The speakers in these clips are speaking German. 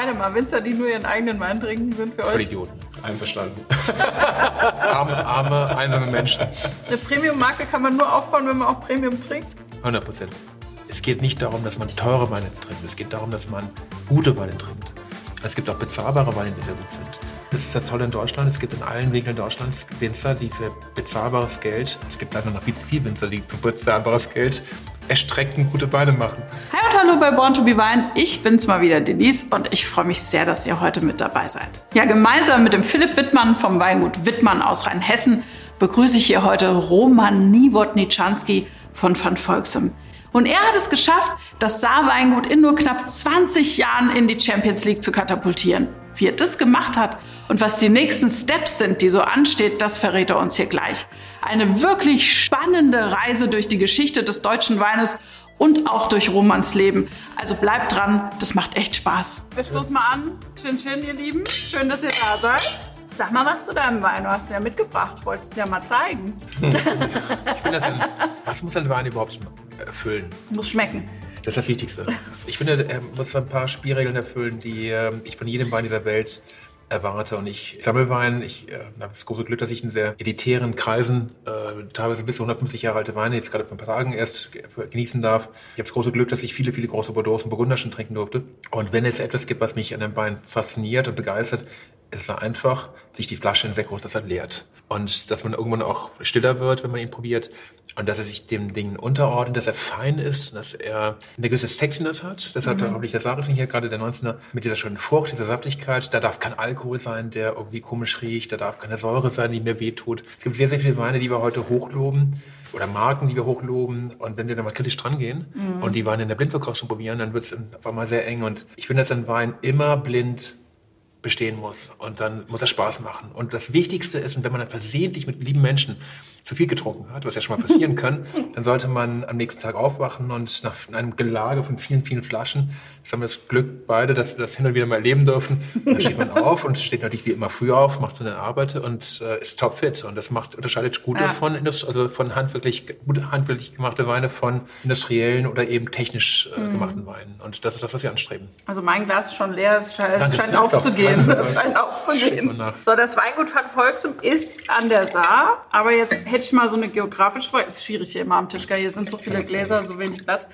beide mal. Winzer, die nur ihren eigenen Wein trinken, sind für Voll euch Idioten. Einverstanden. Arme, arme, einsame Menschen. eine Premium-Marke kann man nur aufbauen, wenn man auch Premium trinkt. 100 Prozent. Es geht nicht darum, dass man teure Weine trinkt. Es geht darum, dass man gute Weine trinkt. Es gibt auch bezahlbare Weine, die sehr gut sind. Das ist das Tolle in Deutschland. Es gibt in allen Winkeln Deutschlands Winzer, die für bezahlbares Geld, es gibt leider noch viel zu viele Winzer, die für bezahlbares Geld erstreckten gute Weine machen. Hi und hallo bei Born to be Wine. Ich bin's mal wieder, Denise, und ich freue mich sehr, dass ihr heute mit dabei seid. Ja, gemeinsam mit dem Philipp Wittmann vom Weingut Wittmann aus Rheinhessen begrüße ich hier heute Roman Niewodniczanski von Van Volksem. Und er hat es geschafft, das Saar-Weingut in nur knapp 20 Jahren in die Champions League zu katapultieren. Wie er das gemacht hat und was die nächsten Steps sind, die so ansteht, das verrät er uns hier gleich. Eine wirklich spannende Reise durch die Geschichte des deutschen Weines und auch durch Romans Leben. Also bleibt dran, das macht echt Spaß. Wir stoßen mal an. Chin Chin, ihr Lieben. Schön, dass ihr da seid. Sag mal was zu deinem Wein. Du hast ihn ja mitgebracht. Wolltest du ja mal zeigen. Ich finde, das ein, was muss ein Wein überhaupt erfüllen? Muss schmecken. Das ist das Wichtigste. Ich finde, er muss ein paar Spielregeln erfüllen, die äh, ich von jedem Wein dieser Welt erwarte. Und ich sammle Wein. Ich äh, habe das große Glück, dass ich in sehr elitären Kreisen äh, teilweise bis zu 150 Jahre alte Weine jetzt gerade vor ein paar Tagen erst genießen darf. Ich habe das große Glück, dass ich viele, viele große Bordeaux und Burgunder schon trinken durfte. Und wenn es etwas gibt, was mich an dem Wein fasziniert und begeistert, ist es einfach, sich die Flasche in sehr großer Zeit leert. Und dass man irgendwann auch stiller wird, wenn man ihn probiert. Und dass er sich dem Ding unterordnet, dass er fein ist, dass er eine gewisse Sexiness hat. Das hat, glaube ich, der Sarising hier gerade, der 19er, mit dieser schönen Frucht, dieser Saftigkeit. Da darf kein Alkohol sein, der irgendwie komisch riecht. Da darf keine Säure sein, die mir wehtut. Es gibt sehr, sehr viele Weine, die wir heute hochloben oder Marken, die wir hochloben. Und wenn wir dann mal kritisch dran gehen und die Weine in der Blindverkostung probieren, dann wird es auf einmal sehr eng. Und ich finde, dass ein Wein immer blind bestehen muss. Und dann muss er Spaß machen. Und das Wichtigste ist, und wenn man dann versehentlich mit lieben Menschen zu viel getrunken hat, was ja schon mal passieren kann, dann sollte man am nächsten Tag aufwachen und nach einem Gelage von vielen, vielen Flaschen, jetzt haben wir das Glück beide, dass wir das hin und wieder mal erleben dürfen, dann steht man auf und steht natürlich wie immer früh auf, macht seine Arbeit und äh, ist topfit. Und das macht, unterscheidet gute Ja. von Indust also von handwerklich, gute handwerklich gemachte Weine von industriellen oder eben technisch äh, gemachten Weinen. Und das ist das, was wir anstreben. Also mein Glas ist schon leer, es scheint, Danke. scheint aufzugehen. Es scheint aufzugehen. So, das Weingut van Volksem ist an der Saar, aber jetzt hätte ich mal so eine geografische Frage. Ist schwierig hier immer am Tisch, gell? hier sind so viele Gläser, so wenig Platz.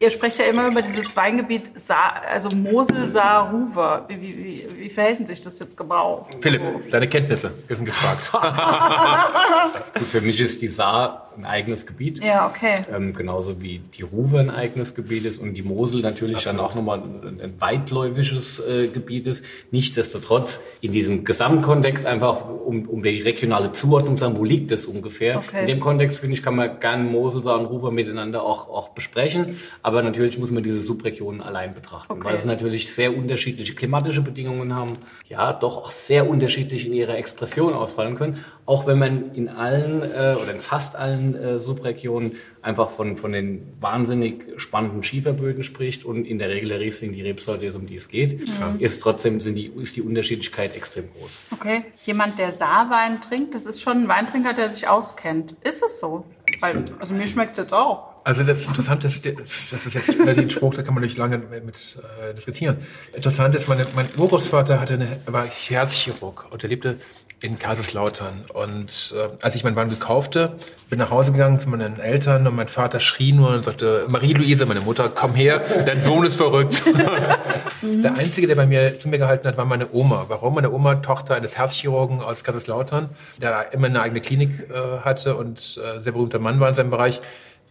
Ihr sprecht ja immer über dieses Weingebiet Saar, also Mosel, Saar, Ruwer. Wie, wie, wie, wie verhält sich das jetzt genau? Philipp, deine Kenntnisse, wir sind gefragt. Gut, für mich ist die Saar ein eigenes Gebiet. Ja, okay. Ähm, genauso wie die Ruwe ein eigenes Gebiet ist und die Mosel natürlich dann auch nochmal ein, ein weitläufisches äh, Gebiet ist. Nichtsdestotrotz in diesem Gesamtkontext einfach, um, um die regionale Zuordnung zu sagen, wo liegt es ungefähr. Okay. In dem Kontext, finde ich, kann man gerne Mosel, Saar und Ruwe miteinander auch, auch besprechen. Aber natürlich muss man diese Subregionen allein betrachten, Okay. weil es natürlich sehr unterschiedliche klimatische Bedingungen haben, ja, doch auch sehr unterschiedlich in ihrer Expression ausfallen können. Auch wenn man in allen äh, oder in fast allen äh, Subregionen einfach von, von den wahnsinnig spannenden Schieferböden spricht und in der Regel der Riesling die Rebsorte ist, um die es geht, ist trotzdem sind die, ist die Unterschiedlichkeit extrem groß. Okay. Jemand, der Saarwein trinkt, das ist schon ein Weintrinker, der sich auskennt. Ist es so? Weil, also mir schmeckt es jetzt auch. Also das Interessante ist, das ist jetzt über den Spruch, da kann man nicht lange mit äh, diskutieren. Interessant ist, meine, mein Urgroßvater hatte eine, war Herzchirurg und er lebte in Kaiserslautern. Und äh, als ich meinen Wein gekaufte, bin nach Hause gegangen zu meinen Eltern und mein Vater schrie nur und sagte, Marie-Louise, meine Mutter, komm her, dein Sohn ist verrückt. Der Einzige, der bei mir zu mir gehalten hat, war meine Oma. Warum? Meine Oma, Tochter eines Herzchirurgen aus Kaiserslautern, der immer eine eigene Klinik äh, hatte und äh, sehr berühmter Mann war in seinem Bereich.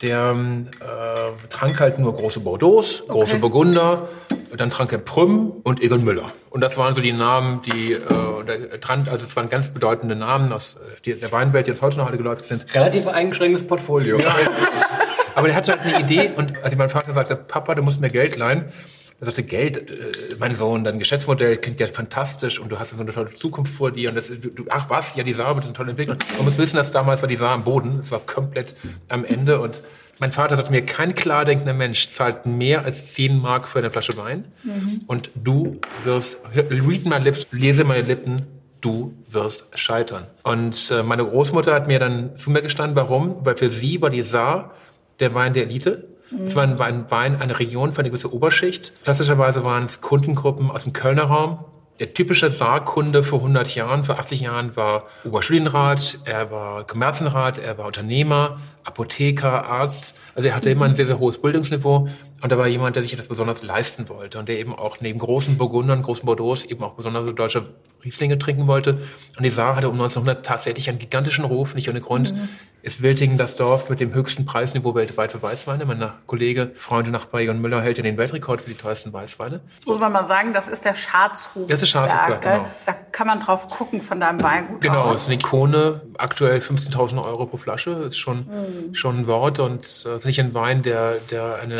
Der ähm, äh, trank halt nur große Bordeaux, große Burgunder, dann trank er Prüm und Egon Müller. Und das waren so die Namen, die, äh, also es waren ganz bedeutende Namen aus äh, der Weinwelt, die jetzt heute noch alle geläufig sind. Relativ eingeschränktes Portfolio. Aber der hatte halt eine Idee und als ich meinem Vater sagte, Papa, du musst mir Geld leihen, er sagte, Geld, äh, mein Sohn, dein Geschäftsmodell klingt ja fantastisch und du hast ja so eine tolle Zukunft vor dir und das ist, du, ach was, ja, die Saar wird eine tolle Entwicklung. Man muss wissen, dass damals war die Saar am Boden, es war komplett am Ende und mein Vater sagte mir, kein klardenkender Mensch zahlt mehr als 10 Mark für eine Flasche Wein und du wirst, read my lips, lese meine Lippen, du wirst scheitern. Und äh, meine Großmutter hat mir dann zu mir gestanden, warum? Weil für sie war die Saar der Wein der Elite. Es war ein, ein Wein, eine Region für eine gewisse Oberschicht. Klassischerweise waren es Kundengruppen aus dem Kölner Raum, der typische Saarkunde vor 100 Jahren, vor 80 Jahren war Oberstudienrat, er war Kommerzenrat, er war Unternehmer, Apotheker, Arzt. Also er hatte immer ein sehr, sehr hohes Bildungsniveau und er war jemand, der sich das besonders leisten wollte und der eben auch neben großen Burgundern, großen Bordeaux eben auch besonders deutsche Rieslinge trinken wollte. Und die Saar hatte um 1900 tatsächlich einen gigantischen Ruf, nicht ohne Grund. Mhm ist Wiltingen das Dorf mit dem höchsten Preisniveau weltweit für Weißweine. Mein Kollege, Freund und Nachbar Egon Müller hält ja den Weltrekord für die teuersten Weißweine. Das muss man mal sagen, das ist der Schatzhof. Das ist Schatzhof, genau. Da kann man drauf gucken von deinem Weingut Genau, es ist eine Ikone, aktuell 15.000 Euro pro Flasche, ist schon, mhm. schon ein Wort und es äh, ist nicht ein Wein, der, der eine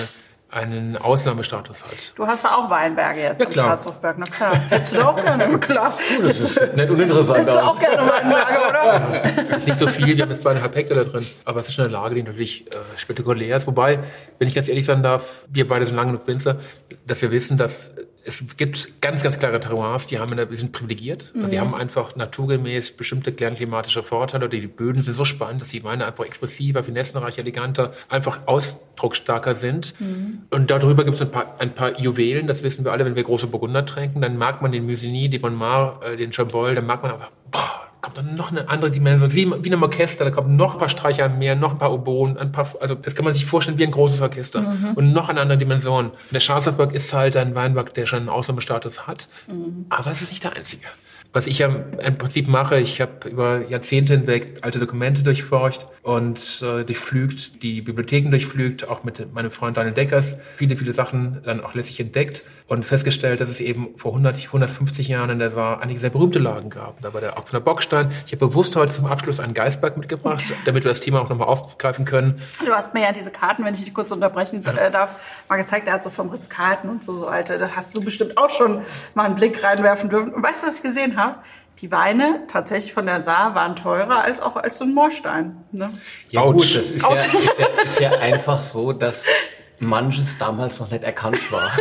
einen Ausnahmestatus hat. Du hast ja auch Weinberge jetzt ja, am Schwarzhofberg, na klar. Hättest du auch gerne, klar. Uh, das ist nicht uninteressant Hättest du auch gerne Weinberge, oder? Es ist nicht so viel, wir haben jetzt zweieinhalb Hektar da drin, aber es ist schon eine Lage, die natürlich äh, spektakulär ist. Wobei, wenn ich ganz ehrlich sein darf, wir beide sind lange genug Winzer, dass wir wissen, dass es gibt ganz, ganz klare Terroirs, die haben die sind privilegiert. Also die mhm. haben einfach naturgemäß bestimmte klimatische Vorteile. Die Böden sind so spannend, dass die Weine einfach expressiver, finessenreicher, eleganter, einfach ausdrucksstarker sind. Mhm. Und darüber gibt es ein paar, ein paar Juwelen. Das wissen wir alle, wenn wir große Burgunder tränken. Dann mag man den Musigny, den Bonmar, äh, den Chambol, dann mag man aber, boah, kommt dann noch eine andere Dimension, wie, wie einem Orchester, da kommen noch ein paar Streicher mehr, noch ein paar Oboen, ein paar, also das kann man sich vorstellen wie ein großes Orchester mhm. und noch eine andere Dimension. Und der Schwarzwaldberg ist halt ein Weinberg, der schon einen Ausnahmestatus hat, mhm. aber es ist nicht der einzige was ich ja im Prinzip mache, ich habe über Jahrzehnte hinweg alte Dokumente durchforscht und äh, durchflügt, die Bibliotheken durchflügt, auch mit meinem Freund Daniel Deckers, viele, viele Sachen dann auch lässig entdeckt und festgestellt, dass es eben vor 100, 150 Jahren in der Saar einige sehr berühmte Lagen gab. Da war der Augner Bockstein. Ich habe bewusst heute zum Abschluss einen Geistberg mitgebracht, damit wir das Thema auch nochmal aufgreifen können. Du hast mir ja diese Karten, wenn ich dich kurz unterbrechen äh, darf, mal gezeigt. Er hat so vom Ritz-Carlton und so, so alte. Da hast du bestimmt auch schon mal einen Blick reinwerfen dürfen. Und weißt du, was ich gesehen habe? Habe, die Weine tatsächlich von der Saar waren teurer als auch als so ein Moorstein. Ne? Ja Ouch. gut, das ist ja, ist, ja, ist ja einfach so, dass manches damals noch nicht erkannt war.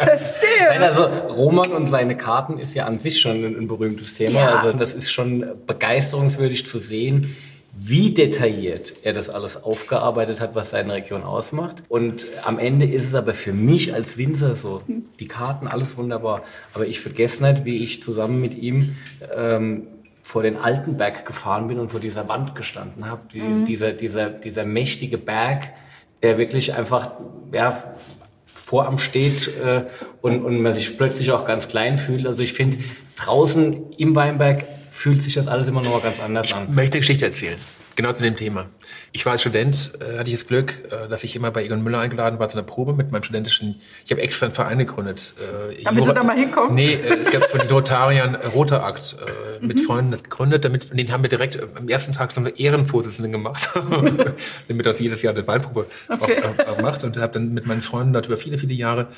Verstehe. Nein, also Roman und seine Karten ist ja an sich schon ein, ein berühmtes Thema. Ja. Also das ist schon begeisterungswürdig zu sehen, wie detailliert er das alles aufgearbeitet hat, was seine Region ausmacht. Und am Ende ist es aber für mich als Winzer so, die Karten, alles wunderbar. Aber ich vergesse nicht, wie ich zusammen mit ihm ähm, vor den alten Berg gefahren bin und vor dieser Wand gestanden habe. Die, mhm. dieser, dieser, dieser mächtige Berg, der wirklich einfach ja, vor am steht äh, und, und man sich plötzlich auch ganz klein fühlt. Also ich finde, draußen im Weinberg fühlt sich das alles immer noch ganz anders an. Ich möchte eine Geschichte erzählen. Genau zu dem Thema. Ich war als Student, äh, hatte ich das Glück, äh, dass ich immer bei Egon Müller eingeladen war zu einer Probe mit meinem studentischen, ich habe extra einen Verein gegründet. Äh, damit Jura, du da mal hinkommst? Nee, äh, es gab von den Rotariern äh, Roter Akt äh, mit mhm. Freunden das gegründet, damit, den haben wir direkt äh, am ersten Tag so eine Ehrenvorsitzenden gemacht, damit das jedes Jahr eine Weinprobe okay. auch, auch, macht und habe dann mit meinen Freunden dort über viele, viele Jahre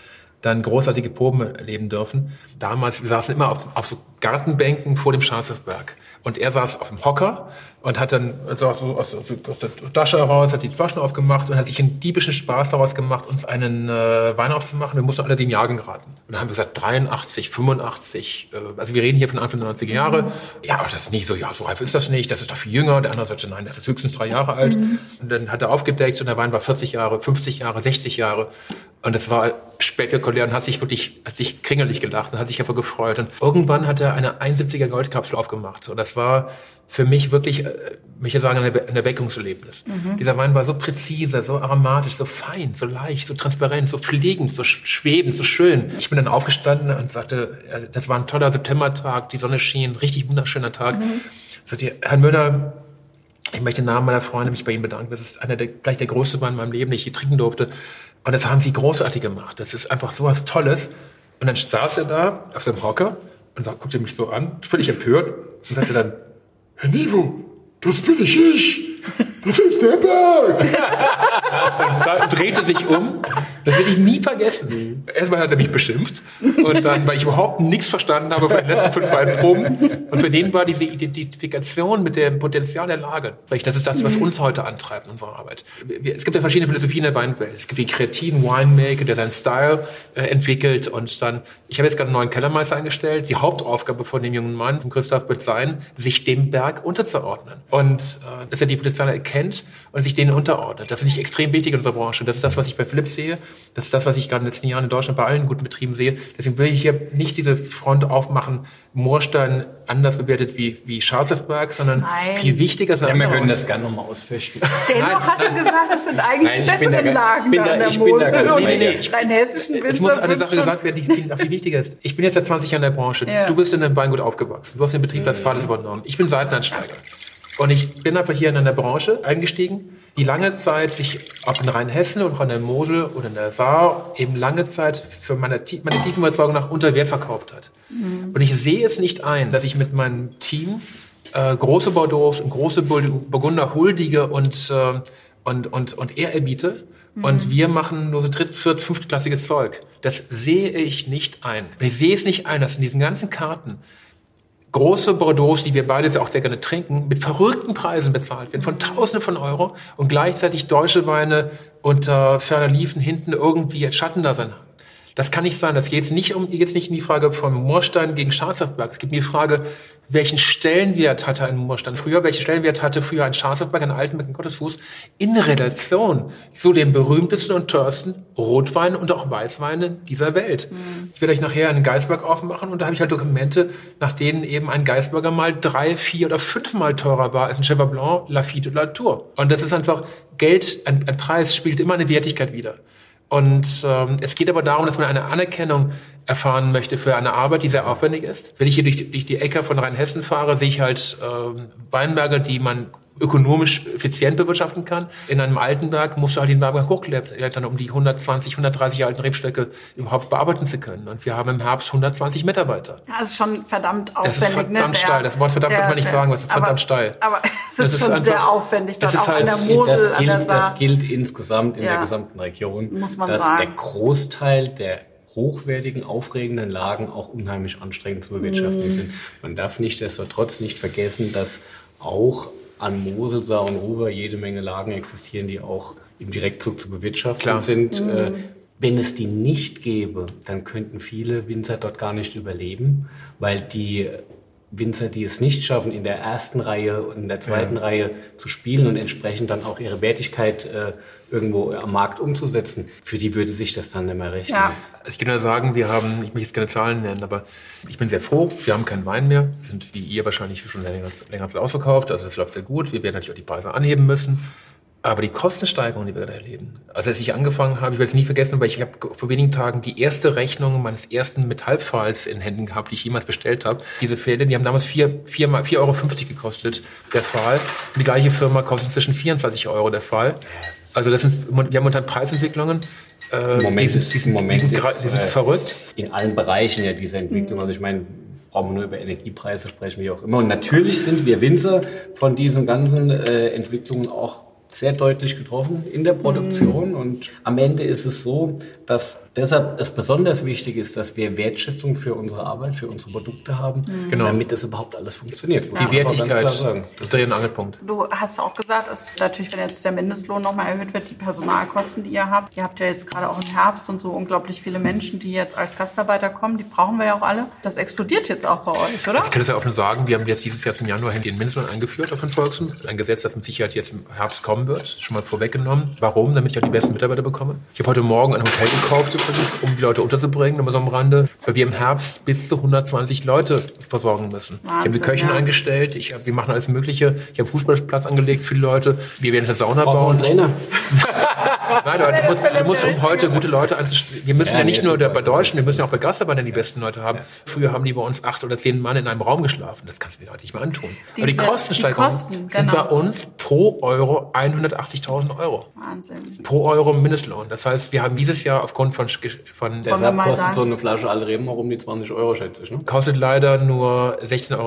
dann großartige Proben erleben dürfen. Damals, wir saßen immer auf, auf so Gartenbänken vor dem Schafsberg. Und er saß auf dem Hocker und hat dann so aus, aus, aus der Tasche heraus, hat die Flaschen aufgemacht und hat sich einen diebischen Spaß daraus gemacht, uns einen äh, Wein aufzumachen. Wir mussten alle den Jagen raten. Und dann haben wir gesagt, 83, 85, äh, also wir reden hier von Anfang der 90er Jahre. Mhm. Ja, aber das ist nicht so, ja, so reif ist das nicht, das ist doch viel jünger. Der andere sagte, nein, das ist höchstens drei Jahre alt. Mhm. Und dann hat er aufgedeckt und der Wein war 40 Jahre, 50 Jahre, 60 Jahre. Und das war spektakulär und hat sich wirklich, hat sich kringelig gelacht und hat sich einfach gefreut. Und irgendwann hat er eine 71er Goldkapsel aufgemacht. Und das war für mich wirklich, äh, möchte sagen, ein Erweckungserlebnis. Mhm. Dieser Wein war so präzise, so aromatisch, so fein, so leicht, so transparent, so fliegend, so schwebend, so schön. Ich bin dann aufgestanden und sagte, äh, das war ein toller Septembertag, die Sonne schien, richtig wunderschöner Tag. Mhm. Ich sagte, Herr Müller, ich möchte im Namen meiner Freunde mich bei Ihnen bedanken. Das ist einer der, vielleicht der größte Wein in meinem Leben, den ich hier trinken durfte. Und das haben Sie großartig gemacht. Das ist einfach so was Tolles. Und dann saß er da auf seinem Hocker und guckte mich so an, völlig empört und sagte dann, Herr Nivo, das bin ich ich. Das ist der Berg. und drehte sich um Das werde ich nie vergessen. Erstmal hat er mich beschimpft und dann, weil ich überhaupt nichts verstanden habe von den letzten fünf Weinproben. Und für den war diese Identifikation mit dem Potenzial der Lage. Das ist das, was uns heute antreibt in unserer Arbeit. Es gibt ja verschiedene Philosophien der Weinwelt. Es gibt den kreativen Winemaker, der seinen Style äh, entwickelt und dann, ich habe jetzt gerade einen neuen Kellermeister eingestellt. Die Hauptaufgabe von dem jungen Mann, von Christoph, wird sein, sich dem Berg unterzuordnen. Und äh, dass er die Potenziale erkennt und sich denen unterordnet. Das finde ich extrem wichtig in unserer Branche. Das ist das, was ich bei Philips sehe. Das ist das, was ich gerade in den letzten Jahren in Deutschland bei allen guten Betrieben sehe. Deswegen will ich hier nicht diese Front aufmachen, Moorstein anders bewertet wie, wie Schafsberg, sondern Nein. viel wichtiger. Ja, wir können das gerne nochmal ausfechten. Dennoch hast du gesagt, es sind eigentlich Nein, die da besseren Lagen bin da da- an der ich bin da Mosel. ganz und bei dir. die kleinen hessischen Es muss eine Sache gesagt werden, die viel, noch viel wichtiger ist. Ich bin jetzt seit 20 Jahren in der Branche. Ja. Du bist in einem Weingut aufgewachsen. Du hast den Betrieb als Vater übernommen. Ich bin Seiteneinsteiger. Und ich bin einfach hier in einer Branche eingestiegen, die lange Zeit sich, ob in Rheinhessen oder auch in der Mosel oder in der Saar, eben lange Zeit für meine, meine tiefen Überzeugung nach unter Wert verkauft hat. Und ich sehe es nicht ein, dass ich mit meinem Team äh, große Bordeaux und große Bur- Burgunder huldige und, äh, und, und, und ehrerbiete. Und wir machen nur so dritt-, viert-, fünftklassiges Zeug. Das sehe ich nicht ein. Und ich sehe es nicht ein, dass in diesen ganzen Karten große Bordeaux, die wir beide auch sehr gerne trinken, mit verrückten Preisen bezahlt werden, von Tausenden von Euro und gleichzeitig deutsche Weine unter ferner Liefen hinten irgendwie Schatten da sein haben. Das kann nicht sein. Das geht jetzt nicht um, jetzt nicht in die Frage von Moorstein gegen Schafsberg. Es geht um die Frage, welchen Stellenwert hatte ein Moorstein früher, welchen Stellenwert hatte früher ein Schafsberg, ein Altenberg, ein Gottesfuß in Relation zu den berühmtesten und teuersten Rotweinen und auch Weißweinen dieser Welt. Ich werde euch nachher einen Geisberg aufmachen und da habe ich halt Dokumente, nach denen eben ein Geisberger mal drei, vier oder fünfmal teurer war als ein Cheval Blanc, Lafitte oder Latour. Und das ist einfach Geld, ein, ein Preis spielt immer eine Wertigkeit wieder. Und ähm, es geht aber darum, dass man eine Anerkennung erfahren möchte für eine Arbeit, die sehr aufwendig ist. Wenn ich hier durch, die- durch die Äcker von Rheinhessen fahre, sehe ich halt ähm, Weinberge, die man ökonomisch effizient bewirtschaften kann. In einem Altenberg musst du halt den Weinberg hochklettern, um die 120, 130 alten Rebstöcke überhaupt bearbeiten zu können. Und wir haben im Herbst 120 Mitarbeiter. Ja, das ist schon verdammt Das aufwendig. ist verdammt ne? steil. Das Wort verdammt darf man nicht sagen, was ist verdammt aber, steil. Aber es Das ist, ist schon einfach- sehr aufwendig, das ist halt- an der Mosel, das, der gilt, das gilt insgesamt in Ja. der gesamten Region, Muss man dass sagen. der Großteil der hochwertigen, aufregenden Lagen auch unheimlich anstrengend zu bewirtschaften Mhm. sind. Man darf nichtsdestotrotz nicht vergessen, dass auch an Mosel, Saar und Ruhr jede Menge Lagen existieren, die auch im Direktzug zu bewirtschaften Klar. sind. Mhm. Äh, Wenn es die nicht gäbe, dann könnten viele Winzer dort gar nicht überleben, weil die Winzer, die es nicht schaffen, in der ersten Reihe und in der zweiten Reihe zu spielen und entsprechend dann auch ihre Wertigkeit äh, irgendwo am Markt umzusetzen, für die würde sich das dann nicht mehr rechnen. Ja. Also ich kann nur sagen, wir haben, ich möchte jetzt keine Zahlen nennen, aber ich bin sehr froh. Wir haben keinen Wein mehr. Wir sind wie ihr wahrscheinlich schon länger, länger ausverkauft. Also es läuft sehr gut. Wir werden natürlich auch die Preise anheben müssen. Aber die Kostensteigerung, die wir gerade erleben. Also als ich angefangen habe, ich werde es nie vergessen, weil ich habe vor wenigen Tagen die erste Rechnung meines ersten Metallpfahls in Händen gehabt, die ich jemals bestellt habe. Diese Pfähle, die haben damals 4, 4, mal- 4,50 Euro gekostet, der Pfahl. Und die gleiche Firma kostet inzwischen 24 Euro der Pfahl. Also das sind, wir haben momentan Preisentwicklungen. Äh, Moment die sind, die sind, Moment die sind, die sind äh, verrückt. in allen Bereichen ja diese Entwicklung. Also ich meine, brauchen wir nur über Energiepreise sprechen, wie auch immer. Und natürlich sind wir Winzer von diesen ganzen äh, Entwicklungen auch sehr deutlich getroffen in der Produktion. Und am Ende ist es so, dass deshalb es besonders wichtig ist, dass wir Wertschätzung für unsere Arbeit, für unsere Produkte haben, Genau. damit das überhaupt alles funktioniert. Muss Die Wertigkeit sagen. ist der Angelpunkt. Du hast auch gesagt, dass natürlich, wenn jetzt der Mindestlohn nochmal erhöht wird, die Personalkosten, die ihr habt. Ihr habt ja jetzt gerade auch im Herbst und so unglaublich viele Menschen, die jetzt als Gastarbeiter kommen. Die brauchen wir ja auch alle. Das explodiert jetzt auch bei euch, oder? Ich kann das ja offen sagen, wir haben jetzt dieses Jahr zum Januar hin den Mindestlohn eingeführt auf den Volksen. Ein Gesetz, das mit Sicherheit jetzt im Herbst kommen wird. Schon mal vorweggenommen. Warum? Damit ich auch die besten Mitarbeiter bekomme. Ich habe heute Morgen ein Hotel gekauft übrigens, um die Leute unterzubringen, nur mal so am Rande, weil wir im Herbst bis zu 120 Leute versorgen müssen. ich habe die Wahnsinn, Köchin ja. eingestellt, ich hab, wir machen alles Mögliche. Ich habe einen Fußballplatz angelegt für die Leute. Wir werden jetzt eine Sauna Brauchst du bauen. einen Trainer? Nein, aber du musst, du musst um heute gute Leute einzustellen. Wir müssen ja, Ja, nicht nur bei Deutschen, wir müssen ja auch bei Gastarbeitern die besten Leute haben. Früher haben die bei uns acht oder zehn Mann in einem Raum geschlafen. Das kannst du dir heute nicht mehr antun. aber die Diese- Kostensteigerungen die Kosten, sind genau. bei uns pro Euro 180.000 Euro. Wahnsinn. Pro Euro Mindestlohn. Das heißt, wir haben dieses Jahr aufgrund von, von Deshalb mal kostet sagen- so eine Flasche alte Reben auch um die 20 Euro, schätze ich. Ne? kostet leider nur 16,90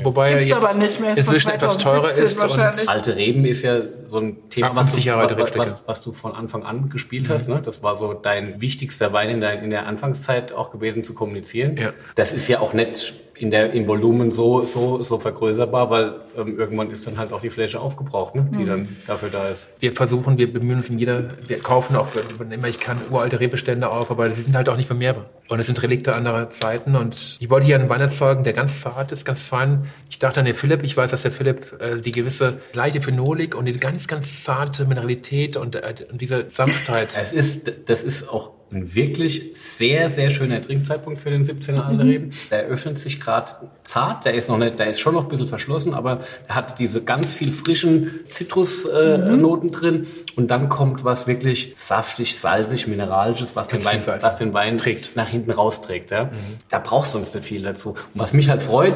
Euro, wobei er Gibt's jetzt aber nicht mehr, inzwischen etwas teurer 2017 ist. Alte Reben ist ja so ein Thema, was du, was, was, du von Anfang an gespielt mhm. hast. Ne? Das war so dein wichtigster Wein in der, in der Anfangszeit auch gewesen zu kommunizieren. Ja. Das ist ja auch nicht in der in Volumen so so so vergrößerbar, weil ähm, irgendwann ist dann halt auch die Fläche aufgebraucht, ne, die mhm. dann dafür da ist. Wir versuchen, wir bemühen uns in jeder, wir kaufen auch, wenn immer ich kann, uralte Rebestände auf, aber sie sind halt auch nicht vermehrbar. Und es sind Relikte anderer Zeiten. Und ich wollte hier einen Wein erzeugen, der ganz zart ist, ganz fein. Ich dachte an den Philipp. Ich weiß, dass der Philipp äh, die gewisse leichte Phenolik und diese ganz, ganz zarte Mineralität und, äh, und diese Sanftheit. Es ist, das ist auch ein wirklich sehr, sehr schöner Trinkzeitpunkt für den 17er Alderreben. Mhm. Der öffnet sich gerade zart, der ist noch nicht, der ist schon noch ein bisschen verschlossen, aber er hat diese ganz viel frischen Zitrusnoten äh, mhm. drin und dann kommt was wirklich saftig, salzig, mineralisches, was den Wein, was den Wein trägt. nach hinten rausträgt. Ja? Mhm. Da brauchst du uns nicht viel dazu. Und was mich halt freut,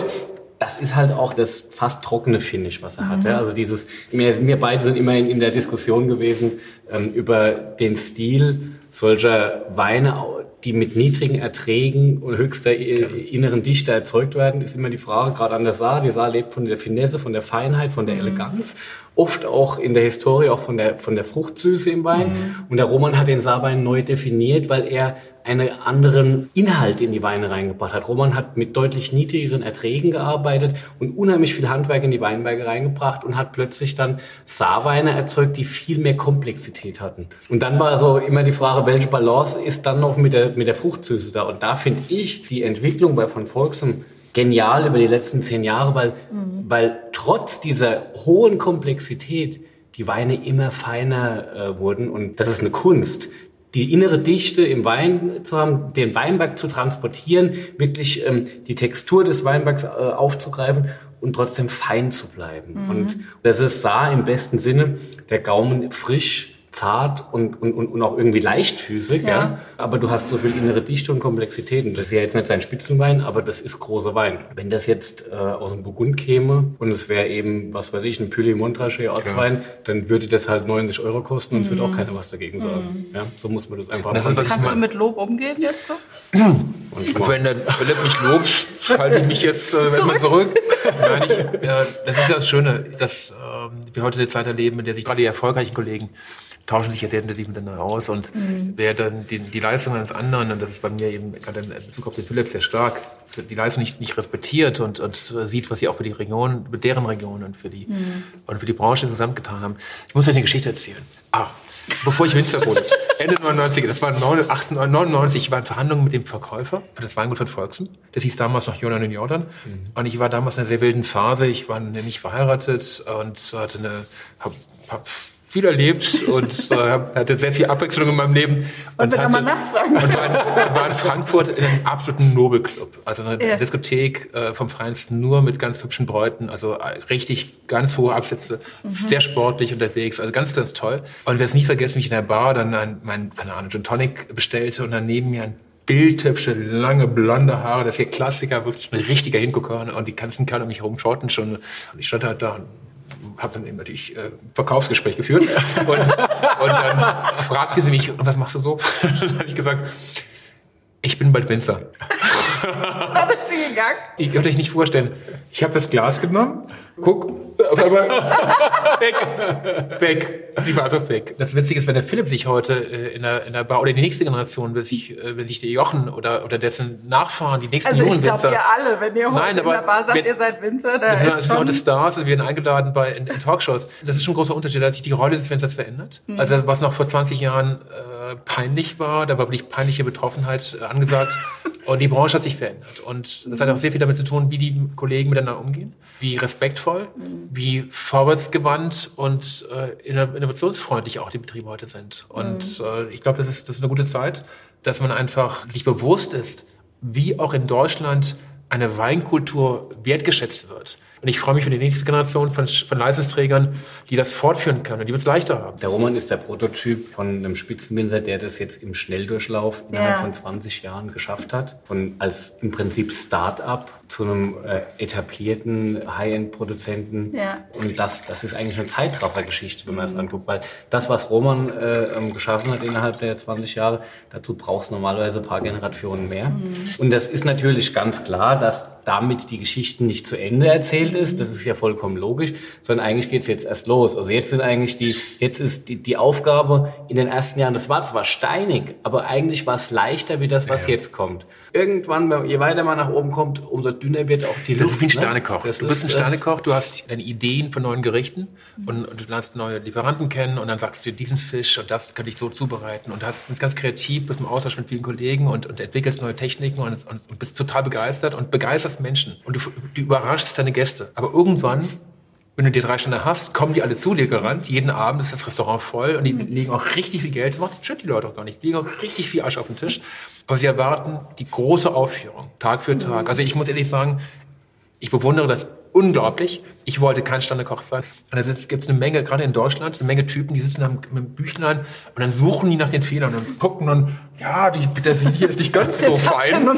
das ist halt auch das fast trockene Finish, was er mhm. hat. Ja? Also dieses, wir, wir beide sind immerhin in der Diskussion gewesen ähm, über den Stil solcher Weine, die mit niedrigen Erträgen und höchster inneren Dichte erzeugt werden, ist immer die Frage, gerade an der Saar. Die Saar lebt von der Finesse, von der Feinheit, von der mhm. Eleganz oft auch in der Historie auch von der, von der Fruchtsüße im Wein. Mhm. Und der Roman hat den Saarwein neu definiert, weil er einen anderen Inhalt in die Weine reingebracht hat. Roman hat mit deutlich niedrigeren Erträgen gearbeitet und unheimlich viel Handwerk in die Weinberge reingebracht und hat plötzlich dann Saarweine erzeugt, die viel mehr Komplexität hatten. Und dann war so immer die Frage, welche Balance ist dann noch mit der, mit der Fruchtsüße da? Und da finde ich die Entwicklung bei von Volksem genial über die letzten zehn Jahre, weil, mhm. weil trotz dieser hohen Komplexität die Weine immer feiner äh, wurden und das ist eine Kunst. Die innere Dichte im Wein zu haben, den Weinberg zu transportieren, wirklich ähm, die Textur des Weinbergs äh, aufzugreifen und trotzdem fein zu bleiben. Mhm. Und das ist sah im besten Sinne der Gaumen frisch zart und, und, und auch irgendwie leichtfüßig, ja. ja. Aber du hast so viel innere Dichte und Komplexität. Und das ist ja jetzt nicht sein Spitzenwein, aber das ist großer Wein. Wenn das jetzt äh, aus dem Burgund käme und es wäre eben, was weiß ich, ein Pully Montrachet Ortswein, ja. dann würde das halt 90 Euro kosten und mhm. würde auch keiner was dagegen sagen. Mhm. Ja, so muss man das einfach das machen. Kannst du mit Lob umgehen jetzt so? Und wenn der Philipp mich lobt, schalte ich mich jetzt äh, erstmal zurück. Nein, ich, ja, das ist ja das Schöne, dass ähm, wir heute eine Zeit erleben, in der sich gerade die erfolgreichen Kollegen tauschen sich ja sehr intensiv miteinander aus und mhm. wer dann die, die Leistung eines anderen, und das ist bei mir eben gerade in Bezug auf den Philipp sehr stark, die Leistung nicht, nicht respektiert und, und sieht, was sie auch für die Region, mit deren Region und für die, mhm. und für die Branche insgesamt getan haben. Ich muss euch eine Geschichte erzählen. Ah, bevor ich Winzer wurde. Ende 99, das war 99, ich war in Verhandlungen mit dem Verkäufer für das Weingut von Volksen. Das hieß damals noch Jordan und Jordan. Mhm. Und ich war damals in einer sehr wilden Phase. Ich war nämlich verheiratet und hatte eine, hab, hab viel erlebt und äh, hatte sehr viel Abwechslung in meinem Leben. Und, und, hatte, und war, in, war, in, Frankfurt in einem absoluten Nobelclub. Also eine ja. Diskothek äh, vom Feinsten, nur mit ganz hübschen Bräuten. Also äh, richtig ganz hohe Absätze, mhm. sehr sportlich unterwegs. Also ganz, ganz toll. Und wer es nie vergessen, wie ich in der Bar dann ein, mein, keine Ahnung, Gin Tonic bestellte und dann neben mir ein bildhübsche, lange, blonde Haare, das ist hier Klassiker, wirklich ein richtiger Hingucker und die ganzen Kerle um mich herum schauten schon. Und ich stand halt da und habe dann eben natürlich äh, Verkaufsgespräch geführt. Und, und dann fragte sie mich, was machst du so? dann habe ich gesagt, ich bin bald Winzer. Wann ist sie gegangen? Ich konnte euch nicht vorstellen. Ich habe das Glas genommen, guck, auf einmal weg, weg. Sie war einfach weg. Das Witzige ist, wenn der Philipp sich heute äh, in, der, in der Bar oder die nächste Generation, wenn sich, äh, wenn sich der Jochen oder, oder dessen Nachfahren, die nächsten also jungen Winzer. Also ich glaube, ihr alle, wenn ihr heute Nein, aber, in der Bar sagt, wenn, ihr seid Winzer, da ist sind schon... heute Stars und wir werden eingeladen bei in, in, Talkshows. Das ist schon ein großer Unterschied, da hat sich die Rolle des Winzers verändert. Mhm. Also was noch vor 20 Jahren äh, peinlich war, da war wirklich peinliche Betroffenheit äh, angesagt. und die Branche hat sich verändert. Und das hat auch sehr viel damit zu tun, wie die Kollegen miteinander umgehen, wie respektvoll, mhm. wie vorwärtsgewandt und äh, innovationsfreundlich auch die Betriebe heute sind. Und mhm. äh, ich glaube, das ist, das ist eine gute Zeit, dass man einfach sich bewusst ist, wie auch in Deutschland eine Weinkultur wertgeschätzt wird. Und ich freue mich für die nächste Generation von, von Leistungsträgern, die das fortführen können und die es leichter haben. Der Roman ist der Prototyp von einem Spitzenwinzer, der das jetzt im Schnelldurchlauf innerhalb ja. von 20 Jahren geschafft hat. Von als im Prinzip Start-up zu einem äh, etablierten High-End-Produzenten. Ja. Und das, das ist eigentlich eine Zeitraffer-Geschichte, wenn man es mhm. anguckt. Weil das, was Roman äh, ähm, geschaffen hat innerhalb der 20 Jahre, dazu brauchst du normalerweise ein paar Generationen mehr. Mhm. Und das ist natürlich ganz klar, dass damit die Geschichte nicht zu Ende erzählt ist. Das ist ja vollkommen logisch, sondern eigentlich geht's jetzt erst los. Also jetzt sind eigentlich die, jetzt ist die, die Aufgabe in den ersten Jahren, das war zwar steinig, aber eigentlich war es leichter wie das, was ja. jetzt kommt. Irgendwann, je weiter man nach oben kommt, umso dünner wird auch die Luft. Das ist wie ein ne? Sternekoch. Ne? Du bist ein äh, Sternekoch, du hast deine Ideen von neuen Gerichten und, und, du lernst neue Lieferanten kennen und dann sagst du, diesen Fisch und das könnte ich so zubereiten und hast bist ganz kreativ, bist im Austausch mit vielen Kollegen und, und entwickelst neue Techniken und, und, und bist total begeistert und begeisterst Menschen und du, du überraschst deine Gäste. Aber irgendwann wenn du die drei Stunden hast, kommen die alle zu dir gerannt. Jeden Abend ist das Restaurant voll und die mhm. legen auch richtig viel Geld. Das macht die Leute auch gar nicht. Die legen auch richtig viel Asche auf den Tisch. Aber sie erwarten die große Aufführung, Tag für Tag. Also ich muss ehrlich sagen, ich bewundere das unglaublich. Ich wollte kein Standekoch sein. Und da gibt es eine Menge, gerade in Deutschland, eine Menge Typen, die sitzen mit dem Büchlein und dann suchen die nach den Fehlern und gucken dann, ja, die Petersilie ist nicht ganz so fein.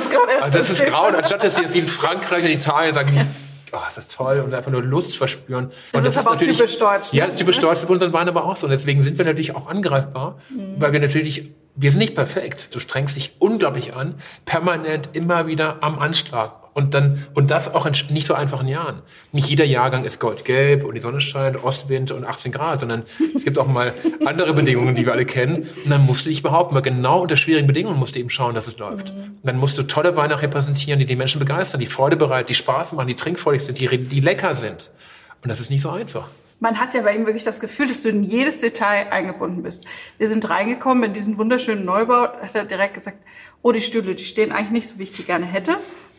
Also das ist grau. Und anstatt dass sie jetzt in Frankreich, in Italien sagen, oh, ist das toll und einfach nur Lust verspüren. Das, das ist, aber auch typisch deutsch. Ne? Ja, das ist typisch deutsch, das ist unseren Wein aber auch so. Und deswegen sind wir natürlich auch angreifbar, mhm. weil wir natürlich, wir sind nicht perfekt. Du strengst dich unglaublich an, permanent immer wieder am Anschlag. Und dann, und das auch in nicht so einfachen Jahren. Nicht jeder Jahrgang ist goldgelb und die Sonne scheint, Ostwind und 18 Grad, sondern es gibt auch mal andere Bedingungen, die wir alle kennen. Und dann musst du dich behaupten, weil genau unter schwierigen Bedingungen musst du eben schauen, dass es läuft. Mhm. dann musst du tolle Weine repräsentieren, die die Menschen begeistern, die Freude bereit, die Spaß machen, die trinkfreudig sind, die, die lecker sind. Und das ist nicht so einfach man hat ja bei ihm wirklich das Gefühl, dass du in jedes Detail eingebunden bist. Wir sind reingekommen in diesen wunderschönen Neubau, hat er direkt gesagt, oh, die Stühle, die stehen eigentlich nicht so, wie ich die gerne hätte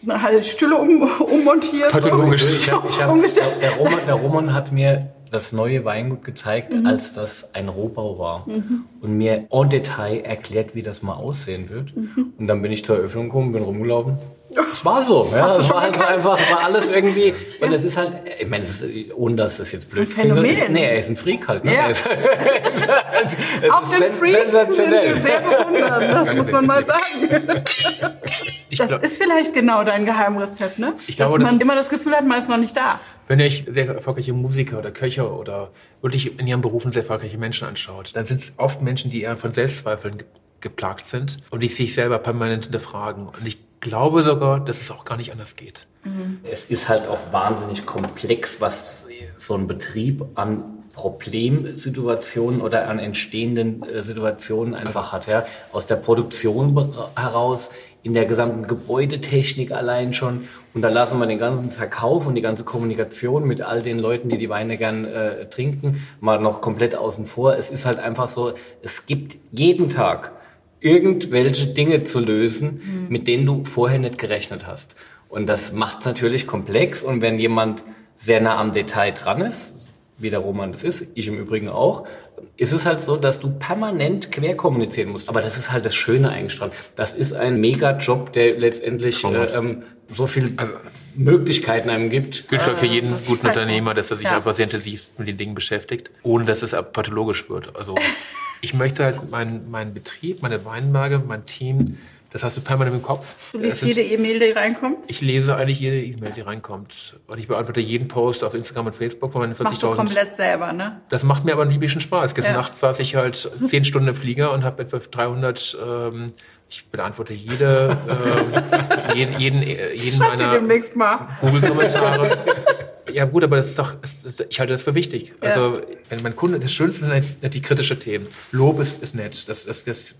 halt Stühle um, ummontiert. Pathologisch. So. Ich hab, ich hab, der, Roman, der Roman hat mir das neue Weingut gezeigt, mhm. als das ein Rohbau war. Mhm. Und mir en Detail erklärt, wie das mal aussehen wird. Mhm. Und dann bin ich zur Eröffnung gekommen, bin rumgelaufen es war so, ja. Es war halt einfach, war alles irgendwie. Und es ist halt, ich meine, es ist, ohne dass das jetzt blöd klingt. Ist, nee, er ist ein Freak halt. Ne? Ja. Ist, halt, Auf den Freak sensationell. sind wir sehr bewundern, das muss man mal sagen. das ist vielleicht genau dein Geheimrezept, ne? Ich glaube, Dass man das immer das Gefühl hat, man ist noch nicht da. Wenn ihr euch sehr erfolgreiche Musiker oder Köche oder wirklich in ihren Berufen sehr erfolgreiche Menschen anschaut, dann sind es oft Menschen, die eher von Selbstzweifeln geplagt sind und die sich selber permanent hinterfragen. Und ich glaube sogar, dass es auch gar nicht anders geht. Mhm. Es ist halt auch wahnsinnig komplex, was so ein Betrieb an Problemsituationen oder an entstehenden äh, Situationen einfach hat. Ja. Aus der Produktion heraus, in der gesamten Gebäudetechnik allein schon. Und da lassen wir den ganzen Verkauf und die ganze Kommunikation mit all den Leuten, die die Weine gern äh, trinken, mal noch komplett außen vor. Es ist halt einfach so, es gibt jeden Tag irgendwelche Dinge zu lösen, mhm. mit denen du vorher nicht gerechnet hast. Und das macht es natürlich komplex. Und wenn jemand sehr nah am Detail dran ist, wie der Roman das ist, ich im Übrigen auch, ist es halt so, dass du permanent quer kommunizieren musst. Aber das ist halt das Schöne eigentlich dran. Das ist ein Mega-Job, der letztendlich äh, ähm, so viel also, Möglichkeiten einem gibt. Gilt äh, für jeden guten halt Unternehmer, dass er sich ja. einfach sehr intensiv mit den Dingen beschäftigt, ohne dass es pathologisch wird. Also ich möchte halt meinen mein Betrieb, meine Weinberge, mein Team, das hast du permanent im Kopf. Du liest sind, jede E-Mail, die reinkommt? Ich lese eigentlich jede E-Mail, die reinkommt. Und ich beantworte jeden Post auf Instagram und Facebook von meinen 40.000. Machst du komplett selber, ne? Das macht mir aber ein bisschen Spaß. Gestern ja. Nacht saß ich halt zehn Stunden im Flieger und habe etwa 300 ähm, ich beantworte jede, äh, jeden, jeden, jeden meiner Google-Kommentare. Ja gut, aber das ist doch, ich halte das für wichtig. Ja. Also wenn mein Kunde, das Schönste sind halt die kritischen Themen. Lob ist, ist nett. Das, das, das,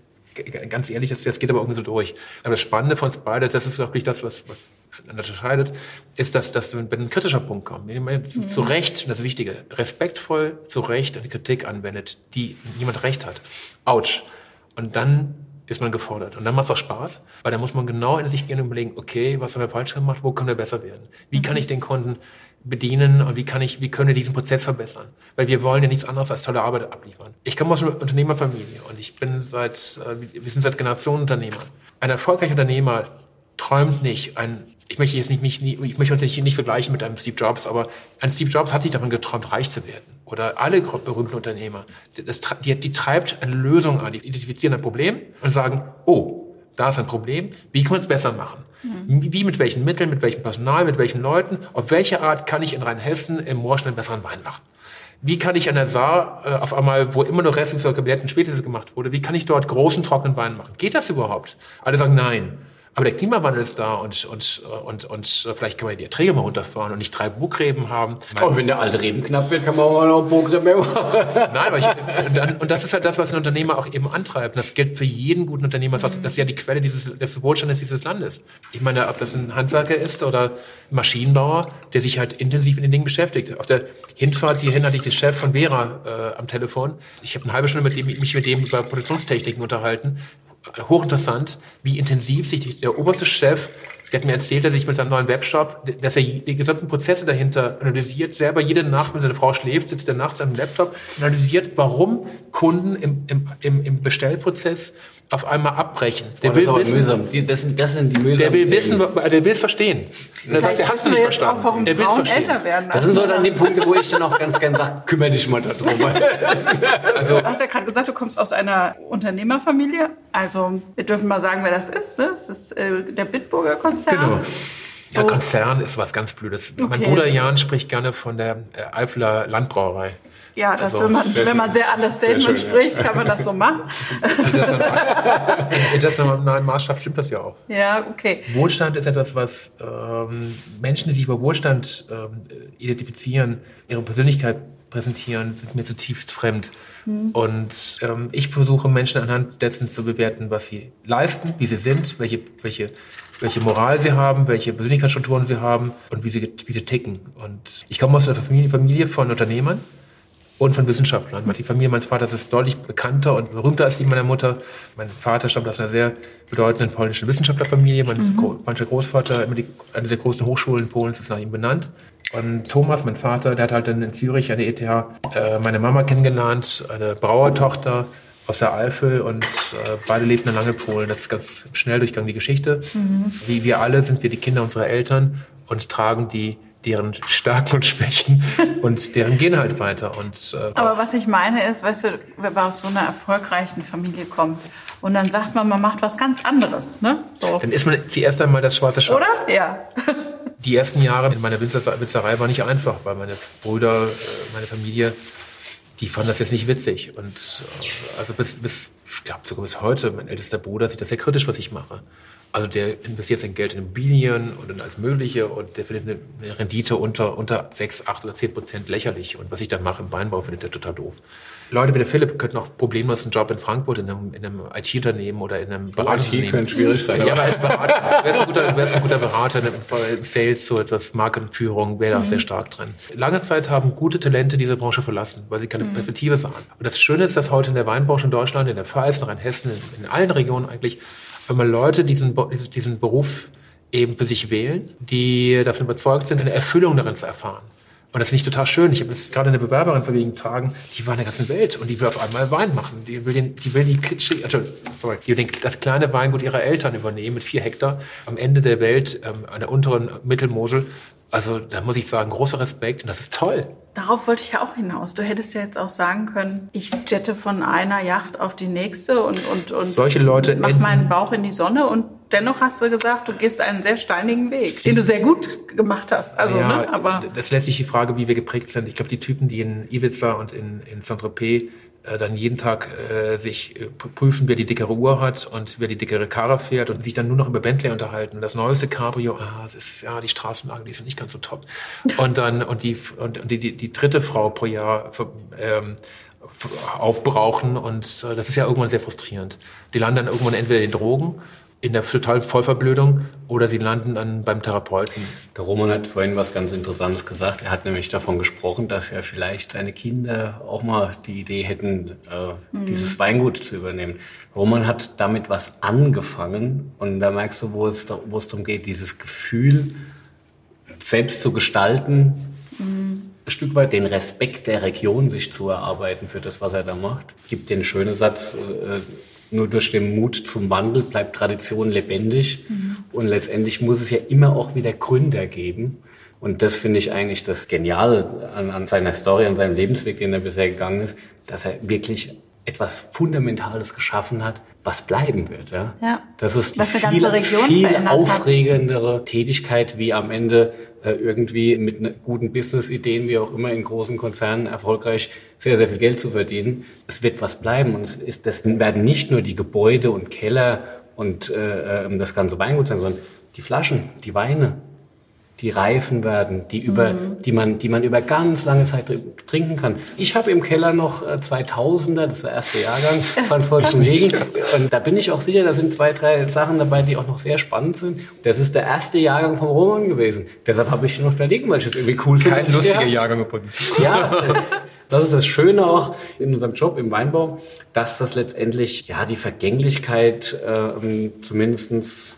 ganz ehrlich, das, das geht aber irgendwie so durch. Aber das Spannende von uns beide, das ist wirklich das, was, was unterscheidet, ist, dass, dass wenn ein kritischer Punkt kommt, zu, mhm. zu Recht, das Wichtige, respektvoll zu Recht eine Kritik anwendet, die niemand Recht hat. Autsch. Und dann ist man gefordert. Und dann macht es auch Spaß, weil dann muss man genau in sich gehen und überlegen, okay, was haben wir falsch gemacht, wo können wir besser werden? Wie kann ich den Kunden bedienen und wie kann ich, wie können wir diesen Prozess verbessern? Weil wir wollen ja nichts anderes als tolle Arbeit abliefern. Ich komme aus einer Unternehmerfamilie und ich bin seit, äh, wir sind seit Generationen Unternehmer. Ein erfolgreicher Unternehmer träumt nicht, ein, ich möchte jetzt nicht, nicht ich möchte uns nicht, nicht vergleichen mit einem Steve Jobs, aber ein Steve Jobs hat nicht davon geträumt, reich zu werden. Oder alle berühmten Unternehmer. Das, die, die treibt eine Lösung an. Die identifizieren ein Problem und sagen, oh, Da ist ein Problem. Wie kann man es besser machen? Mhm. Wie, mit welchen Mitteln, mit welchem Personal, mit welchen Leuten? Auf welche Art kann ich in Rheinhessen im Moorschen einen besseren Wein machen? Wie kann ich an der Saar äh, auf einmal, wo immer noch oder Kabinett spätestens gemacht wurde, wie kann ich dort großen trockenen Wein machen? Geht das überhaupt? Alle sagen nein. Aber der Klimawandel ist da und, und, und, und vielleicht kann man die Erträge mal runterfahren und nicht drei Burggräben haben. Und wenn der alte Reben knapp wird, kann man auch noch Burggräben mehr machen. Nein, aber ich, und das ist halt das, was ein Unternehmer auch eben antreibt. Das gilt für jeden guten Unternehmer. Das ist ja die Quelle dieses, des Wohlstandes dieses Landes. Ich meine, ob das ein Handwerker ist oder Maschinenbauer, der sich halt intensiv mit den Dingen beschäftigt. Auf der Hinfahrt hierhin hatte ich den Chef von Vera äh, am Telefon. Ich habe eine halbe Stunde mit dem, mich mit dem über Produktionstechniken unterhalten hochinteressant, wie intensiv sich der oberste Chef, der hat mir erzählt, dass sich mit seinem neuen Webshop, dass er die gesamten Prozesse dahinter analysiert, selber jede Nacht, wenn seine Frau schläft, sitzt er nachts am Laptop, analysiert, warum Kunden im, im, im Bestellprozess auf einmal abbrechen. Der oh, will wissen. Die, das, sind, das sind die mühsamen Der will wissen, der will es verstehen. Und er sagt, er hat es nicht verstanden. Auch, warum er will Frauen älter werden. Das sind so dann die Punkte, wo ich dann auch ganz gerne sage, kümmere dich mal darum. also, du hast ja gerade gesagt, du kommst aus einer Unternehmerfamilie. Also wir dürfen mal sagen, wer das ist. Ne? Das ist äh, der Bitburger Konzern. Genau. So. Ja, Konzern ist was ganz Blödes. Okay. Mein Bruder Jan spricht gerne von der äh, Eifler Landbrauerei. Ja, das, also, wenn, man, wenn man sehr understatement schön, spricht, ja. kann man das so machen. In internationalen Maßstab stimmt das ja auch. Ja, okay. Wohlstand ist etwas, was ähm, Menschen, die sich über Wohlstand ähm, identifizieren, ihre Persönlichkeit präsentieren, sind mir zutiefst fremd. Mhm. Und ähm, ich versuche Menschen anhand dessen zu bewerten, was sie leisten, wie sie sind, welche, welche, welche Moral sie haben, welche Persönlichkeitsstrukturen sie haben und wie sie, wie sie ticken. Und ich komme aus einer Familie, Familie von Unternehmern und von Wissenschaftlern. Die Familie meines Vaters ist deutlich bekannter und berühmter als die meiner Mutter. Mein Vater stammt aus einer sehr bedeutenden polnischen Wissenschaftlerfamilie. Mein mhm. polnischer Großvater, eine der größten Hochschulen Polens, ist nach ihm benannt. Und Thomas, mein Vater, der hat halt dann in Zürich an der ETH äh, meine Mama kennengelernt, eine Brauertochter aus der Eifel und äh, beide lebten in Langepolen. Das ist ganz schnell durchgang die Geschichte. Mhm. Wie wir alle sind wir die Kinder unserer Eltern und tragen die deren Stärken und Schwächen und deren gehen halt weiter. Und, äh, Aber was ich meine ist, weißt du, wenn man aus so einer erfolgreichen Familie kommt und dann sagt man, man macht was ganz anderes, ne? So. Dann ist man zuerst einmal das schwarze Schaf. Oder? Ja. Die ersten Jahre in meiner Winzerei war nicht einfach, weil meine Brüder, äh, meine Familie, die fanden das jetzt nicht witzig. Und äh, also bis, bis ich glaube sogar bis heute, mein ältester Bruder sieht das sehr kritisch, was ich mache. Also der investiert sein Geld in Immobilien und in alles Mögliche und der findet eine Rendite unter, unter 6, 8 oder 10 Prozent lächerlich. Und was ich dann mache im Weinbau, findet er total doof. Leute wie der Philipp könnten auch problemlos einen Job in Frankfurt in einem, in einem IT-Unternehmen oder in einem Beratungsunternehmen. IT könnte schwierig sein. Ja, aber als Berater, wärst ein guter, wärst ein guter Berater im Sales, so etwas Markenführung, wäre da mhm. sehr stark drin. Lange Zeit haben gute Talente diese Branche verlassen, weil sie keine mhm. Perspektive sahen. Und das Schöne ist, dass heute in der Weinbranche in Deutschland, in der Pfalz, in Rheinhessen, in, in allen Regionen eigentlich wenn man Leute diesen, diesen Beruf eben für sich wählen, die davon überzeugt sind, eine Erfüllung darin zu erfahren. Und das ist nicht total schön. Ich habe jetzt gerade eine Bewerberin vor wenigen Tagen, die war in der ganzen Welt und die will auf einmal Wein machen. Die will, den, die, will die, also, sorry, die will den, das kleine Weingut ihrer Eltern übernehmen mit vier Hektar am Ende der Welt, ähm, an der unteren Mittelmosel. Also da muss ich sagen, großer Respekt und das ist toll. Darauf wollte ich ja auch hinaus. Du hättest ja jetzt auch sagen können, ich jette von einer Yacht auf die nächste und, und, und Solche Leute mach meinen Bauch in die Sonne und dennoch hast du gesagt, du gehst einen sehr steinigen Weg, den du sehr gut gemacht hast. Also, ja, ne, aber das lässt sich die Frage, wie wir geprägt sind. Ich glaube, die Typen, die in Ibiza und in, in Saint-Tropez dann jeden Tag äh, sich äh, prüfen, wer die dickere Uhr hat und wer die dickere Karre fährt und sich dann nur noch über Bentley unterhalten. Und das neueste Cabrio, ah, das ist, ja, die Straßenwagen, die sind nicht ganz so top. Und dann, und die, und die, die, die dritte Frau pro Jahr ähm, aufbrauchen und äh, das ist ja irgendwann sehr frustrierend. Die landen dann irgendwann entweder in Drogen in der totalen Vollverblödung oder sie landen dann beim Therapeuten. Der Roman hat vorhin was ganz Interessantes gesagt. Er hat nämlich davon gesprochen, dass ja vielleicht seine Kinder auch mal die Idee hätten, äh, mhm. dieses Weingut zu übernehmen. Roman hat damit was angefangen und da merkst du, wo es, wo es darum geht, dieses Gefühl selbst zu gestalten, mhm. ein Stück weit den Respekt der Region sich zu erarbeiten für das, was er da macht. Gibt den schönen Satz, äh, nur durch den Mut zum Wandel bleibt Tradition lebendig. Mhm. Und letztendlich muss es ja immer auch wieder Gründer geben. Und das finde ich eigentlich das Geniale an, an seiner Story, an seinem Lebensweg, den er bisher gegangen ist, dass er wirklich etwas Fundamentales geschaffen hat, was bleiben wird. Ja? Ja. Das ist Was eine ganze Region viel verändert hat. aufregendere Tätigkeit, wie am Ende äh, irgendwie mit ne, guten Business-Ideen, wie auch immer in großen Konzernen erfolgreich sehr, sehr viel Geld zu verdienen. Es wird was bleiben und es ist, das werden nicht nur die Gebäude und Keller und äh, ähm, das ganze Weingut sein, sondern die Flaschen, die Weine, die reifen werden, die über, Mhm. die man, die man über ganz lange Zeit tr- trinken kann. Ich habe im Keller noch äh, 2000er, das ist der erste Jahrgang von Volkswagen. Und da bin ich auch sicher, da sind zwei, drei Sachen dabei, die auch noch sehr spannend sind. Das ist der erste Jahrgang vom Roman gewesen. Deshalb habe ich ihn noch da liegen, weil ich es irgendwie cool finde. Kein lustiger der- Jahrgang übrigens. ja, äh, das ist das Schöne auch in unserem Job im Weinbau, dass das letztendlich ja die Vergänglichkeit äh, zumindest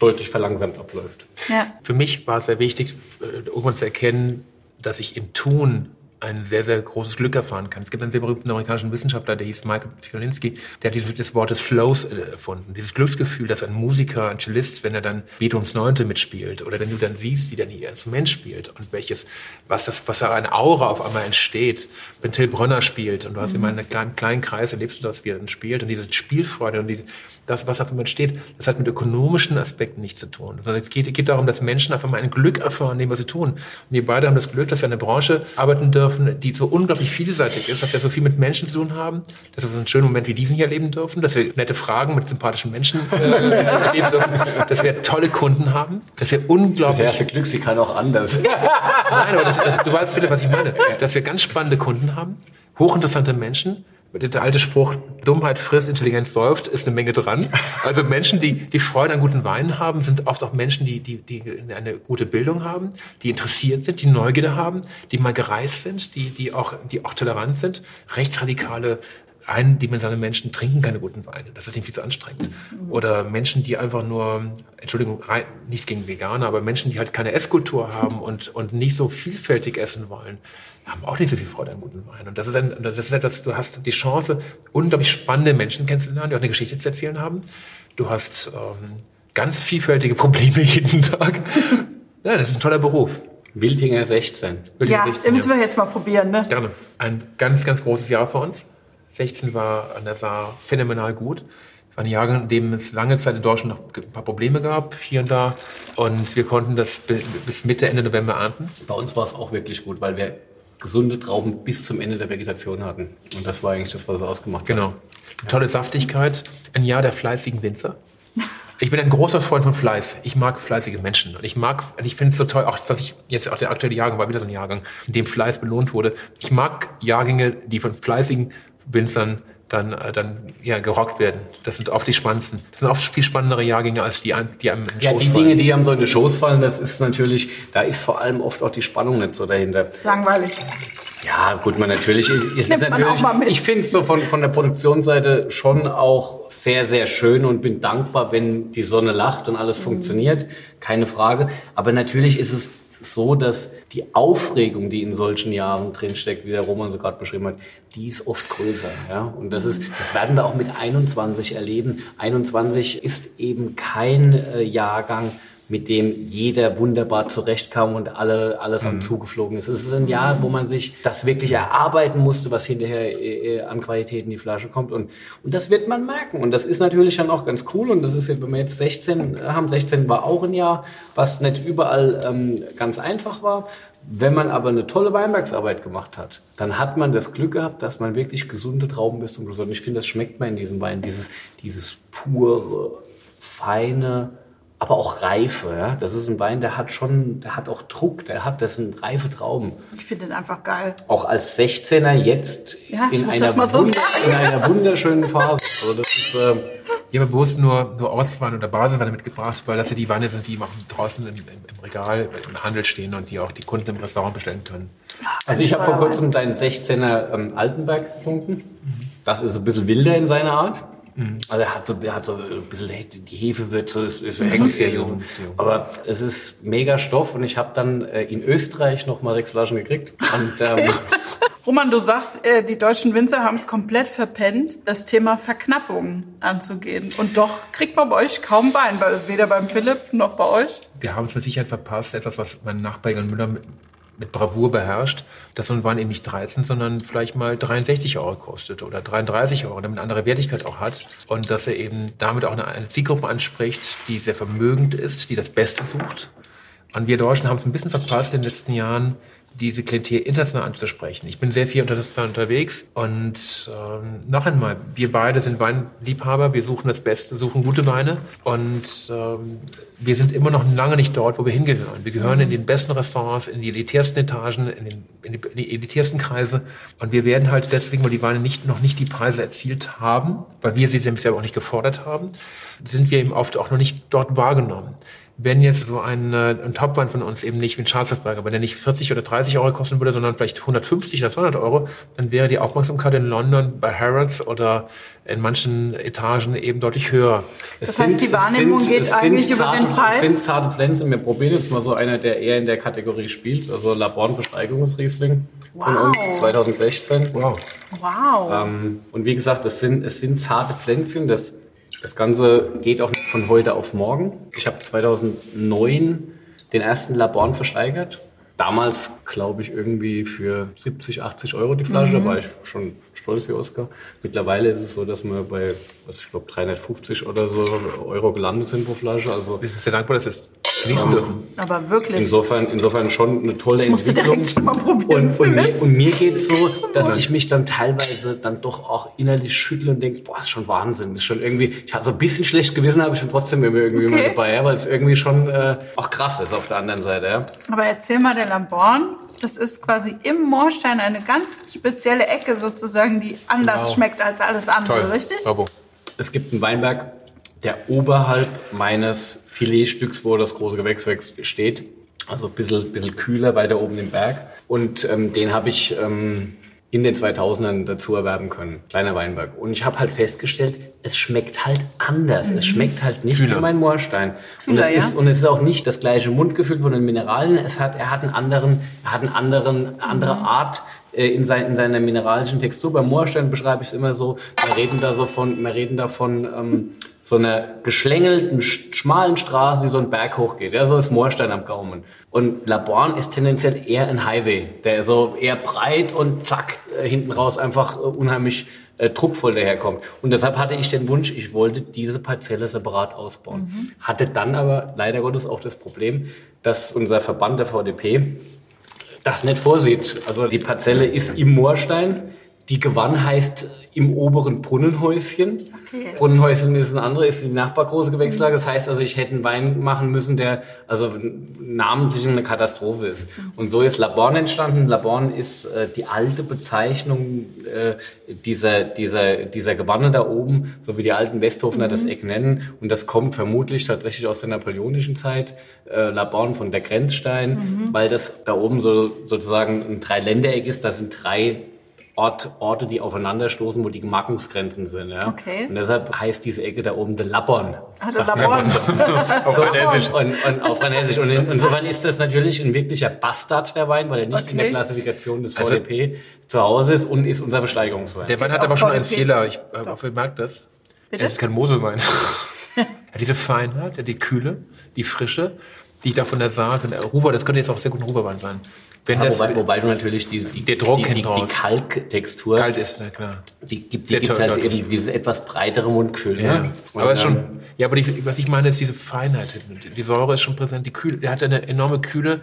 deutlich verlangsamt abläuft. Ja. Für mich war es sehr wichtig, äh, irgendwann zu erkennen, dass ich im Tun ein sehr, sehr großes Glück erfahren kann. Es gibt einen sehr berühmten amerikanischen Wissenschaftler, der hieß Michael Zielinski, der hat dieses, das Wort des Flows äh, erfunden. Dieses Glücksgefühl, dass ein Musiker, ein Cellist, wenn er dann Beethovens Neunte mitspielt oder wenn du dann siehst, wie dann die Instrument spielt und welches, was das, was da eine Aura auf einmal entsteht, wenn Till Brönner spielt und du hast immer in einem kleinen, kleinen Kreis erlebst du das, wie er dann spielt und diese Spielfreude und diese, das, was auf einmal entsteht, das hat mit ökonomischen Aspekten nichts zu tun. Sondern es geht, geht darum, dass Menschen auf einmal ein Glück erfahren, dem, was sie tun. Und wir beide haben das Glück, dass wir in einer Branche arbeiten dürfen, die so unglaublich vielseitig ist, dass wir so viel mit Menschen zu tun haben, dass wir so einen schönen Moment wie diesen hier erleben dürfen, dass wir nette Fragen mit sympathischen Menschen äh, erleben dürfen, dass wir tolle Kunden haben, dass wir Das unglaublich... erste Glück, sie kann auch anders. Nein, aber das, das, du weißt, Philipp, was ich meine. Dass wir ganz spannende Kunden haben, hochinteressante Menschen. Der alte Spruch, Dummheit frisst, Intelligenz säuft, ist eine Menge dran. Also Menschen, die, die Freude an guten Weinen haben, sind oft auch Menschen, die, die, die eine gute Bildung haben, die interessiert sind, die Neugierde haben, die mal gereist sind, die, die, auch, die auch tolerant sind. Rechtsradikale eindimensionale Menschen trinken keine guten Weine. Das ist viel zu anstrengend. Oder Menschen, die einfach nur, Entschuldigung, rein, nichts gegen Veganer, aber Menschen, die halt keine Esskultur haben und, und nicht so vielfältig essen wollen, haben auch nicht so viel Freude an guten Wein. Und das ist, ein, das ist etwas, du hast die Chance, unglaublich spannende Menschen kennenzulernen, die auch eine Geschichte zu erzählen haben. Du hast ähm, ganz vielfältige Probleme jeden Tag. Ja, das ist ein toller Beruf. Wildhinger 16. Ja, 16, den müssen wir jetzt mal probieren, ne? Gerne. Ein ganz, ganz großes Jahr für uns. 16 war an der Saar phänomenal gut. War ein Jahrgang, in dem es lange Zeit in Deutschland noch ein paar Probleme gab, hier und da. Und wir konnten das bi- bis Mitte, Ende November ernten. Bei uns war es auch wirklich gut, weil wir gesunde Trauben bis zum Ende der Vegetation hatten. Und das war eigentlich das, was es ausgemacht hat. Genau. Tolle Saftigkeit. Ein Jahr der fleißigen Winzer. Ich bin ein großer Freund von Fleiß. Ich mag fleißige Menschen. Und ich mag, ich finde es so toll, auch, dass ich, jetzt auch der aktuelle Jahrgang war wieder so ein Jahrgang, in dem Fleiß belohnt wurde. Ich mag Jahrgänge, die von fleißigen Winzern dann, äh, dann ja, gerockt werden. Das sind oft die spannendsten. Das sind oft viel spannendere Jahrgänge als die, die einem in den Ja, Schoß die fallen. Dinge, die einem so in die Schoß fallen, das ist natürlich, da ist vor allem oft auch die Spannung nicht so dahinter. Langweilig. Ja, gut, man natürlich, es ist natürlich, ich finde es so von, von der Produktionsseite schon auch sehr, sehr schön und bin dankbar, wenn die Sonne lacht und alles funktioniert. Keine Frage. Aber natürlich ist es so, dass die Aufregung, die in solchen Jahren drinsteckt, wie der Roman so gerade beschrieben hat, die ist oft größer. Ja? Und das ist, das werden wir auch mit 21 erleben. 21 ist eben kein äh, Jahrgang, mit dem jeder wunderbar zurechtkam und alle, alles am Zug geflogen ist. Es ist ein Jahr, wo man sich das wirklich erarbeiten musste, was hinterher äh, äh, an Qualität in die Flasche kommt. Und, und das wird man merken. Und das ist natürlich dann auch ganz cool. Und das ist jetzt, wenn wir jetzt 16 haben, 16 war auch ein Jahr, was nicht überall ähm, ganz einfach war. Wenn man aber eine tolle Weinbergsarbeit gemacht hat, dann hat man das Glück gehabt, dass man wirklich gesunde Trauben bis zum Schluss hat. Und ich finde, das schmeckt man in diesem Wein, dieses, dieses pure, feine, aber auch Reife. Ja? Das ist ein Wein, der hat schon, der hat auch Druck, der hat, das sind reife Trauben. Ich finde den einfach geil. Auch als 16er jetzt Ja, ich in, einer das mal so in einer wunderschönen Phase. Also das ist, äh, Ich habe bewusst nur, nur Ortsweine oder Basisweine mitgebracht, weil das ja die Weine sind, die auch draußen im, im, im Regal, im Handel stehen und die auch die Kunden im Restaurant bestellen können. Also ich habe vor kurzem deinen 16er ähm, Altenberg getrunken. Das ist ein bisschen wilder in seiner Art. Also er hat so, er hat so ein bisschen die Hefewürze, ist, ist, ist sehr jung, sehr jung. Aber es ist mega Stoff und ich habe dann äh, in Österreich noch mal sechs Flaschen gekriegt. Und ähm, Roman, du sagst, äh, die deutschen Winzer haben es komplett verpennt, das Thema Verknappung anzugehen. Und doch kriegt man bei euch kaum Wein, weder beim Philipp noch bei euch. Wir haben es mit Sicherheit verpasst, etwas, was mein Nachbar Egon Müller mit, Bravour beherrscht, dass so ein Wein eben nicht 13, sondern vielleicht mal 63 Euro kostet oder 33 Euro, damit eine andere Wertigkeit auch hat und dass er eben damit auch eine Zielgruppe anspricht, die sehr vermögend ist, die das Beste sucht. Und wir Deutschen haben es ein bisschen verpasst in den letzten Jahren, diese Klientel international anzusprechen. Ich bin sehr viel international unterwegs und ähm, noch einmal, wir beide sind Weinliebhaber, wir suchen das Beste, suchen gute Weine und ähm, wir sind immer noch lange nicht dort, wo wir hingehören. Wir gehören in den besten Restaurants, in die elitärsten Etagen, in, den, in, die, in die elitärsten Kreise und wir werden halt deswegen, weil die Weine nicht, noch nicht die Preise erzielt haben, weil wir sie bisher auch nicht gefordert haben, sind wir eben oft auch noch nicht dort wahrgenommen wenn jetzt so ein, äh, ein Topwein von uns eben nicht wie ein Schwarzwaldberger, wenn der nicht 40 oder 30 Euro kosten würde, sondern vielleicht 150 oder 200 Euro, dann wäre die Aufmerksamkeit in London bei Harrods oder in manchen Etagen eben deutlich höher. Das es heißt, die Wahrnehmung sind, geht eigentlich zarte, über den Preis? Es sind zarte Pflänzen. Wir probieren jetzt mal so einer, der eher in der Kategorie spielt, also Laborn Versteigerungsriesling wow. von uns 2016. Wow. Wow. Ähm, und wie gesagt, es sind, es sind zarte Pflänzchen, das das Ganze geht auch nicht von heute auf morgen. Ich habe 2009 den ersten Laborn versteigert. Damals, glaube ich, irgendwie für 70, 80 Euro die Flasche. Mhm. Da war ich schon stolz wie Oscar. Mittlerweile ist es so, dass wir bei, was ich glaube, 350 oder so Euro gelandet sind pro Flasche. Also, wir sind sehr dankbar, dass es genießen dürfen. Aber wirklich. Insofern, insofern schon eine tolle ich musste Entwicklung. Direkt schon mal probieren und, und, mir, und mir geht's so, dass ich mich dann teilweise dann doch auch innerlich schüttle und denke, boah, ist schon Wahnsinn. Ist schon irgendwie, ich habe so ein bisschen schlecht gewissen, habe ich schon trotzdem immer irgendwie okay. mal dabei, ja, weil es irgendwie schon äh, auch krass ist auf der anderen Seite. Ja. Aber erzähl mal der Lamborn. Das ist quasi im Moorstein eine ganz spezielle Ecke sozusagen, die anders wow. schmeckt als alles andere, Toll. richtig? Bravo. Es gibt einen Weinberg, der oberhalb meines Filetstücks, wo das große Gewächs steht. Also ein bisschen, bisschen kühler weiter oben im Berg. Und ähm, den habe ich ähm, in den 2000ern dazu erwerben können. Kleiner Weinberg. Und ich habe halt festgestellt, es schmeckt halt anders. Mhm. Es schmeckt halt nicht Kühler. wie mein Moorstein. Und, Kühler, es ist, ja? und es ist auch nicht das gleiche Mundgefühl von den Mineralien. Es hat, er hat einen anderen, er hat einen anderen, andere mhm. Art äh, in, sein, in seiner mineralischen Textur. Beim Moorstein beschreibe ich es immer so, wir reden da so von, wir reden da von ähm, so einer geschlängelten, schmalen Straße, die so einen Berg hochgeht. Ja, so ist Moorstein am Gaumen. Und Laborn ist tendenziell eher ein Highway, der so eher breit und zack, äh, hinten raus einfach äh, unheimlich äh, druckvoll daherkommt. Und deshalb hatte ich den Wunsch, ich wollte diese Parzelle separat ausbauen. Mhm. Hatte dann aber leider Gottes auch das Problem, dass unser Verband der VDP das nicht vorsieht. Also die Parzelle ist im Moorstein. Die Gewann heißt im oberen Brunnenhäuschen. Okay. Brunnenhäuschen ist ein anderes, ist die nachbargroße Gewächslage. Das heißt also, ich hätte einen Wein machen müssen, der also namentlich eine Katastrophe ist. Und so ist Laborn entstanden. Laborn ist äh, die alte Bezeichnung äh, dieser, dieser, dieser Gewanne da oben, so wie die alten Westhofener mhm. das Eck nennen. Und das kommt vermutlich tatsächlich aus der napoleonischen Zeit. Äh, Laborn von der Grenzstein, mhm. weil das da oben so sozusagen ein Dreiländereck ist. Da sind drei Ort, Orte, die aufeinanderstoßen, wo die Gemarkungsgrenzen sind. Ja? Okay. Und deshalb heißt diese Ecke da oben de Lappern. Ah, de Lappern. auf so, Französisch. Und, und, auf Französisch. Und in, insofern ist das natürlich ein wirklicher Bastard, der Wein, weil er nicht okay. in der Klassifikation des VDP also, zu Hause ist und ist unser Versteigerungswein. Der Wein hat aber schon einen Fehler. Ich hoffe, ihr merkt das. Bitte? Es ist kein Moselwein. ja, diese Feinheit, die Kühle, die Frische, die ich da von der Saat, von der Ruwer, das könnte jetzt auch sehr gut ein Ruwerwein sein. Wenn ja, wobei, wobei du natürlich die, die, der Druck die, die, die Kalktextur, Kalt ist, na klar. Die gibt, die gibt halt eben dieses etwas breitere Mundgefühl. Ja, ne? aber schon, ja, aber die, was ich meine, ist diese Feinheit. Die Säure ist schon präsent, die Kühle, der hat eine enorme Kühle,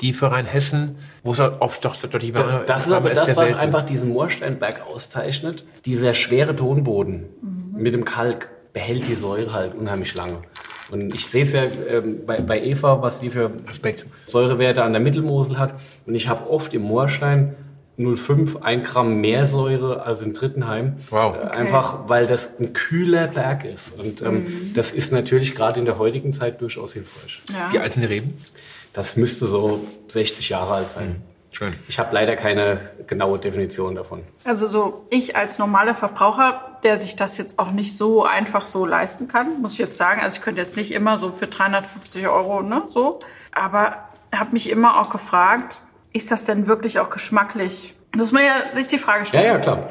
die für Rhein Hessen, wo es halt oft doch deutlich war. Das ist aber, aber das, was selten. einfach diesen Moorsteinberg auszeichnet. Dieser schwere Tonboden mhm. mit dem Kalk behält die Säure halt unheimlich lange. Und ich sehe es ja ähm, bei, bei Eva, was sie für Aspekt. Säurewerte an der Mittelmosel hat. Und ich habe oft im Moorstein 0,5, 1 Gramm mehr Säure als im Drittenheim. Wow. Äh, okay. Einfach, weil das ein kühler Berg ist. Und ähm, mhm. das ist natürlich gerade in der heutigen Zeit durchaus hilfreich. Ja. Wie alt sind die Reben? Das müsste so 60 Jahre alt sein. Mhm. Schön. Ich habe leider keine genaue Definition davon. Also so ich als normaler Verbraucher, der sich das jetzt auch nicht so einfach so leisten kann, muss ich jetzt sagen. Also ich könnte jetzt nicht immer so für 350 Euro, ne, so. Aber habe mich immer auch gefragt, ist das denn wirklich auch geschmacklich? Muss man ja sich die Frage stellen. Ja, ja, klar.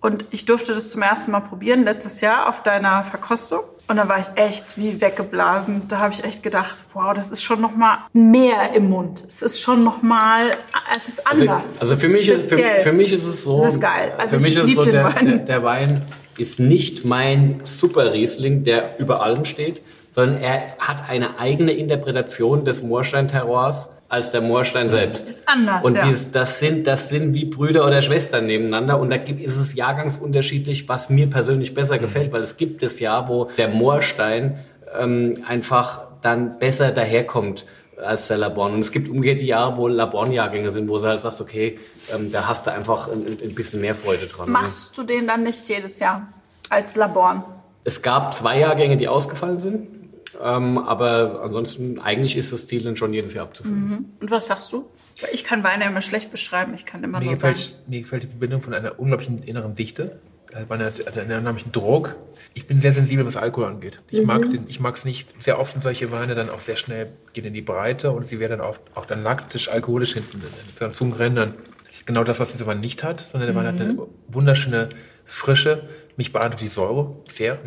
Und ich durfte das zum ersten Mal probieren letztes Jahr auf deiner Verkostung. Und da war ich echt wie weggeblasen. Da habe ich echt gedacht, wow, das ist schon noch mal mehr im Mund. Es ist schon noch mal, es ist Also, anders. also Es für, mich ist, für, für mich ist es so. Das ist geil. Also für ich mich ist es so, der. Der, der Wein ist nicht mein Super Riesling, der über allem steht, sondern er hat eine eigene Interpretation des Moorstein-Terroirs als der Moorstein selbst. Ist anders, Und ja. dies, das, sind, das sind wie Brüder oder Schwestern nebeneinander. Und da gibt, ist es jahrgangsunterschiedlich, was mir persönlich besser Mhm. gefällt, weil es gibt es ja, wo der Moorstein ähm, einfach dann besser daherkommt als der Laborn. Und es gibt umgekehrt die Jahre, wo Laborn-Jahrgänge sind, wo du halt sagst, okay, ähm, da hast du einfach ein, ein bisschen mehr Freude dran. Machst du den dann nicht jedes Jahr als Laborn? Es gab zwei Jahrgänge, die ausgefallen sind. Ähm, aber ansonsten, eigentlich ist das Ziel dann schon jedes Jahr abzufüllen. Und was sagst du? Ich kann Weine immer schlecht beschreiben. Ich kann immer Mir nur gefällt, mir gefällt die Verbindung von einer unglaublichen inneren Dichte, bei einer, einer unheimlichen Druck. Ich bin sehr sensibel, was Alkohol angeht. Ich mag den, ich mag es nicht. Sehr oft sind solche Weine dann auch sehr schnell gehen in die Breite und sie werden dann auch, auch dann laktisch, alkoholisch hinten, so an Zungenrändern. Das ist genau das, was dieser Wein nicht hat, sondern der Wein hat eine wunderschöne Frische. Mich beeindruckt die Säure sehr.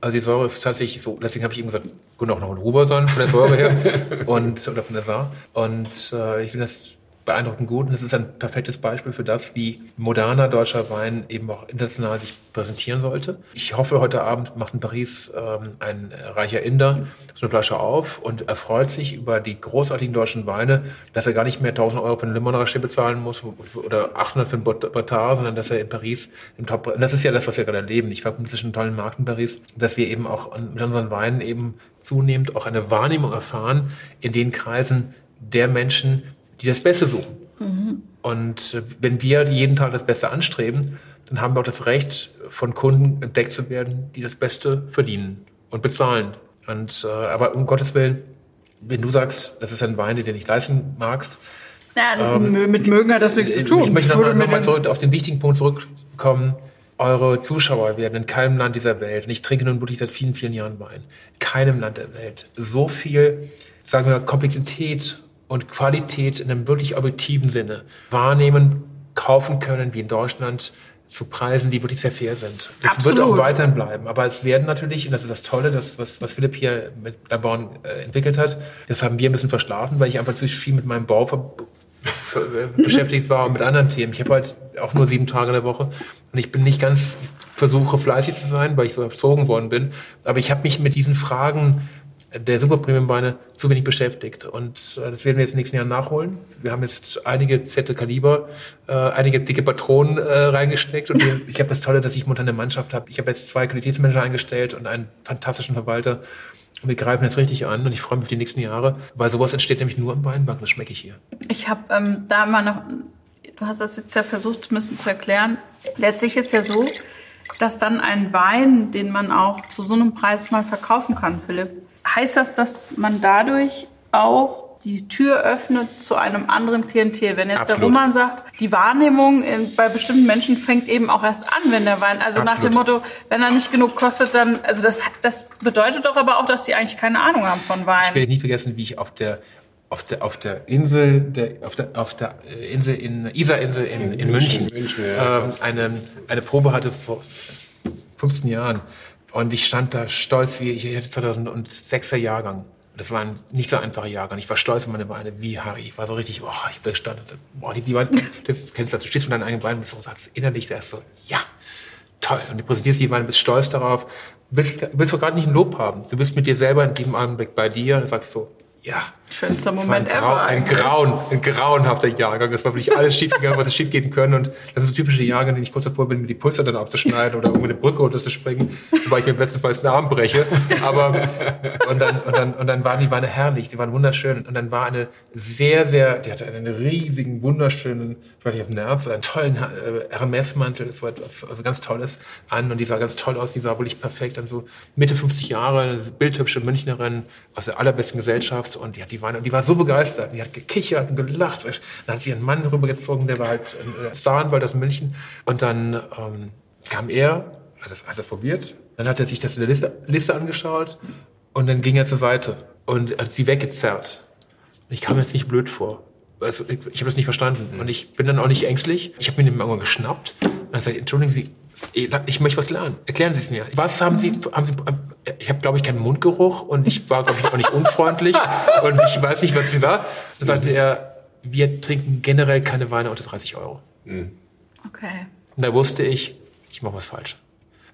Also die Säure ist tatsächlich so, deswegen habe ich eben gesagt, könnte auch noch ein sein von der Säure her und oder von der Saar. Und äh, ich finde das beeindruckend gut. Und das ist ein perfektes Beispiel für das, wie moderner deutscher Wein eben auch international sich präsentieren sollte. Ich hoffe, heute Abend macht in Paris ähm, ein reicher Inder so eine Flasche auf und erfreut sich über die großartigen deutschen Weine, dass er gar nicht mehr 1000 Euro für eine Limonacher bezahlen muss oder 800 für ein Botard, sondern dass er in Paris im Top... Das ist ja das, was wir gerade erleben. Ich verbinde zwischen tollen Markt in Paris, dass wir eben auch mit unseren Weinen eben zunehmend auch eine Wahrnehmung erfahren in den Kreisen der Menschen, die das Beste suchen. Und äh, wenn wir jeden Tag das Beste anstreben, dann haben wir auch das Recht, von Kunden entdeckt zu werden, die das Beste verdienen und bezahlen. Und, äh, aber um Gottes Willen, wenn du sagst, das ist ein Wein, den du nicht leisten magst, Ja, mö- mit mögen hat das nichts zu tun. ich möchte nochmal noch mal zurück auf den wichtigen Punkt zurückkommen. Eure Zuschauer werden in keinem Land dieser Welt, und ich trinke nun wirklich seit vielen, vielen Jahren Wein, in keinem Land der Welt so viel, sagen wir, Komplexität und Qualität in einem wirklich objektiven Sinne wahrnehmen, kaufen können, wie in Deutschland, zu Preisen, die wirklich sehr fair sind. Das wird Absolut. auch weiterhin bleiben. Aber es werden natürlich, und das ist das Tolle, das, was, was Philipp hier mit Laborn äh, entwickelt hat, das haben wir ein bisschen verschlafen, weil ich einfach zu viel mit meinem Bau ver ver- äh, beschäftigt war und mit anderen Themen. Ich habe halt auch nur sieben Tage in der Woche und ich bin nicht ganz versuche fleißig zu sein, weil ich so erzogen worden bin. Aber ich habe mich mit diesen Fragen der Superpremium-Weine zu wenig beschäftigt. Und äh, das werden wir jetzt in den nächsten Jahren nachholen. Wir haben jetzt einige fette Kaliber, äh, einige dicke Patronen äh, reingesteckt. Und wir, ich habe das Tolle, dass ich momentan eine Mannschaft habe. Ich habe jetzt zwei Qualitätsmanager eingestellt und einen fantastischen Verwalter. Und wir greifen jetzt richtig an und ich freue mich auf die nächsten Jahre, weil sowas entsteht nämlich nur im Weinbank. Das schmecke ich hier. Ich habe ähm, da mal noch, du hast das jetzt ja versucht, ein bisschen zu erklären. Letztlich ist ja so, dass dann ein Wein, den man auch zu so einem Preis mal verkaufen kann, Philipp, heißt das, dass man dadurch auch die Tür öffnet zu einem anderen Klientel. Wenn jetzt der Absolut. Roman sagt, die Wahrnehmung in, bei bestimmten Menschen fängt eben auch erst an, wenn der Wein, also nach dem Absolut. Motto, wenn er nicht genug kostet, dann, also das, das bedeutet doch aber auch, dass die eigentlich keine Ahnung haben von Ich Wein. werde nie vergessen, wie ich auf der auf der auf der Insel der auf der auf der Insel in Isarinsel in, in München, München, ja. ähm, eine eine Probe hatte vor 15 Jahren und ich stand da stolz wie ich hatte 2006er Jahrgang. Das war ein nicht so einfacher Jahrgang. Ich war stolz auf meine Weine, wie Harry. Ich war so richtig, oh, ich bin gestanden. Boah, die, die Weine, das kennst du das, du stehst von deinen eigenen Weinen und sagst innerlich, der ist so, ja, toll. Und du präsentierst die Weine, bist stolz darauf. Du willst, willst doch gerade nicht ein Lob haben. Du bist mit dir selber in diesem Augenblick bei dir und sagst so, ja. Schönster Das war ein, Moment Grau, ever. ein. Grauen, ein grauenhafter Jahrgang. Es war wirklich alles schief gegangen, was es schief gehen können. Und das ist ein typischer Jahrgang, den ich kurz davor bin, mir die Pulse dann abzuschneiden oder irgendwo eine Brücke runterzuspringen, wobei ich mir bestenfalls den Arm breche. Aber, und dann, und dann, und dann waren die Weine herrlich, die waren wunderschön. Und dann war eine sehr, sehr, die hatte einen riesigen, wunderschönen, ich weiß nicht, ob Nerz, einen tollen äh, Hermes-Mantel, das war etwas, also ganz Tolles an. Und die sah ganz toll aus, die sah wirklich perfekt, dann so Mitte 50 Jahre, eine bildhübsche Münchnerin aus der allerbesten Gesellschaft. Und die hat die Weine, und die war so begeistert. Die hat gekichert und gelacht. Dann hat sie ihren Mann rübergezogen, der war halt ein Staranwalt aus München. Und dann ähm, kam er, hat das, hat das probiert. Dann hat er sich das in der Liste, Liste angeschaut und dann ging er zur Seite und hat sie weggezerrt. Und ich kam mir jetzt nicht blöd vor. Also ich, ich habe das nicht verstanden. Und ich bin dann auch nicht ängstlich. Ich habe mir den irgendwann geschnappt und dann gesagt, entschuldigen Sie, ich möchte was lernen. Erklären Sie es mir. Was haben Sie, haben Sie ich ich habe, glaube ich, keinen Mundgeruch und ich war, glaube ich, auch nicht unfreundlich und ich weiß nicht, was sie war. Dann sagte er, wir trinken generell keine Weine unter 30 Euro. Okay. Und da wusste ich, ich mache was falsch.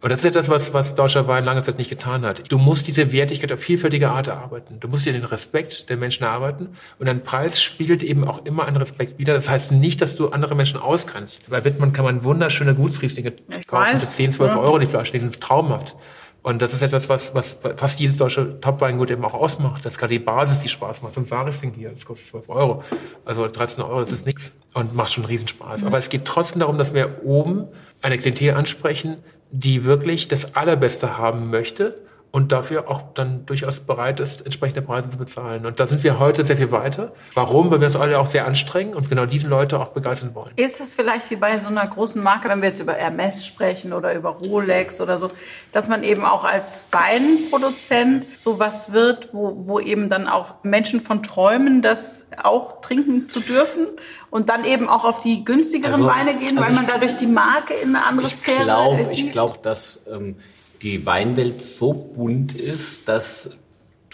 Und das ist etwas, was, was deutscher Wein lange Zeit nicht getan hat. Du musst diese Wertigkeit auf vielfältige Art erarbeiten. Du musst dir den Respekt der Menschen erarbeiten. Und ein Preis spiegelt eben auch immer einen Respekt wider. Das heißt nicht, dass du andere Menschen ausgrenzt. Bei Wittmann kann man wunderschöne Gutsrieslinge kaufen für 10, 12 ja. Euro die Flasche. Die sind traumhaft. Und das ist etwas, was, was fast jedes deutsche Topweingut eben auch ausmacht. Das ist gerade die Basis, die Spaß macht. So ein Sarisling hier, das kostet 12 Euro. Also 13 Euro, das ist nichts und macht schon Riesenspaß. Aber es geht trotzdem darum, dass wir oben eine Klientel ansprechen, die wirklich das Allerbeste haben möchte und dafür auch dann durchaus bereit ist, entsprechende Preise zu bezahlen. Und da sind wir heute sehr viel weiter. Warum? Weil wir uns alle auch sehr anstrengen und genau diese Leute auch begeistern wollen. Ist es vielleicht wie bei so einer großen Marke, wenn wir jetzt über Hermes sprechen oder über Rolex oder so, dass man eben auch als Weinproduzent sowas wird, wo, wo eben dann auch Menschen von träumen, das auch trinken zu dürfen und dann eben auch auf die günstigeren Also- Weine gehen, also weil man dadurch die Marke in eine andere Ich Sphäre glaube, hieft? ich glaube, dass ähm, die Weinwelt so bunt ist, dass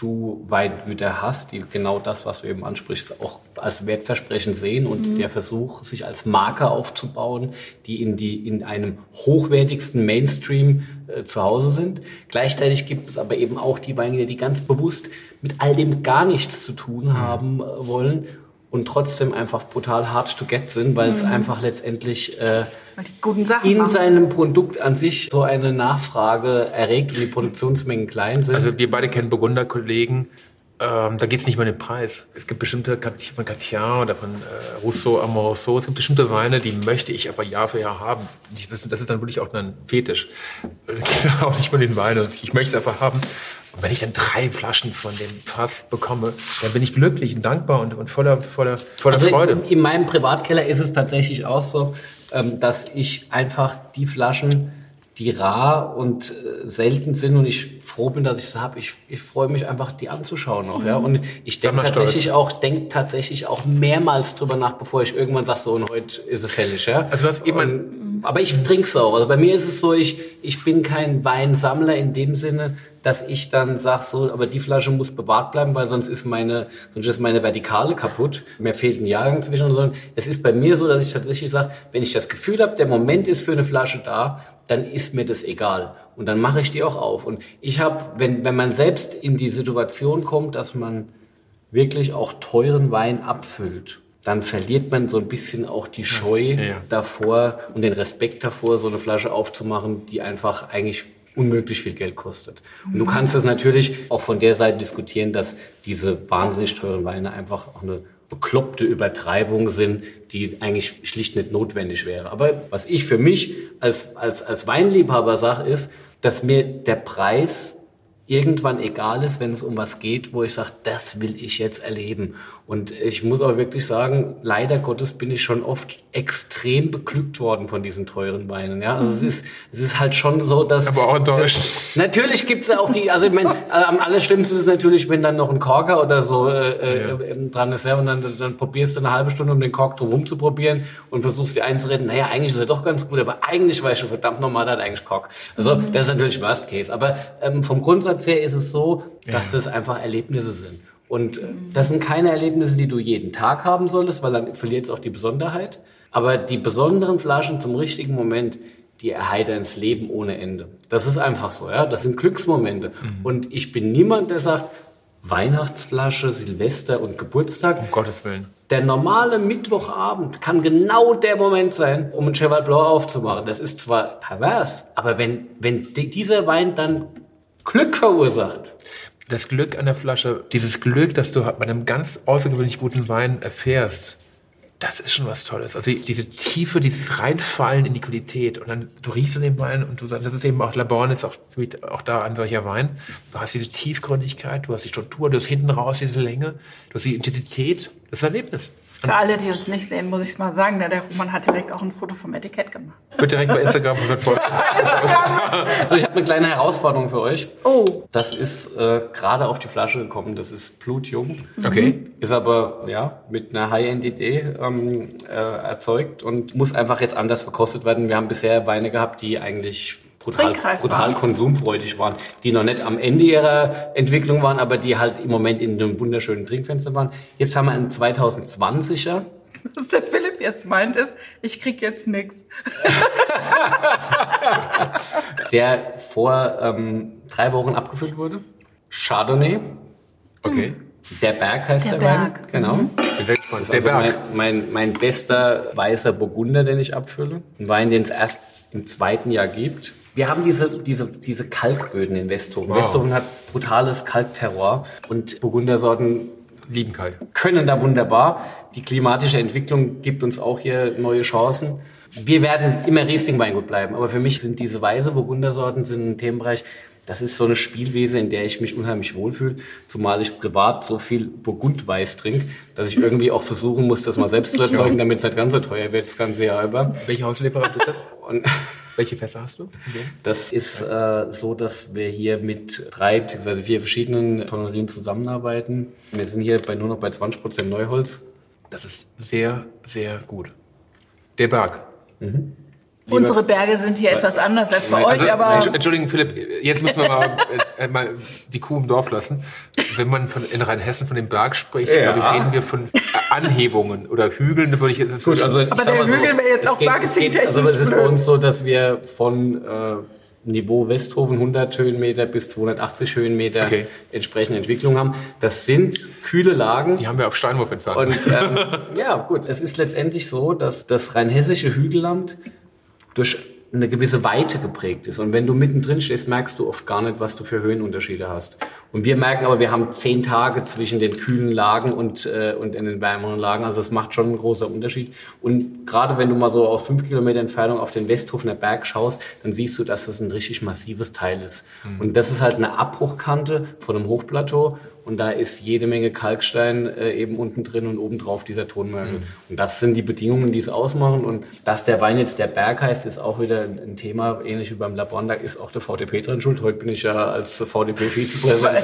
du Weingüter hast, die genau das, was du eben ansprichst, auch als Wertversprechen sehen und der Versuch, sich als Marke aufzubauen, die in die in einem hochwertigsten Mainstream äh, zu Hause sind. Gleichzeitig gibt es aber eben auch die Weingüter, die ganz bewusst mit all dem gar nichts zu tun haben äh, wollen und trotzdem einfach brutal hard to get sind, weil es einfach letztendlich äh, in machen. seinem Produkt an sich so eine Nachfrage erregt, wie die Produktionsmengen klein sind. Also wir beide kennen Burgunder-Kollegen. Ähm, da geht es nicht mehr um den Preis. Es gibt bestimmte von Catien oder von äh, Rousseau, Amoroso, es gibt bestimmte Weine, die möchte ich aber Jahr für Jahr haben. Das ist, das ist dann wirklich auch ein Fetisch. Da geht es auch nicht um den Wein. Also Ich möchte es einfach haben. Und wenn ich dann drei Flaschen von dem Fass bekomme, dann bin ich glücklich und dankbar und, und voller, voller, voller also Freude. in, in meinem Privatkeller ist es tatsächlich auch so, ähm, dass ich einfach die Flaschen, die rar und äh, selten sind und ich froh bin, dass ich es habe. Ich, ich freue mich einfach, die anzuschauen noch. Ja? Und ich denke tatsächlich auch, denk tatsächlich auch mehrmals drüber nach, bevor ich irgendwann sage, so und heute ist es fällig. Ja? Also du hast eben Und- aber ich trinke es auch. Also bei mir ist es so, ich, ich bin kein Weinsammler in dem Sinne, dass ich dann sage, so, aber die Flasche muss bewahrt bleiben, weil sonst ist meine, sonst ist meine Vertikale kaputt. Mir fehlt ein Jahrgang zwischen, sondern es ist bei mir so, dass ich tatsächlich sage, wenn ich das Gefühl habe, der Moment ist für eine Flasche da, dann ist mir das egal. Und dann mache ich die auch auf. Und ich habe, wenn, wenn man selbst in die Situation kommt, dass man wirklich auch teuren Wein abfüllt, dann verliert man so ein bisschen auch die Scheu ja. davor und den Respekt davor, so eine Flasche aufzumachen, die einfach eigentlich unmöglich viel Geld kostet. Und du kannst es natürlich auch von der Seite diskutieren, dass diese wahnsinnig teuren Weine einfach auch eine bekloppte Übertreibung sind, die eigentlich schlicht nicht notwendig wäre. Aber was ich für mich als, als, als Weinliebhaber sage, ist, dass mir der Preis irgendwann egal ist, wenn es um was geht, wo ich sage, das will ich jetzt erleben. Und ich muss auch wirklich sagen, leider Gottes bin ich schon oft extrem beglückt worden von diesen teuren Weinen. Ja, also es ist, es ist halt schon so, dass Aber auch enttäuscht. Natürlich gibt's ja auch die, also ich meine, äh, am allerschlimmsten ist es natürlich, wenn dann noch ein Korker oder so äh, Ja. äh, dran ist, ja, und dann, dann probierst du eine halbe Stunde, um den Kork drum zu probieren und versuchst dir einzureden, naja, eigentlich ist er doch ganz gut, aber eigentlich war ich schon verdammt normal, der hat eigentlich Kork. Also das ist natürlich Worst Case. Aber ähm, vom Grundsatz her ist es so, dass das einfach Erlebnisse sind. Und äh, das sind keine Erlebnisse, die du jeden Tag haben solltest, weil dann verliert es auch die Besonderheit. Aber die besonderen Flaschen zum richtigen Moment, die erheitern das Leben ohne Ende. Das ist einfach so, ja. Das sind Glücksmomente. Und ich bin niemand, der sagt, Weihnachtsflasche, Silvester und Geburtstag. Um Gottes Willen. Der normale Mittwochabend kann genau der Moment sein, um ein Cheval Blanc aufzumachen. Das ist zwar pervers, aber wenn, wenn di- dieser Wein dann Glück verursacht, das Glück an der Flasche, dieses Glück, das du bei einem ganz außergewöhnlich guten Wein erfährst, das ist schon was Tolles. Also diese Tiefe, dieses Reinfallen in die Qualität und dann du riechst an dem Wein und du sagst, das ist eben auch Laborn ist auch, auch da ein solcher Wein. Du hast diese Tiefgründigkeit, du hast die Struktur, du hast hinten raus diese Länge, du hast die Intensität, das ist ein Erlebnis. Für alle, die uns nicht sehen, muss ich es mal sagen, ne, der Roman hat direkt auch ein Foto vom Etikett gemacht. Wird direkt bei Instagram verfolgt. Also ich habe eine kleine Herausforderung für euch. Oh, Das ist äh, gerade auf die Flasche gekommen. Das ist blutjung. Okay. Ist aber ja mit einer High-End-Idee ähm, äh, erzeugt und muss einfach jetzt anders verkostet werden. Wir haben bisher Weine gehabt, die eigentlich brutal, brutal konsumfreudig waren, die noch nicht am Ende ihrer Entwicklung waren, aber die halt im Moment in einem wunderschönen Trinkfenster waren. Jetzt haben wir einen 2020er. Was der Philipp jetzt meint ist, ich krieg jetzt nix. der vor ähm, drei Wochen abgefüllt wurde. Chardonnay. Okay. Der Berg heißt der, der Berg. Wein, genau. Mhm. Der also Berg. Mein, mein, mein bester weißer Burgunder, den ich abfülle. Ein Wein, den es erst im zweiten Jahr gibt. Wir haben diese, diese, diese Kalkböden in Westhofen. Wow. Westhofen hat brutales Kalkterror und Burgundersorten lieben Kalk. Können da wunderbar. Die klimatische Entwicklung gibt uns auch hier neue Chancen. Wir werden immer Riesling-Weingut bleiben, aber für mich sind diese weiße Burgundersorten sind ein Themenbereich, das ist so eine Spielwiese, in der ich mich unheimlich wohlfühle, zumal ich privat so viel Burgundweiß trinke, dass ich irgendwie auch versuchen muss, das mal selbst zu erzeugen, damit es nicht ganz so teuer wird das ganze Jahr über. Welche Hauslieferant ist das? Und welche Fässer hast du? Das ist äh, so, dass wir hier mit drei bzw. vier verschiedenen Tonnerien zusammenarbeiten. Wir sind hier bei nur noch bei 20% Neuholz. Das ist sehr, sehr gut. Der Berg. Mhm. Unsere Berge sind hier etwas anders als bei also, euch, aber. Entschuldigen, Philipp, jetzt müssen wir mal, äh, mal die Kuh im Dorf lassen. Wenn man von, in Rheinhessen von dem Berg spricht, ja. glaube ich, reden wir von Anhebungen oder Hügeln. Würde ich jetzt Gut, also aber der Hügel so, wäre jetzt auch marketingtechnisch. Also es ist bei uns so, dass wir von äh, Niveau Westhofen 100 Höhenmeter bis 280 Höhenmeter okay. entsprechende Entwicklung haben. Das sind kühle Lagen. Die haben wir auf Steinwurf entfernt. Und ähm, ja, gut, es ist letztendlich so, dass das rheinhessische Hügelland durch eine gewisse Weite geprägt ist. Und wenn du mittendrin stehst, merkst du oft gar nicht, was du für Höhenunterschiede hast. Und wir merken aber, wir haben zehn Tage zwischen den kühlen Lagen und, äh, und in den wärmeren Lagen. Also es macht schon einen großen Unterschied. Und gerade wenn du mal so aus fünf Kilometer Entfernung auf den Westhofener Berg schaust, dann siehst du, dass das ein richtig massives Teil ist. Mhm. Und das ist halt eine Abbruchkante von einem Hochplateau. Und da ist jede Menge Kalkstein äh, eben unten drin und obendrauf dieser Tonmörgel. Mhm. Und das sind die Bedingungen, die es ausmachen. Und dass der Wein jetzt der Berg heißt, ist auch wieder ein Thema, ähnlich wie beim Labron. ist auch der VDP drin schuld. Heute bin ich ja als VDP-Vizepräsident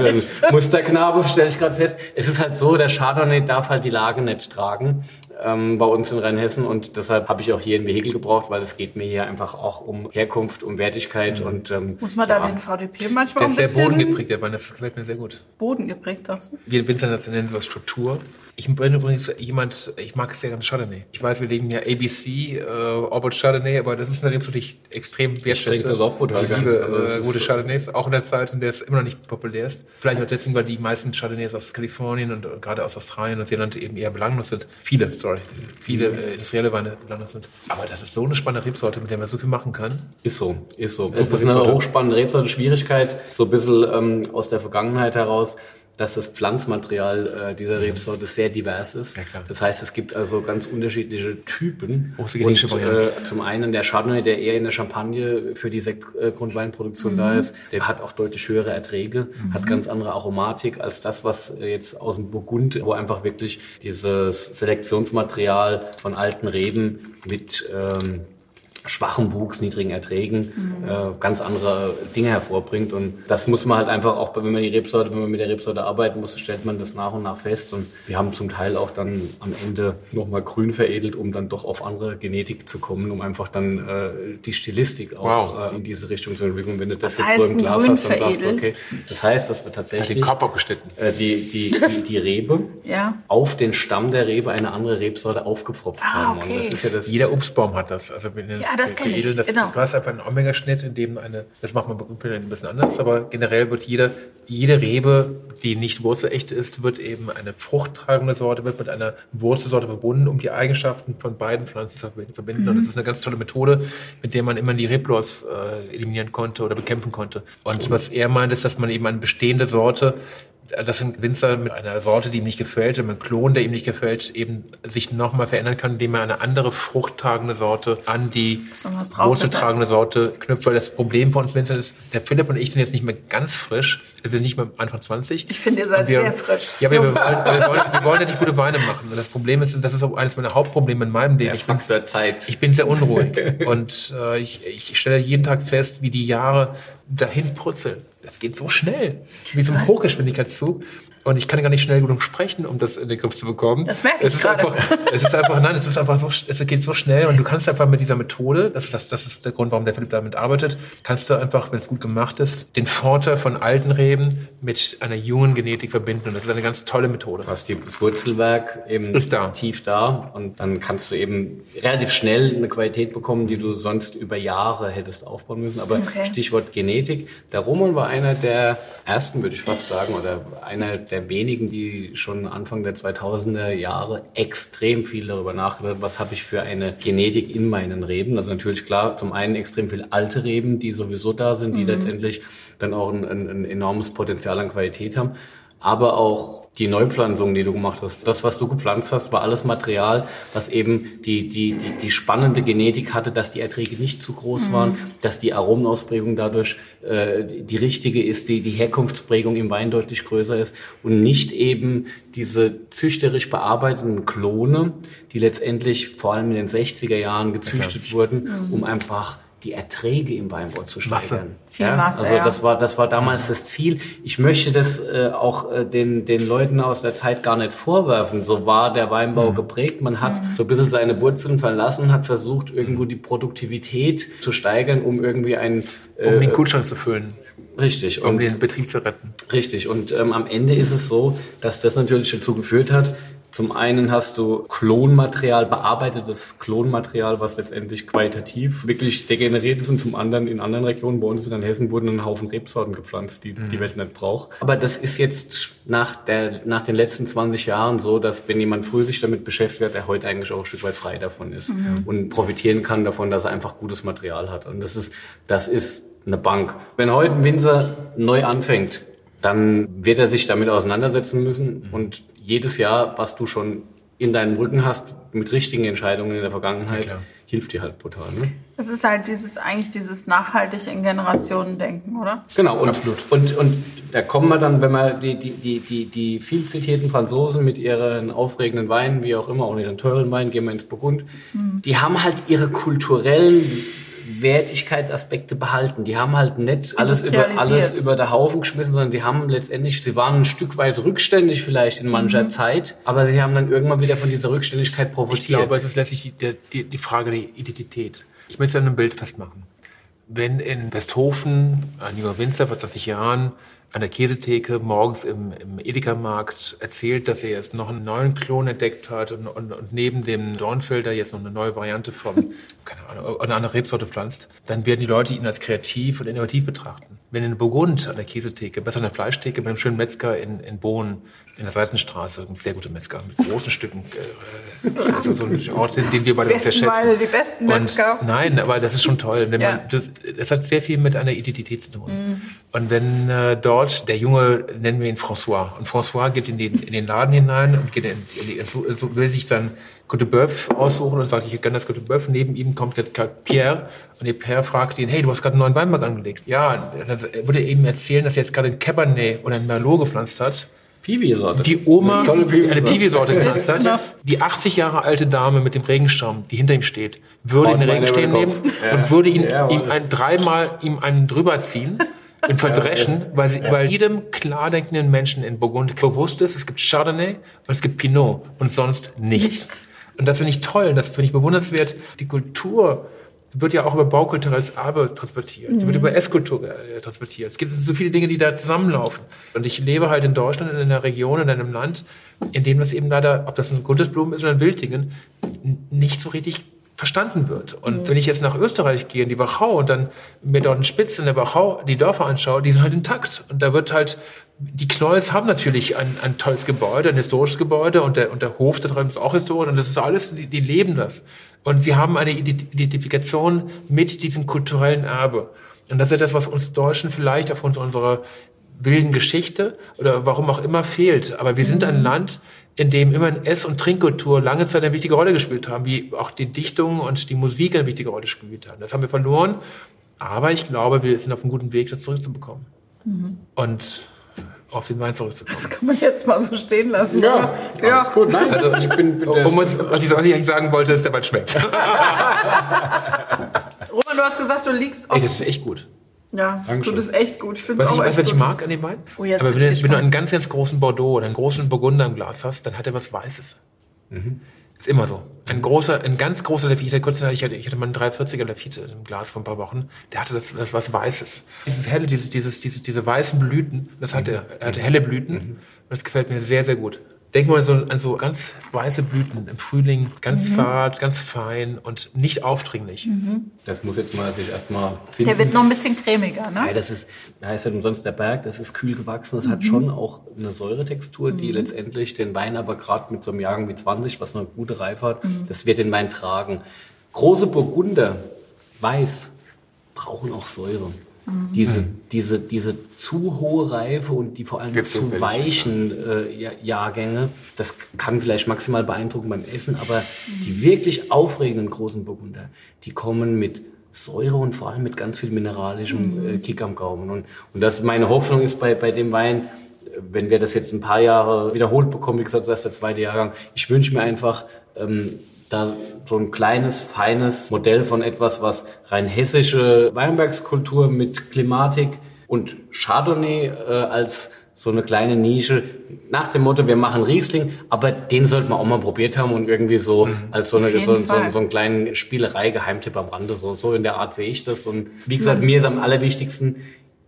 Musterknabe, stelle ich gerade fest. Es ist halt so, der Chardonnay darf halt die Lage nicht tragen ähm, bei uns in Rheinhessen und deshalb habe ich auch hier ein Vehikel gebraucht, weil es geht mir hier einfach auch um Herkunft, um Wertigkeit mhm. und ähm, muss man da ja. den VDP manchmal der ein bisschen... Der ist sehr bodengeprägt, der Wein, das gefällt mir sehr gut. Bodengeprägt, sagst du? Wir Winzer nennen sowas Struktur. Ich bin übrigens jemand, ich mag sehr gerne Chardonnay. Ich weiß, wir legen ja ABC, äh, Orbit Chardonnay, aber das ist eine Rebsorte, die ich extrem wertschätze. Ich das auch brutal ich liebe also, äh, gute Chardonnays, auch in der Zeit, in der es immer noch nicht populär ist. Vielleicht auch deswegen, weil die meisten Chardonnays aus Kalifornien und gerade aus Australien und Neuseeland eben eher belanglos sind. Viele, sorry, viele äh, industrielle Weine belanglos sind. Aber das ist so eine spannende Rebsorte, mit der man so viel machen kann. Ist so, ist so. Es ist eine hochspannende Rebsorte. Schwierigkeit, so ein bisschen ähm, aus der Vergangenheit heraus dass das Pflanzmaterial äh, dieser Rebsorte sehr divers ist. Ja, das heißt, es gibt also ganz unterschiedliche Typen. Und, äh, zum einen der Chardonnay, der eher in der Champagne für die Sektgrundweinproduktion mhm. da ist, der hat auch deutlich höhere Erträge, mhm. hat ganz andere Aromatik als das, was jetzt aus dem Burgund, wo einfach wirklich dieses Selektionsmaterial von alten Reben mit ähm, schwachem Wuchs, niedrigen Erträgen mhm. äh, ganz andere Dinge hervorbringt. Und das muss man halt einfach auch, wenn man die Rebsorte, wenn man mit der Rebsorte arbeiten muss, stellt man das nach und nach fest. Und wir haben zum Teil auch dann am Ende nochmal grün veredelt, um dann doch auf andere Genetik zu kommen, um einfach dann äh, die Stilistik auch wow. äh, in diese Richtung zu entwickeln. Wenn du das, das jetzt so im Glas hast, dann sagst du, okay, das heißt, dass wir tatsächlich äh, die, die, die, die Rebe ja. auf den Stamm der Rebe eine andere Rebsorte aufgepfropft ah, haben. Okay. Und das ist ja das Jeder Obstbaum hat das. Also wenn ja, das kenne ich. Das, genau. Du hast einfach einen Omega-Schnitt, in dem eine, das macht man ein bisschen anders, aber generell wird jede, jede Rebe, die nicht wurzelecht ist, wird eben eine fruchttragende Sorte, wird mit einer Wurzelsorte verbunden, um die Eigenschaften von beiden Pflanzen zu verbinden. Mhm. Und das ist eine ganz tolle Methode, mit der man immer die Reblos äh, eliminieren konnte oder bekämpfen konnte. Und was er meint, ist, dass man eben eine bestehende Sorte das sind Winzer mit einer Sorte, die ihm nicht gefällt, mit einem Klon, der ihm nicht gefällt, eben sich nochmal verändern kann, indem er eine andere fruchttragende Sorte an die wurzeltragende Sorte knüpft. Weil das Problem von uns Winzern ist, der Philipp und ich sind jetzt nicht mehr ganz frisch. Wir sind nicht mehr Anfang 20. Ich finde, ihr seid wir, sehr frisch. Ja, aber wir wollen, wir, wollen, wir wollen ja nicht gute Weine machen. Und das Problem ist, das ist auch eines meiner Hauptprobleme in meinem Leben. Ja, ich, bin, Zeit. ich bin sehr unruhig. und äh, ich, ich stelle jeden Tag fest, wie die Jahre dahin purzeln das geht so schnell. Wie so ein Hochgeschwindigkeitszug. Und ich kann gar nicht schnell genug sprechen, um das in den Griff zu bekommen. Das merke ich es ist gerade. einfach, es ist einfach, nein, es ist einfach so, es geht so schnell und du kannst einfach mit dieser Methode, das ist, das, das ist der Grund, warum der Philipp damit arbeitet, kannst du einfach, wenn es gut gemacht ist, den Vorteil von alten Reben mit einer jungen Genetik verbinden. Und das ist eine ganz tolle Methode. Du hast die- das Wurzelwerk eben Ist da. tief da und dann kannst du eben relativ schnell eine Qualität bekommen, die du sonst über Jahre hättest aufbauen müssen. Aber Okay. Stichwort Genetik. Der Roman war einer der ersten, würde ich fast sagen, oder einer der wenigen, die schon Anfang der 2000er Jahre extrem viel darüber nachgedacht haben, was habe ich für eine Genetik in meinen Reben. Also natürlich klar, zum einen extrem viel alte Reben, die sowieso da sind, die letztendlich dann auch ein, ein, ein enormes Potenzial an Qualität haben aber auch die Neupflanzung, die du gemacht hast. Das, was du gepflanzt hast, war alles Material, was eben die, die, die, die spannende Genetik hatte, dass die Erträge nicht zu groß waren, dass die Aromenausprägung dadurch äh, die, die richtige ist, die, die Herkunftsprägung im Wein deutlich größer ist und nicht eben diese züchterisch bearbeiteten Klone, die letztendlich vor allem in den 60er Jahren gezüchtet wurden, um einfach die Erträge im Weinbau zu steigern. Masse. Viel Masse, also ja. das war das war damals das Ziel. Ich möchte das äh, auch äh, den den Leuten aus der Zeit gar nicht vorwerfen. So war der Weinbau geprägt. Man hat so ein bisschen seine Wurzeln verlassen, hat versucht irgendwo die Produktivität zu steigern, um irgendwie ein Um äh, den Kühlschrank zu füllen, richtig um und den Betrieb zu retten. Richtig. Und ähm, am Ende ist es so, dass das natürlich dazu geführt hat, zum einen hast du Klonmaterial, bearbeitetes Klonmaterial, was letztendlich qualitativ wirklich degeneriert ist und zum anderen in anderen Regionen, bei uns in Hessen wurden ein Haufen Rebsorten gepflanzt, die die Welt nicht braucht. Aber das ist jetzt nach, der, nach den letzten 20 Jahren so, dass wenn jemand früher sich damit beschäftigt hat, er heute eigentlich auch ein Stück weit frei davon ist und profitieren kann davon, dass er einfach gutes Material hat. Und das ist, das ist eine Bank. Wenn heute ein Winzer neu anfängt, dann wird er sich damit auseinandersetzen müssen und jedes Jahr, was du schon in deinem Rücken hast, mit richtigen Entscheidungen in der Vergangenheit, klar. hilft dir halt brutal. Ne? Es ist halt dieses, eigentlich dieses nachhaltig in Generationen denken, oder? Genau, und, Absolut. und, und da kommen wir dann, wenn wir die, die, die, die, die viel zitierten Franzosen mit ihren aufregenden Weinen, wie auch immer, auch ihren teuren Weinen, gehen wir ins Burgund, die haben halt ihre kulturellen Wertigkeitsaspekte behalten. Die haben halt nicht alles über, alles über der Haufen geschmissen, sondern die haben letztendlich, sie waren ein Stück weit rückständig vielleicht in mancher Zeit, aber sie haben dann irgendwann wieder von dieser Rückständigkeit profitiert. Ich glaube, es ist letztlich die, die- die, die Frage der Identität. Ich möchte es an einem Bild festmachen. Wenn in Westhofen ein junger Winzer vor 20 Jahren an der Käsetheke morgens im, im Edeka-Markt erzählt, dass er jetzt noch einen neuen Klon entdeckt hat und, und, und neben dem Dornfelder jetzt noch eine neue Variante von, keine Ahnung, eine andere Rebsorte pflanzt, dann werden die Leute ihn als kreativ und innovativ betrachten. Wenn in Burgund an der Käsetheke, besser an der Fleischtheke, bei einem schönen Metzger in, in Bohnen, in der Seitenstraße, ein sehr guter Metzger mit großen Stücken, äh, also so ein Ort, den, den wir beide Besten sehr schätzen. Weine, die besten Metzger. Und, nein, aber das ist schon toll. Wenn Ja. man, das, das hat sehr viel mit einer Identität zu tun. Und wenn äh, dort der Junge, nennen wir ihn François, und François geht in den, in den Laden hinein und geht in, in, so will sich dann Côte Bœuf aussuchen und sagt, ich gerne das Côte Bœuf. Neben ihm kommt jetzt Pierre und der Pierre fragt ihn, hey, du hast gerade einen neuen Weinberg angelegt. Ja, dann würde er ihm erzählen, dass er jetzt gerade ein Cabernet oder ein Merlot gepflanzt hat. Piwi-Sorte. Die Oma Eine tolle Piwi-Sorte. eine Piwi-Sorte gepflanzt Genau. hat. Die 80 Jahre alte Dame mit dem Regenschirm, die hinter ihm steht, würde in den Regenschirm nehmen. Ja. und würde ihn, Ja, ihm ein, dreimal ihm einen drüber ziehen und verdreschen, weil, sie, weil jedem klar denkenden Menschen in Burgund bewusst ist, es gibt Chardonnay und es gibt Pinot und sonst nichts. Nichts. Und das finde ich toll, das finde ich bewundernswert. Die Kultur wird ja auch über baukulturelles Erbe transportiert. Sie wird über Esskultur äh, transportiert. Es gibt so viele Dinge, die da zusammenlaufen. Und ich lebe halt in Deutschland, in einer Region, in einem Land, in dem das eben leider, ob das ein Gundesblumen ist oder ein Wildingen, n- nicht so richtig verstanden wird. Und wenn ich jetzt nach Österreich gehe, in die Wachau und dann mir dort in Spitze in der Wachau die Dörfer anschaue, die sind halt intakt. Und da wird halt, die Knolls haben natürlich ein, ein tolles Gebäude, ein historisches Gebäude und der, und der Hof da drüben ist auch historisch und das ist alles, die, die leben das. Und sie haben eine Ident- Identifikation mit diesem kulturellen Erbe. Und das ist etwas, was uns Deutschen vielleicht aufgrund unserer wilden Geschichte oder warum auch immer fehlt. Aber wir sind ein Land, in dem immer in Ess- und Trinkkultur lange Zeit eine wichtige Rolle gespielt haben, wie auch die Dichtung und die Musik eine wichtige Rolle gespielt haben. Das haben wir verloren. Aber ich glaube, wir sind auf einem guten Weg, das zurückzubekommen. Und auf den Wein zurückzukommen. Kann man jetzt mal so stehen lassen. Ja, oder? ja. alles gut. Nein, also ich bin, bin Um uns, was, ich, was ich eigentlich sagen wollte, ist, der Wein schmeckt. Roman, du hast gesagt, du liegst Ey, auf, das ist echt gut. Ja, Dankeschön. tut es echt gut. Ich finde auch weißt, echt was ich gut. mag an dem Wein? Oh, jetzt Aber bin wenn, ich du- wenn du einen ganz, ganz großen Bordeaux oder einen großen Burgunder im Glas hast, dann hat er was Weißes. Ist immer so. Ein großer, ein ganz großer Lafite, ich hatte kurz, ich hatte, ich hatte mal einen 340er Lafite im Glas vor ein paar Wochen, der hatte das, das was Weißes. Dieses helle, dieses, dieses, diese, diese weißen Blüten, das hat er. Er hatte helle Blüten. Und das gefällt mir sehr, sehr gut. Denk mal so an so ganz weiße Blüten im Frühling, ganz zart, ganz fein und nicht aufdringlich. Das muss jetzt mal sich erstmal finden. Der wird noch ein bisschen cremiger, Ja, ne? das ist, da heißt ja umsonst der Berg, das ist kühl gewachsen, das hat schon auch eine Säuretextur, die letztendlich den Wein aber gerade mit so einem Jahrgang wie 20, was eine gute Reife hat, das wird den Wein tragen. Große Burgunder, weiß, brauchen auch Säure. Diese, diese, diese zu hohe Reife und die vor allem Gibt's zu weichen äh, Ja- Jahrgänge, das kann vielleicht maximal beeindrucken beim Essen, aber die wirklich aufregenden großen Burgunder, die kommen mit Säure und vor allem mit ganz viel mineralischem äh, Kick am Gaumen. Und, und das meine Hoffnung ist bei, bei dem Wein, äh, wenn wir das jetzt ein paar Jahre wiederholt bekommen, wie gesagt, das ist der zweite Jahrgang, ich wünsche mir einfach, ähm, da so ein kleines, feines Modell von etwas, was rein hessische Weinbergskultur mit Klimatik und Chardonnay äh, als so eine kleine Nische nach dem Motto, wir machen Riesling, aber den sollten wir auch mal probiert haben und irgendwie so als so, eine, so, so, so einen kleinen Spielerei, Geheimtipp am Rande, so, so in der Art sehe ich das. Und wie gesagt, mir ist am allerwichtigsten,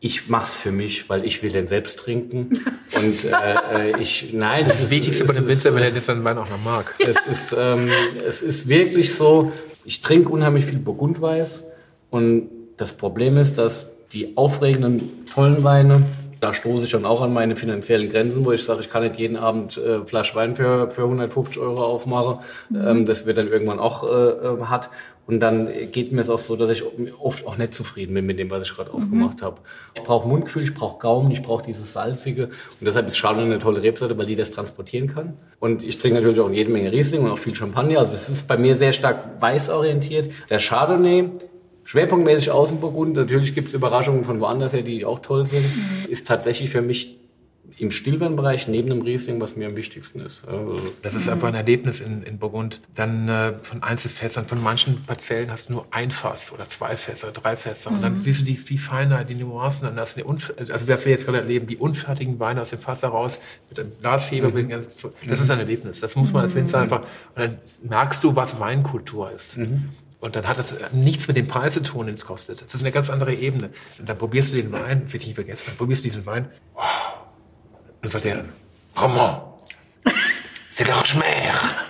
ich mach's für mich, weil ich will den selbst trinken. Und äh, äh, ich, nein, das, Das ist Wichtigste es bei dem ist, Winzer, wenn er jetzt seinen Wein auch noch mag. es ist, ähm, es ist wirklich so, ich trinke unheimlich viel Burgundweiß und das Problem ist, dass die aufregenden, tollen Weine, da stoße ich dann auch an meine finanziellen Grenzen, wo ich sage, ich kann nicht jeden Abend äh, Flasche Wein für, für 150 Euro aufmachen. Ähm, das wird dann irgendwann auch äh, äh, hat. Und dann geht mir es auch so, dass ich oft auch nicht zufrieden bin mit dem, was ich gerade aufgemacht habe. Ich brauche Mundgefühl, ich brauche Gaumen, ich brauche dieses Salzige. Und deshalb ist Chardonnay eine tolle Rebsorte, weil die das transportieren kann. Und ich trinke natürlich auch jede Menge Riesling und auch viel Champagner. Also es ist bei mir sehr stark weißorientiert. Der Chardonnay, schwerpunktmäßig Außenburgund, natürlich gibt es Überraschungen von woanders her, die auch toll sind, ist tatsächlich für mich im Stillweinbereich neben dem Riesling, was mir am wichtigsten ist. Also, Das ist einfach ein Erlebnis in, in Burgund. Dann äh, von Einzelfässern, von manchen Parzellen hast du nur ein Fass oder zwei Fässer, drei Fässer. Und dann siehst du die, die Feinheit, die Nuancen. Dann hast du die Unf also was wir jetzt gerade erleben, die unfertigen Weine aus dem Fass heraus mit dem Glasheber. mit dem ganzen- Das ist ein Erlebnis. Das muss man als Winzer einfach. Und dann merkst du, was Weinkultur ist. Und dann hat das nichts mit dem Preis zu tun, den es kostet. Das ist eine ganz andere Ebene. Und dann probierst du den Wein, das will ich nicht vergessen, dann probierst du diesen Wein. Oh. Und dann sagt er, Roman, c'est le Rochemer,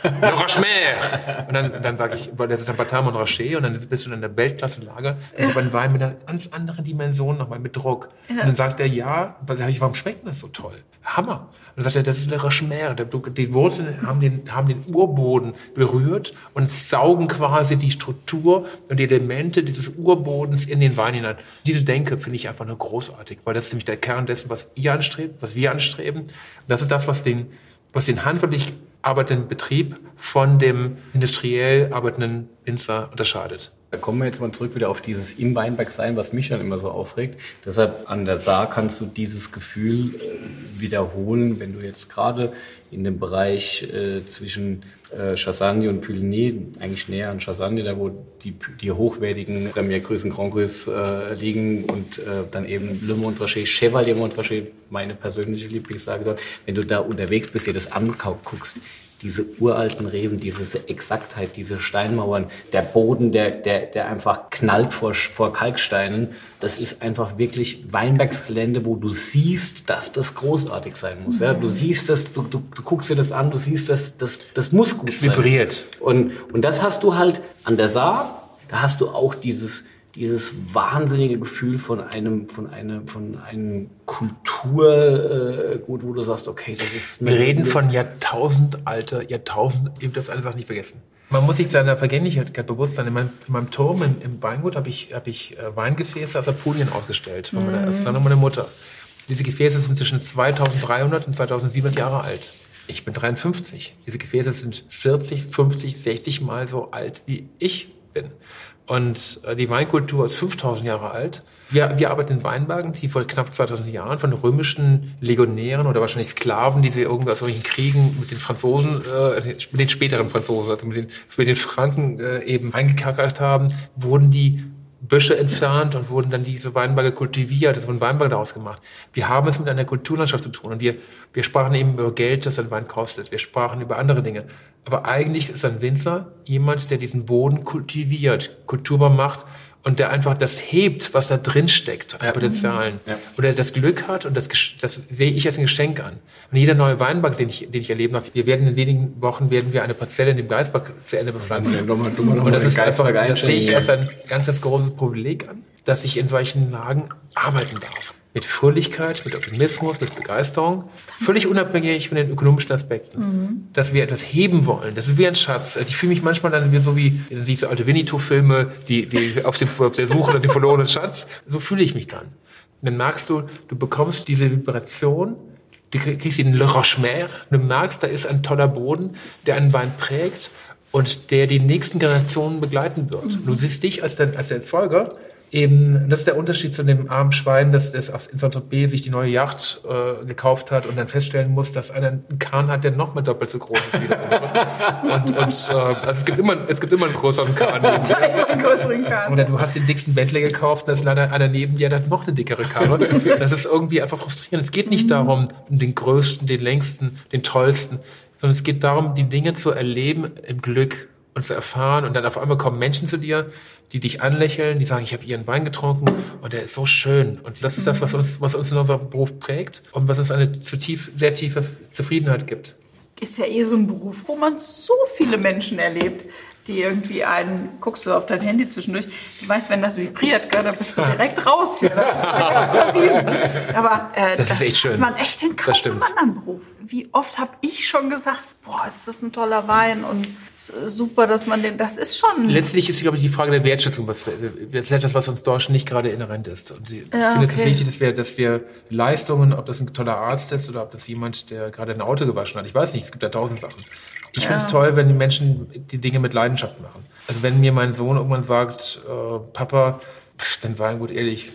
le Rochemer. Und dann, dann sage ich, weil das ist ein Batam und Rocher und dann bist du in der Weltklasse-Lage und einen Wein mit einer ganz anderen Dimension nochmal mit Druck. Und dann sagt er, ja, dann sag ich, warum schmeckt das so toll? Hammer. Und dann sagt er, das ist le Rochemer. Der- Die Wurzeln haben den, haben den Urboden berührt und saugen quasi die Struktur und die Elemente dieses Urbodens in den Wein hinein. Diese Denke finde ich einfach nur großartig, weil das ist nämlich der Kern dessen, was ihr anstrebt, was wir anstreben. Das ist das, was den, was den handwerklich arbeitenden Betrieb von dem industriell arbeitenden Winzer unterscheidet. Da kommen wir jetzt mal zurück wieder auf dieses im Weinberg sein, was mich dann immer so aufregt. Deshalb an der Saar kannst du dieses Gefühl äh, wiederholen, wenn du jetzt gerade in dem Bereich äh, zwischen äh, Chassagne und Puligny, eigentlich näher an Chassagne, da wo die, die hochwertigen Premier und Grand Crus äh, liegen und äh, dann eben Le Montrachet, Chevalier Montrachet, meine persönliche Lieblingslage dort. Wenn du da unterwegs bist, dir das anguckst, diese uralten Reben, diese Exaktheit, diese Steinmauern, der Boden, der, der, der einfach knallt vor, vor Kalksteinen, das ist einfach wirklich Weinbergsgelände, wo du siehst, dass das großartig sein muss. Ja? Du siehst das, du, du, du guckst dir das an, du siehst das, das, das muss gut Es sein. vibriert. Und, und das hast du halt an der Saar, da hast du auch dieses, dieses wahnsinnige Gefühl von einem, von einem, von einem Kulturgut, äh, Gut, wo du sagst, okay, das ist Wir reden von Jahrtausendalter, Jahrtausend, ihr dürft eine Sache nicht vergessen. Man muss sich seiner Vergänglichkeit bewusst sein. In meinem, in meinem Turm im, im Weingut habe ich, hab ich äh, Weingefäße aus Apulien ausgestellt. Von meiner, das ist dann meine Mutter. Diese Gefäße sind zwischen 2300 und 2700 Jahre alt. Ich bin 53. Diese Gefäße sind 40, 50, 60 Mal so alt, wie ich bin. Und äh, die Weinkultur ist 5000 Jahre alt. Wir, wir arbeiten in Weinbergen, die vor knapp 2000 Jahren von römischen Legionären oder wahrscheinlich Sklaven, die sie irgendwie aus irgendwelchen Kriegen mit den Franzosen, äh, mit den späteren Franzosen, also mit den, mit den Franken äh, eben eingekerkert haben, wurden die Büsche entfernt und wurden dann diese Weinberge kultiviert, es wurden Weinberge daraus gemacht. Wir haben es mit einer Kulturlandschaft zu tun und wir, wir sprachen eben über Geld, das ein Wein kostet. Wir sprachen über andere Dinge. Aber eigentlich ist ein Winzer jemand, der diesen Boden kultiviert, kulturbar macht und der einfach das hebt, was da drin steckt an Ja. Potenzialen. Ja. Oder das Glück hat und das, das sehe ich als ein Geschenk an. Und jeder neue Weinberg, den ich, den ich erleben darf, wir werden in wenigen Wochen werden wir eine Parzelle in dem Geisberg zu Ende bepflanzen. Ja, dummer- dummer noch und das ist einfach, das sehe ich als ein ganz, ganz großes Privileg an, dass ich in solchen Lagen arbeiten darf. Mit Fröhlichkeit, mit Optimismus, mit Begeisterung, völlig unabhängig von den ökonomischen Aspekten. Dass wir etwas heben wollen, das ist wie ein Schatz. Also ich fühle mich manchmal dann so wie, dann sehe ich so alte Winnetou-Filme, die, die auf, dem, auf der Suche nach dem verlorenen Schatz. So fühle ich mich dann. Dann merkst du, du bekommst diese Vibration, du kriegst den Le Rochemer, du merkst, da ist ein toller Boden, der einen Wein prägt und der die nächsten Generationen begleiten wird. Du siehst dich als der, als der Erzeuger eben, das ist der Unterschied zu dem armen Schwein, das, das auf, in Saint-Tropez sich die neue Yacht äh, gekauft hat und dann feststellen muss, dass einer einen Kahn hat, der noch mal doppelt so groß ist wie der andere. Und, und äh, also es gibt immer, es gibt immer einen größeren Kahn. einen größeren Kahn. Oder du hast den dicksten Bentley gekauft, da ist leider einer neben dir, der hat noch eine dickere Karre. Das ist irgendwie einfach frustrierend. Es geht nicht darum, den größten, den längsten, den tollsten, sondern es geht darum, die Dinge zu erleben im Glück und zu erfahren. Und dann auf einmal kommen Menschen zu dir, die dich anlächeln, die sagen, ich habe ihren Wein getrunken und der ist so schön. Und das ist das, was uns, was uns in unserem Beruf prägt und was uns eine zu tief, sehr tiefe Zufriedenheit gibt. Ist ja eh so ein Beruf, wo man so viele Menschen erlebt, die irgendwie einen, guckst du auf dein Handy zwischendurch, du weißt, wenn das vibriert, gell, dann bist du direkt raus hier, da bist du verwiesen. Aber äh, Das ist echt schön. man echt in Das kaum stimmt. einem anderen Beruf. Wie oft habe ich schon gesagt, boah, ist das ein toller Wein und ist super, dass man den, das ist schon... Letztlich ist, glaube ich, die Frage der Wertschätzung, was, das ist etwas, was uns Deutschen nicht gerade inhärent ist. Und ich Ja, finde, es ist okay. wichtig, dass wir, dass wir Leistungen, ob das ein toller Arzt ist oder ob das jemand, der gerade ein Auto gewaschen hat, ich weiß nicht, es gibt da tausend Sachen. Ich finde es toll, wenn die Menschen die Dinge mit Leidenschaft machen. Also wenn mir mein Sohn irgendwann sagt, äh, Papa, pff, dann war gut ehrlich,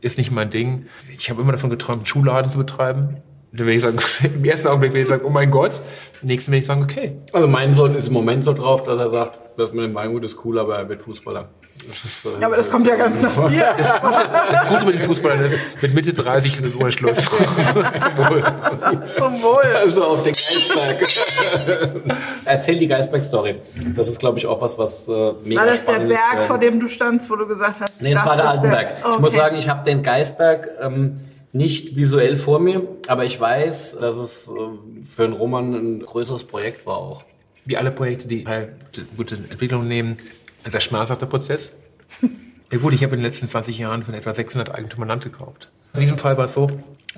ist nicht mein Ding. Ich habe immer davon geträumt, einen Schuhladen zu betreiben. Dann will ich sagen, im ersten Augenblick will ich sagen, oh mein Gott. Im nächsten will ich sagen, okay, Also mein Sohn ist im Moment so drauf, dass er sagt, das mit dem Weingut ist cool, aber er wird Fußballer. Das ist, äh, Ja, aber das kommt ja ganz nach dir. Das Gute, das Gute mit den Fußballern ist, mit Mitte 30 ist immer Schluss. Zum Wohl. Zum Wohl. Also auf den Geisberg. Erzähl die Geisberg-Story. Das ist, glaube ich, auch was, was äh, mega War das der spannend ist. Berg, äh, vor dem du standst, wo du gesagt hast, Nee, es war der ist Altenberg. Ich muss Okay. sagen, ich habe den Geisberg ähm, nicht visuell vor mir, aber ich weiß, dass es äh, für einen Roman ein größeres Projekt war auch. Wie alle Projekte, die halt gute Entwicklung nehmen, ein sehr schmerzhafter Prozess. Ja gut, ich habe in den letzten 20 Jahren von etwa 600 Eigentümern Land gekauft. In diesem Fall war es so,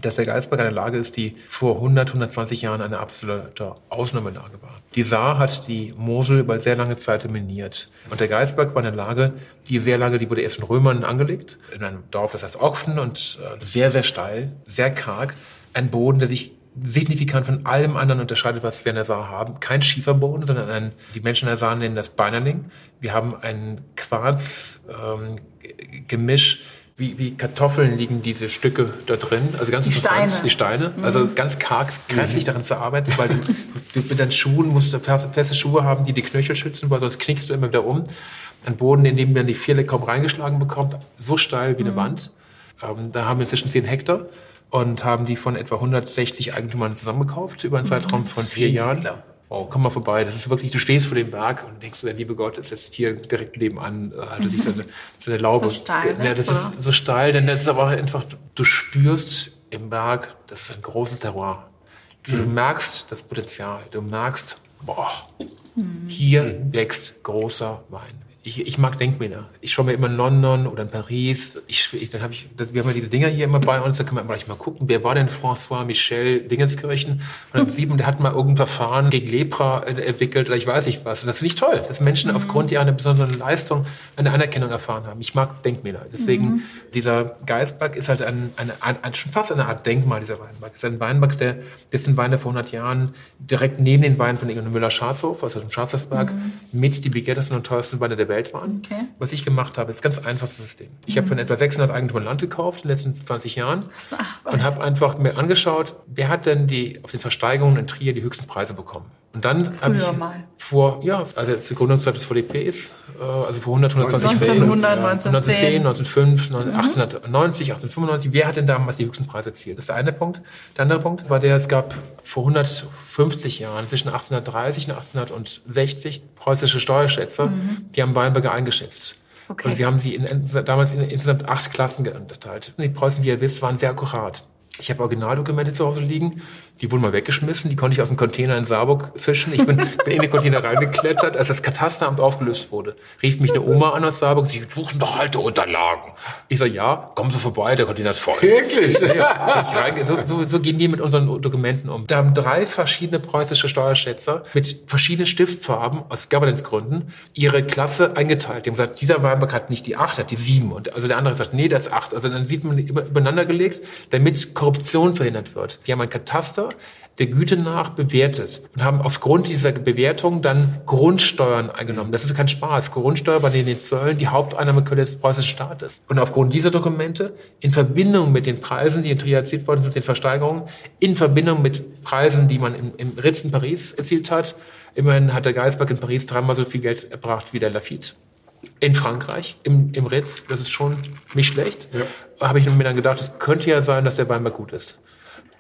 dass der Geisberg eine Lage ist, die vor 100, 120 Jahren eine absolute Ausnahmelage war. Die Saar hat die Mosel über sehr lange Zeit dominiert. Und der Geisberg war eine Lage, die sehr lange, die wurde erst von Römern angelegt, in einem Dorf, das heißt Ochfen und äh, sehr, sehr steil, sehr karg. Ein Boden, der sich signifikant von allem anderen unterscheidet, was wir in der Saar haben. Kein Schieferboden, sondern ein, die Menschen in der Saar nennen das Beinerling. Wir haben ein Quarz-Gemisch, wie, wie Kartoffeln liegen diese Stücke da drin. Also ganz Die interessant, Steine. die Steine. Also ganz karg, grässlich daran zu arbeiten, weil du, du mit deinen Schuhen musst du fest- feste Schuhe haben, die die Knöchel schützen, weil sonst knickst du immer wieder um. Ein Boden, in dem man die Vierle kaum reingeschlagen bekommt, so steil wie eine Wand. Ähm, da haben wir inzwischen 10 Hektar und haben die von etwa 160 Eigentümern zusammengekauft über einen Zeitraum von vier Jahren. Oh, komm mal vorbei. Das ist wirklich, du stehst vor dem Berg und denkst, der liebe Gott ist jetzt hier direkt nebenan, äh, haltet sich so eine, so eine Laube. So steil ja, ist, das ist so steil, denn das ist aber einfach, du spürst im Berg, das ist ein großes Terroir. Du merkst das Potenzial. Du merkst, boah, hier wächst großer Wein. Ich, ich mag Denkmäler. Ich schaue mir immer in London oder in Paris. Ich, ich, dann hab ich, das, wir haben ja diese Dinger hier immer bei uns. Da können wir gleich mal gucken. Wer war denn François Michel Dingenskirchen? Und dann sieht man, der hat mal irgendein Verfahren gegen Lepra äh, entwickelt oder ich weiß nicht was. Und das finde ich toll, dass Menschen aufgrund ihrer besonderen Leistung eine Anerkennung erfahren haben. Ich mag Denkmäler. Deswegen, dieser Geistberg ist halt ein, ein, ein, schon fast eine Art Denkmal, dieser Weinberg. Es ist ein Weinberg, der, das sind Weine vor 100 Jahren direkt neben den Weinen von Inge Müller-Scharzhof, also dem Scharzhofberg, mit die begehtersten und teuersten Weine der Welt waren. Okay. Was ich gemacht habe, ist ganz einfach das System. Ich habe von etwa 600 Eigentümern Land gekauft in den letzten 20 Jahren und habe einfach mir angeschaut, wer hat denn die auf den Versteigerungen in Trier die höchsten Preise bekommen. Und dann habe ich mal. vor, ja, also jetzt die Gründungszeit des VDPs, äh, also vor 100, 120 1900, Jahren. 1910. 1905, 1890, 1895. Wer hat denn damals die höchsten Preise erzielt? Das ist der eine Punkt. Der andere Punkt war der, es gab vor 150 Jahren, zwischen 1830 und 1860, preußische Steuerschätzer, die haben Weinberger eingeschätzt. Okay. Und sie haben sie in, damals in insgesamt acht Klassen unterteilt. Und die Preußen, wie ihr wisst, waren sehr akkurat. Ich habe Originaldokumente zu Hause liegen, die wurden mal weggeschmissen, die konnte ich aus dem Container in Saarburg fischen. Ich bin, bin in den Container reingeklettert, als das Katasteramt aufgelöst wurde. Rief mich eine Oma an aus Saarburg, sie suchen doch alte Unterlagen. Ich sage, ja, kommen Sie vorbei, der Container ist voll. Wirklich? Ja, ja. Ich rein, so, so, so gehen die mit unseren Dokumenten um. Da haben drei verschiedene preußische Steuerschätzer mit verschiedenen Stiftfarben aus Governance-Gründen ihre Klasse eingeteilt. Die haben gesagt, dieser Weinberg hat nicht die acht, hat die sieben. Und also der andere sagt, nee, das ist acht. Also dann sieht man übereinander gelegt, damit Korruption verhindert wird. Die haben ein Kataster der Güte nach bewertet und haben aufgrund dieser Bewertung dann Grundsteuern eingenommen. Das ist kein Spaß. Grundsteuer bei den Zöllen die Haupteinnahmequelle des preußischen Staates. Und aufgrund dieser Dokumente in Verbindung mit den Preisen, die in Trier erzielt worden sind, den Versteigerungen, in Verbindung mit Preisen, die man im, im Ritz in Paris erzielt hat. Immerhin hat der Geisberg in Paris dreimal so viel Geld erbracht wie der Lafitte in Frankreich, im, im Ritz, das ist schon nicht schlecht, ja. habe ich mir dann gedacht, es könnte ja sein, dass der Weinberg gut ist.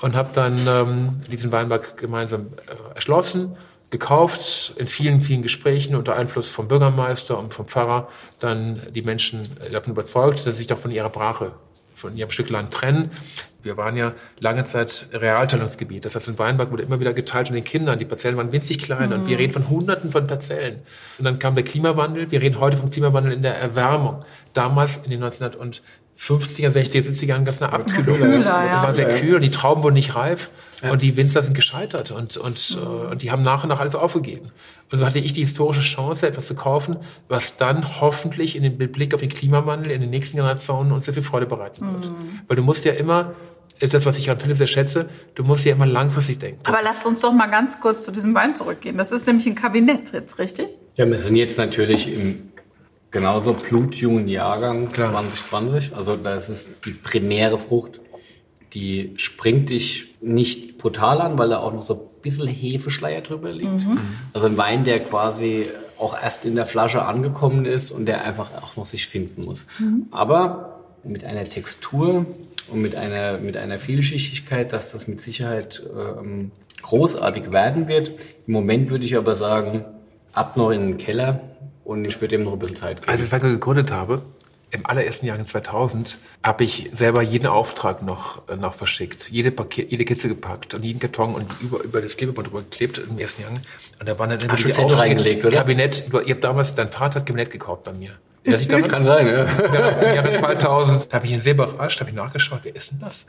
Und habe dann ähm, diesen Weinberg gemeinsam äh, erschlossen, gekauft, in vielen, vielen Gesprächen unter Einfluss vom Bürgermeister und vom Pfarrer dann die Menschen davon überzeugt, dass sie sich doch von ihrer Brache, von ihrem Stück Land trennen. Wir waren ja lange Zeit Realteilungsgebiet. Das heißt, in Weinberg wurde immer wieder geteilt von den Kindern. Die Parzellen waren winzig klein mhm. und wir reden von Hunderten von Parzellen. Und dann kam der Klimawandel. Wir reden heute vom Klimawandel in der Erwärmung. Damals in den 1950er, 60er, 70er Jahren gab es eine Abkühlung. Kühler, ja. Es war sehr kühl und die Trauben wurden nicht reif. Ja. Und die Winzer sind gescheitert und, und, mhm. äh, und die haben nach und nach alles aufgegeben. Und so hatte ich die historische Chance, etwas zu kaufen, was dann hoffentlich in den Blick auf den Klimawandel in den nächsten Generationen uns sehr viel Freude bereiten wird. Mhm. Weil du musst ja immer das, was ich an Philipp sehr schätze, du musst ja immer langfristig denken. Aber lasst uns doch mal ganz kurz zu diesem Wein zurückgehen. Das ist nämlich ein Kabinett jetzt, richtig? Ja, wir sind jetzt natürlich im genauso blutjungen Jahrgang Klar. 2020. Also da ist es die primäre Frucht. Die springt dich nicht brutal an, weil da auch noch so ein bisschen Hefeschleier drüber liegt. Also ein Wein, der quasi auch erst in der Flasche angekommen ist und der einfach auch noch sich finden muss. Aber mit einer Textur und mit einer, mit einer Vielschichtigkeit, dass das mit Sicherheit ähm, großartig werden wird. Im Moment würde ich aber sagen, ab noch in den Keller und ich würde ihm noch ein bisschen Zeit geben. Als ich das Weingut gegründet habe, im allerersten Jahr in 2000, habe ich selber jeden Auftrag noch, äh, noch verschickt. Jede, Paket, jede Kiste gepackt und jeden Karton und über, über das Klebeband drüber geklebt im ersten Jahr. Und da waren dann immer du die Aufträge- reingelegt, oder? Kabinett. Du, ihr habt damals, dein Vater hat Kabinett gekauft bei mir. Das ich damals, Kann sein, ja. Ja, im Jahre 2000. Da habe ich ihn sehr überrascht, habe ich nachgeschaut, wer ist denn das?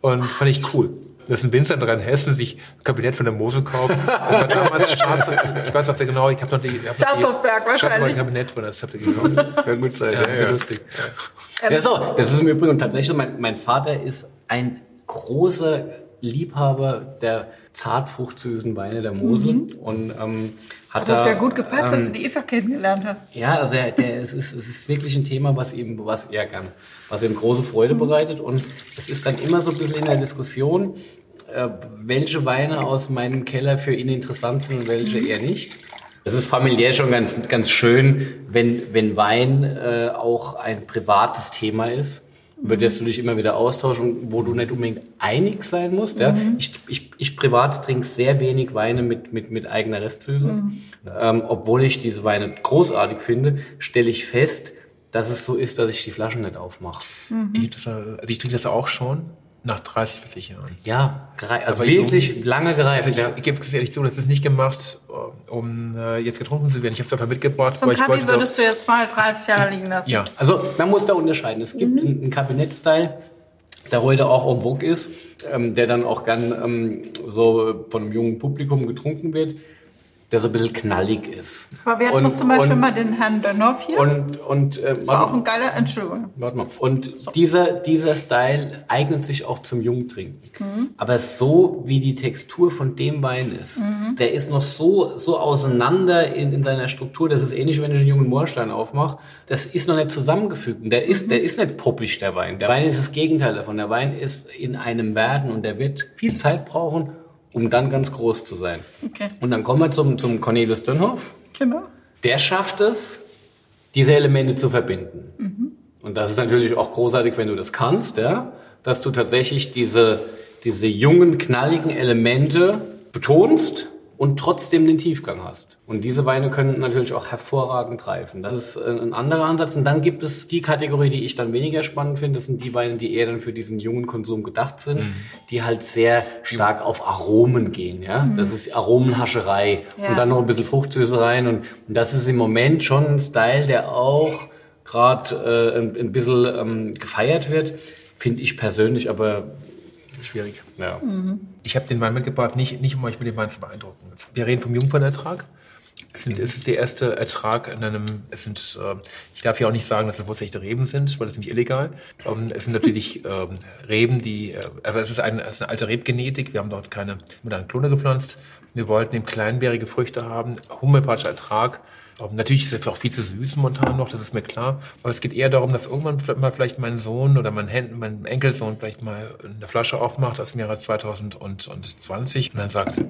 Und fand ich cool. Das ist ein Winzer in Rheinhessen, sich ein Kabinett von der Mosel kauft. Das war damals Staats, ich weiß auch sehr genau, ich habe noch die, ich hab noch Staatshofberg wahrscheinlich. Kabinett von das habt ihr gekauft. Kann gut sein. Ja, sehr lustig. Ja, so, das ist im Übrigen tatsächlich, mein, mein Vater ist ein großer Liebhaber der zartfruchtsüßen Weine der Mosel und ähm, hat Hat das da, ja gut gepasst, dass ähm, du die Eva kennengelernt hast. Ja, also er, der, es, ist, es ist wirklich ein Thema, was ihm, was er kann, was ihm große Freude bereitet. Und es ist dann immer so ein bisschen in der Diskussion, welche Weine aus meinem Keller für ihn interessant sind und welche eher nicht. Es ist familiär schon ganz, ganz schön, wenn, wenn Wein äh, auch ein privates Thema ist, über das du dich immer wieder austauschst und wo du nicht unbedingt einig sein musst. Ja? Ich, ich, ich privat trinke sehr wenig Weine mit, mit, mit eigener Restsüße. Ähm, obwohl ich diese Weine großartig finde, stelle ich fest, dass es so ist, dass ich die Flaschen nicht aufmache. Ich, das, also ich trinke das auch schon nach 30, 40 Jahren. Ja, gerei- also Aber wirklich ich- lange gereift. Also ich, ja. ich gebe es ehrlich zu, das ist nicht gemacht, um äh, jetzt getrunken zu werden. Ich habe es einfach mitgebracht, Kabi wollte. würdest du jetzt mal 30 Jahre liegen lassen. ja, Also man muss da unterscheiden. Es gibt einen, einen Kabinett-Style, der heute auch en vogue ist, ähm, der dann auch gern ähm, so von einem jungen Publikum getrunken wird, der so ein bisschen knallig ist. Aber wir hatten Und- noch zum Beispiel und- mal den Herrn Dönhoff hier. Und, und äh, das war auch ein geiler, Entschuldigung. Warte mal. Und dieser, dieser Style eignet sich auch zum Jungtrinken. Aber so wie die Textur von dem Wein ist, der ist noch so, so auseinander in, in seiner Struktur, das ist ähnlich, wenn ich einen jungen Moorstein aufmache. Das ist noch nicht zusammengefügt. Und der ist, der ist nicht poppig, der Wein. Der Wein ist das Gegenteil davon. Der Wein ist in einem Werden und der wird viel Zeit brauchen, um dann ganz groß zu sein. Okay. Und dann kommen wir zum, zum Cornelius Dönhoff. Genau. Der schafft es, diese Elemente zu verbinden. Und das ist natürlich auch großartig, wenn du das kannst, ja, dass du tatsächlich diese, diese jungen, knalligen Elemente betonst und trotzdem den Tiefgang hast. Und diese Weine können natürlich auch hervorragend reifen. Das ist äh, ein anderer Ansatz. Und dann gibt es die Kategorie, die ich dann weniger spannend finde. Das sind die Weine, die eher dann für diesen jungen Konsum gedacht sind, Mhm. die halt sehr stark auf Aromen gehen. Ja, das ist Aromenhascherei Ja. und dann noch ein bisschen Fruchtsüße rein. Und, und das ist im Moment schon ein Style, der auch gerade äh, ein, ein bisschen ähm, gefeiert wird. Finde ich persönlich, aber Schwierig. ja. Ich habe den Wein mitgebracht, nicht, nicht um euch mit dem Wein zu beeindrucken. Wir reden vom Jungfernertrag. Es, sind, es ist der erste Ertrag in einem, es sind, äh, ich darf ja auch nicht sagen, dass es wurzechte Reben sind, weil das ist nämlich illegal. Ähm, es sind natürlich ähm, Reben, die, äh, aber es ist, ein, es ist eine alte Rebgenetik. Wir haben dort keine modernen Klone gepflanzt. Wir wollten eben kleinbärige Früchte haben, homöopathischer Ertrag. Ähm, natürlich ist es auch viel zu süß momentan noch, das ist mir klar. Aber es geht eher darum, dass irgendwann vielleicht mal vielleicht mein Sohn oder mein, Hen mein Enkelsohn vielleicht mal eine Flasche aufmacht aus dem Jahre 2020 und dann sagt,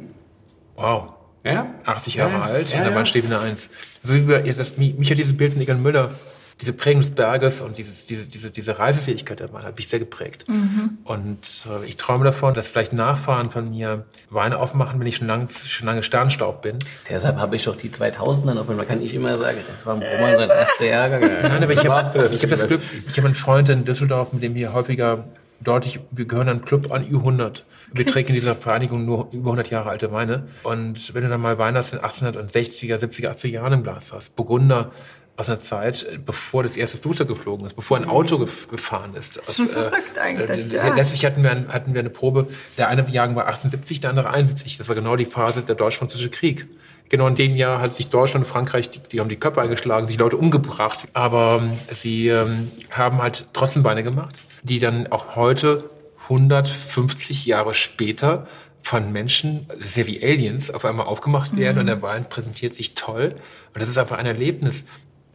wow, Ja? 80 Jahre Ja, alt ja, und da ja. steht eine Eins. Also das, mich mich hat dieses Bild von Egon Müller, diese Prägung des Berges und dieses, diese, diese, diese Reifefähigkeit der Mann hat mich sehr geprägt. Mhm. Und äh, ich träume davon, dass vielleicht Nachfahren von mir Weine aufmachen, wenn ich schon lange, schon lange Sternstaub bin. Deshalb habe ich doch die 2000er noch, man kann ich immer sagen, das war Roman sein erster Jahrgang. Nein, aber ich habe das ich hab das Glück, ich habe einen Freund in Düsseldorf, mit dem wir häufiger dort, ich, wir gehören einem Club an Ü100. Wir trinken in dieser Vereinigung nur über 100 Jahre alte Weine. Und wenn du dann mal Weine aus den 1860er, 70er, 80er Jahren im Glas hast, Burgunder aus einer Zeit, äh, bevor das erste Flugzeug geflogen ist, bevor ein Auto gef gefahren ist. Das ist schon verrückt eigentlich, Äh, ja. Letztlich hatten wir, hatten wir eine Probe, der eine Jahrgang war 1870, der andere 71. Das war genau die Phase der Deutsch-Französische Krieg. Genau in dem Jahr hat sich Deutschland und Frankreich, die, die haben die Köpfe eingeschlagen, sich Leute umgebracht. Aber ähm, sie ähm, haben halt trotzdem Weine gemacht, die dann auch heute 150 Jahre später von Menschen, sehr wie Aliens, auf einmal aufgemacht werden und der Wein präsentiert sich toll. Und das ist einfach ein Erlebnis.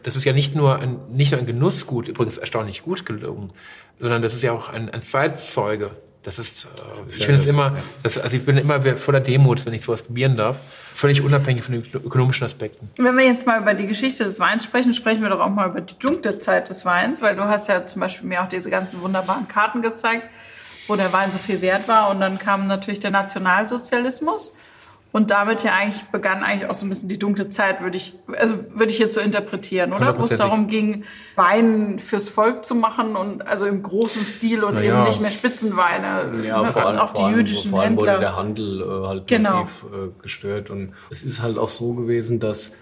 Das ist ja nicht nur ein, nicht nur ein Genussgut, übrigens erstaunlich gut gelungen, sondern das ist ja auch ein, ein Zeitzeuge. Das ist, äh, ich ja finde es das- immer, das, also ich bin immer voller Demut, wenn ich sowas probieren darf. Völlig unabhängig von den ökonomischen Aspekten. Wenn wir jetzt mal über die Geschichte des Weins sprechen, sprechen wir doch auch mal über die dunkle Zeit des Weins, weil du hast ja zum Beispiel mir auch diese ganzen wunderbaren Karten gezeigt, wo der Wein so viel wert war. Und dann kam natürlich der Nationalsozialismus. Und damit ja eigentlich begann eigentlich auch so ein bisschen die dunkle Zeit, würde ich, also würde ich jetzt so interpretieren, oder? Wo es darum ging, Wein fürs Volk zu machen und also im großen Stil und Na eben ja. nicht mehr Spitzenweine. Ja, ne, vor allem, auch die vor allem, jüdischen vor allem wurde der Handel äh, halt Genau. massiv äh, gestört. Und es ist halt auch so gewesen, dass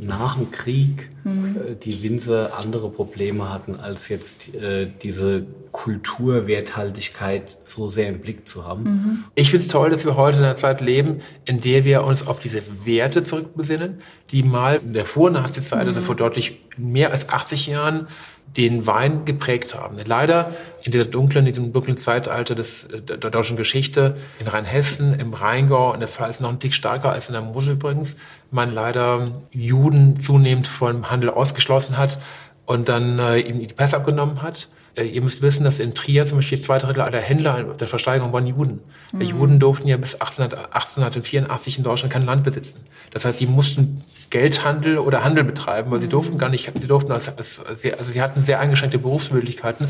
nach dem Krieg äh, die Winzer andere Probleme hatten, als jetzt äh, diese Kulturwerthaltigkeit so sehr im Blick zu haben. Ich finde es toll, dass wir heute in einer Zeit leben, in der wir uns auf diese Werte zurückbesinnen, die mal in der Vor-Nazi-Zeit, also vor deutlich mehr als 80 Jahren, den Wein geprägt haben. Leider in dieser dunklen, in diesem dunklen Zeitalter des, der deutschen Geschichte, in Rheinhessen, im Rheingau, in der Pfalz noch ein Tick stärker als in der Mosel übrigens, man leider Juden zunehmend vom Handel ausgeschlossen hat und dann äh, eben die Pässe abgenommen hat. Äh, ihr müsst wissen, dass in Trier zum Beispiel zwei Drittel aller Händler der Versteigerung waren Juden. Die Juden durften ja bis 1800, 1884 in Deutschland kein Land besitzen. Das heißt, sie mussten Geldhandel oder Handel betreiben, weil sie durften gar nicht, sie durften als, als, also sie hatten sehr eingeschränkte Berufsmöglichkeiten.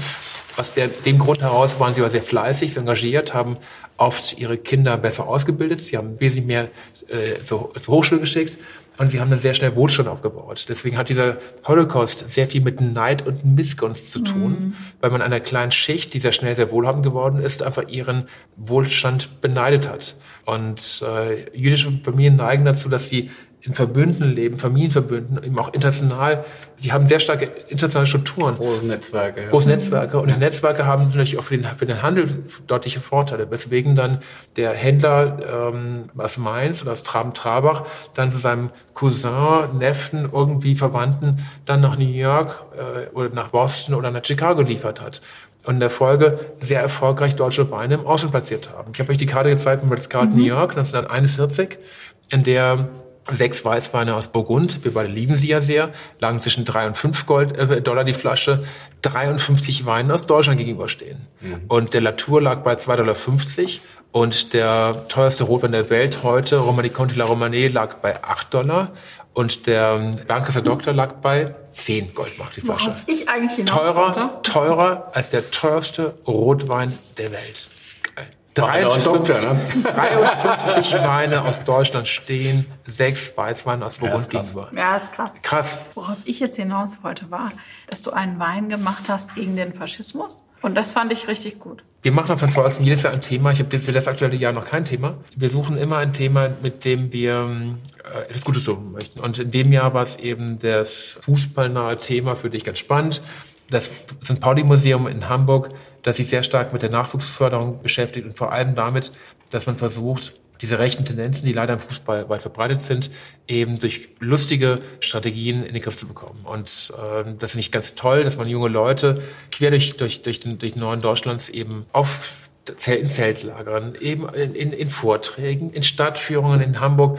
Aus der, dem Grund heraus waren sie aber sehr fleißig, sehr engagiert, haben oft ihre Kinder besser ausgebildet. Sie haben wesentlich mehr äh, zur, zur Hochschule geschickt und sie haben dann sehr schnell Wohlstand aufgebaut. Deswegen hat dieser Holocaust sehr viel mit Neid und Missgunst zu tun, weil man einer kleinen Schicht, die sehr schnell sehr wohlhabend geworden ist, einfach ihren Wohlstand beneidet hat. Und äh, jüdische Familien neigen dazu, dass sie in Verbünden leben, Familienverbünden, eben auch international. Sie haben sehr starke internationale Strukturen Große Netzwerke. Ja. große Netzwerke. Und diese Netzwerke haben natürlich auch für den, für den Handel deutliche Vorteile, weswegen dann der Händler ähm, aus Mainz oder aus Traben-Trabach dann zu seinem Cousin, Neffen, irgendwie Verwandten dann nach New York äh, oder nach Boston oder nach Chicago liefert hat. Und in der Folge sehr erfolgreich deutsche Weine im Ausland platziert haben. Ich habe euch die Karte gezeigt, das Karte New York 1941, in der Sechs Weißweine aus Burgund, wir beide lieben sie ja sehr, lagen zwischen drei und fünf Gold, äh, Dollar die Flasche. 53 Weine aus Deutschland gegenüberstehen. Mhm. Und der Latour lag bei 2,50 Dollar und der teuerste Rotwein der Welt heute, Romani Conti La Romanée, lag bei 8 Dollar. Und der Bernkasser Doktor lag bei 10 Goldmark die Flasche. Worauf ich eigentlich hinaus teurer, teurer als der teuerste Rotwein der Welt. 53, Doktor, ne? 53 Weine aus Deutschland stehen, sechs Weißweine aus Burgund ja, gegenüber. Ja, ist krass. Krass. Worauf ich jetzt hinaus wollte, war, dass du einen Wein gemacht hast gegen den Faschismus. Und das fand ich richtig gut. Wir machen auf Volkswagen jedes Jahr ein Thema. Ich habe für das aktuelle Jahr noch kein Thema. Wir suchen immer ein Thema, mit dem wir äh, etwas Gutes tun möchten. Und in dem Jahr war es eben das fußballnahe Thema für dich ganz spannend. Das St. Pauli-Museum in Hamburg, das sich sehr stark mit der Nachwuchsförderung beschäftigt und vor allem damit, dass man versucht, diese rechten Tendenzen, die leider im Fußball weit verbreitet sind, eben durch lustige Strategien in den Griff zu bekommen. Und äh, das finde ich ganz toll, dass man junge Leute quer durch, durch, durch, den, durch den Norden Deutschlands eben auf in Zeltlagern, eben in, in, in Vorträgen, in Stadtführungen in Hamburg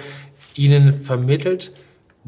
ihnen vermittelt,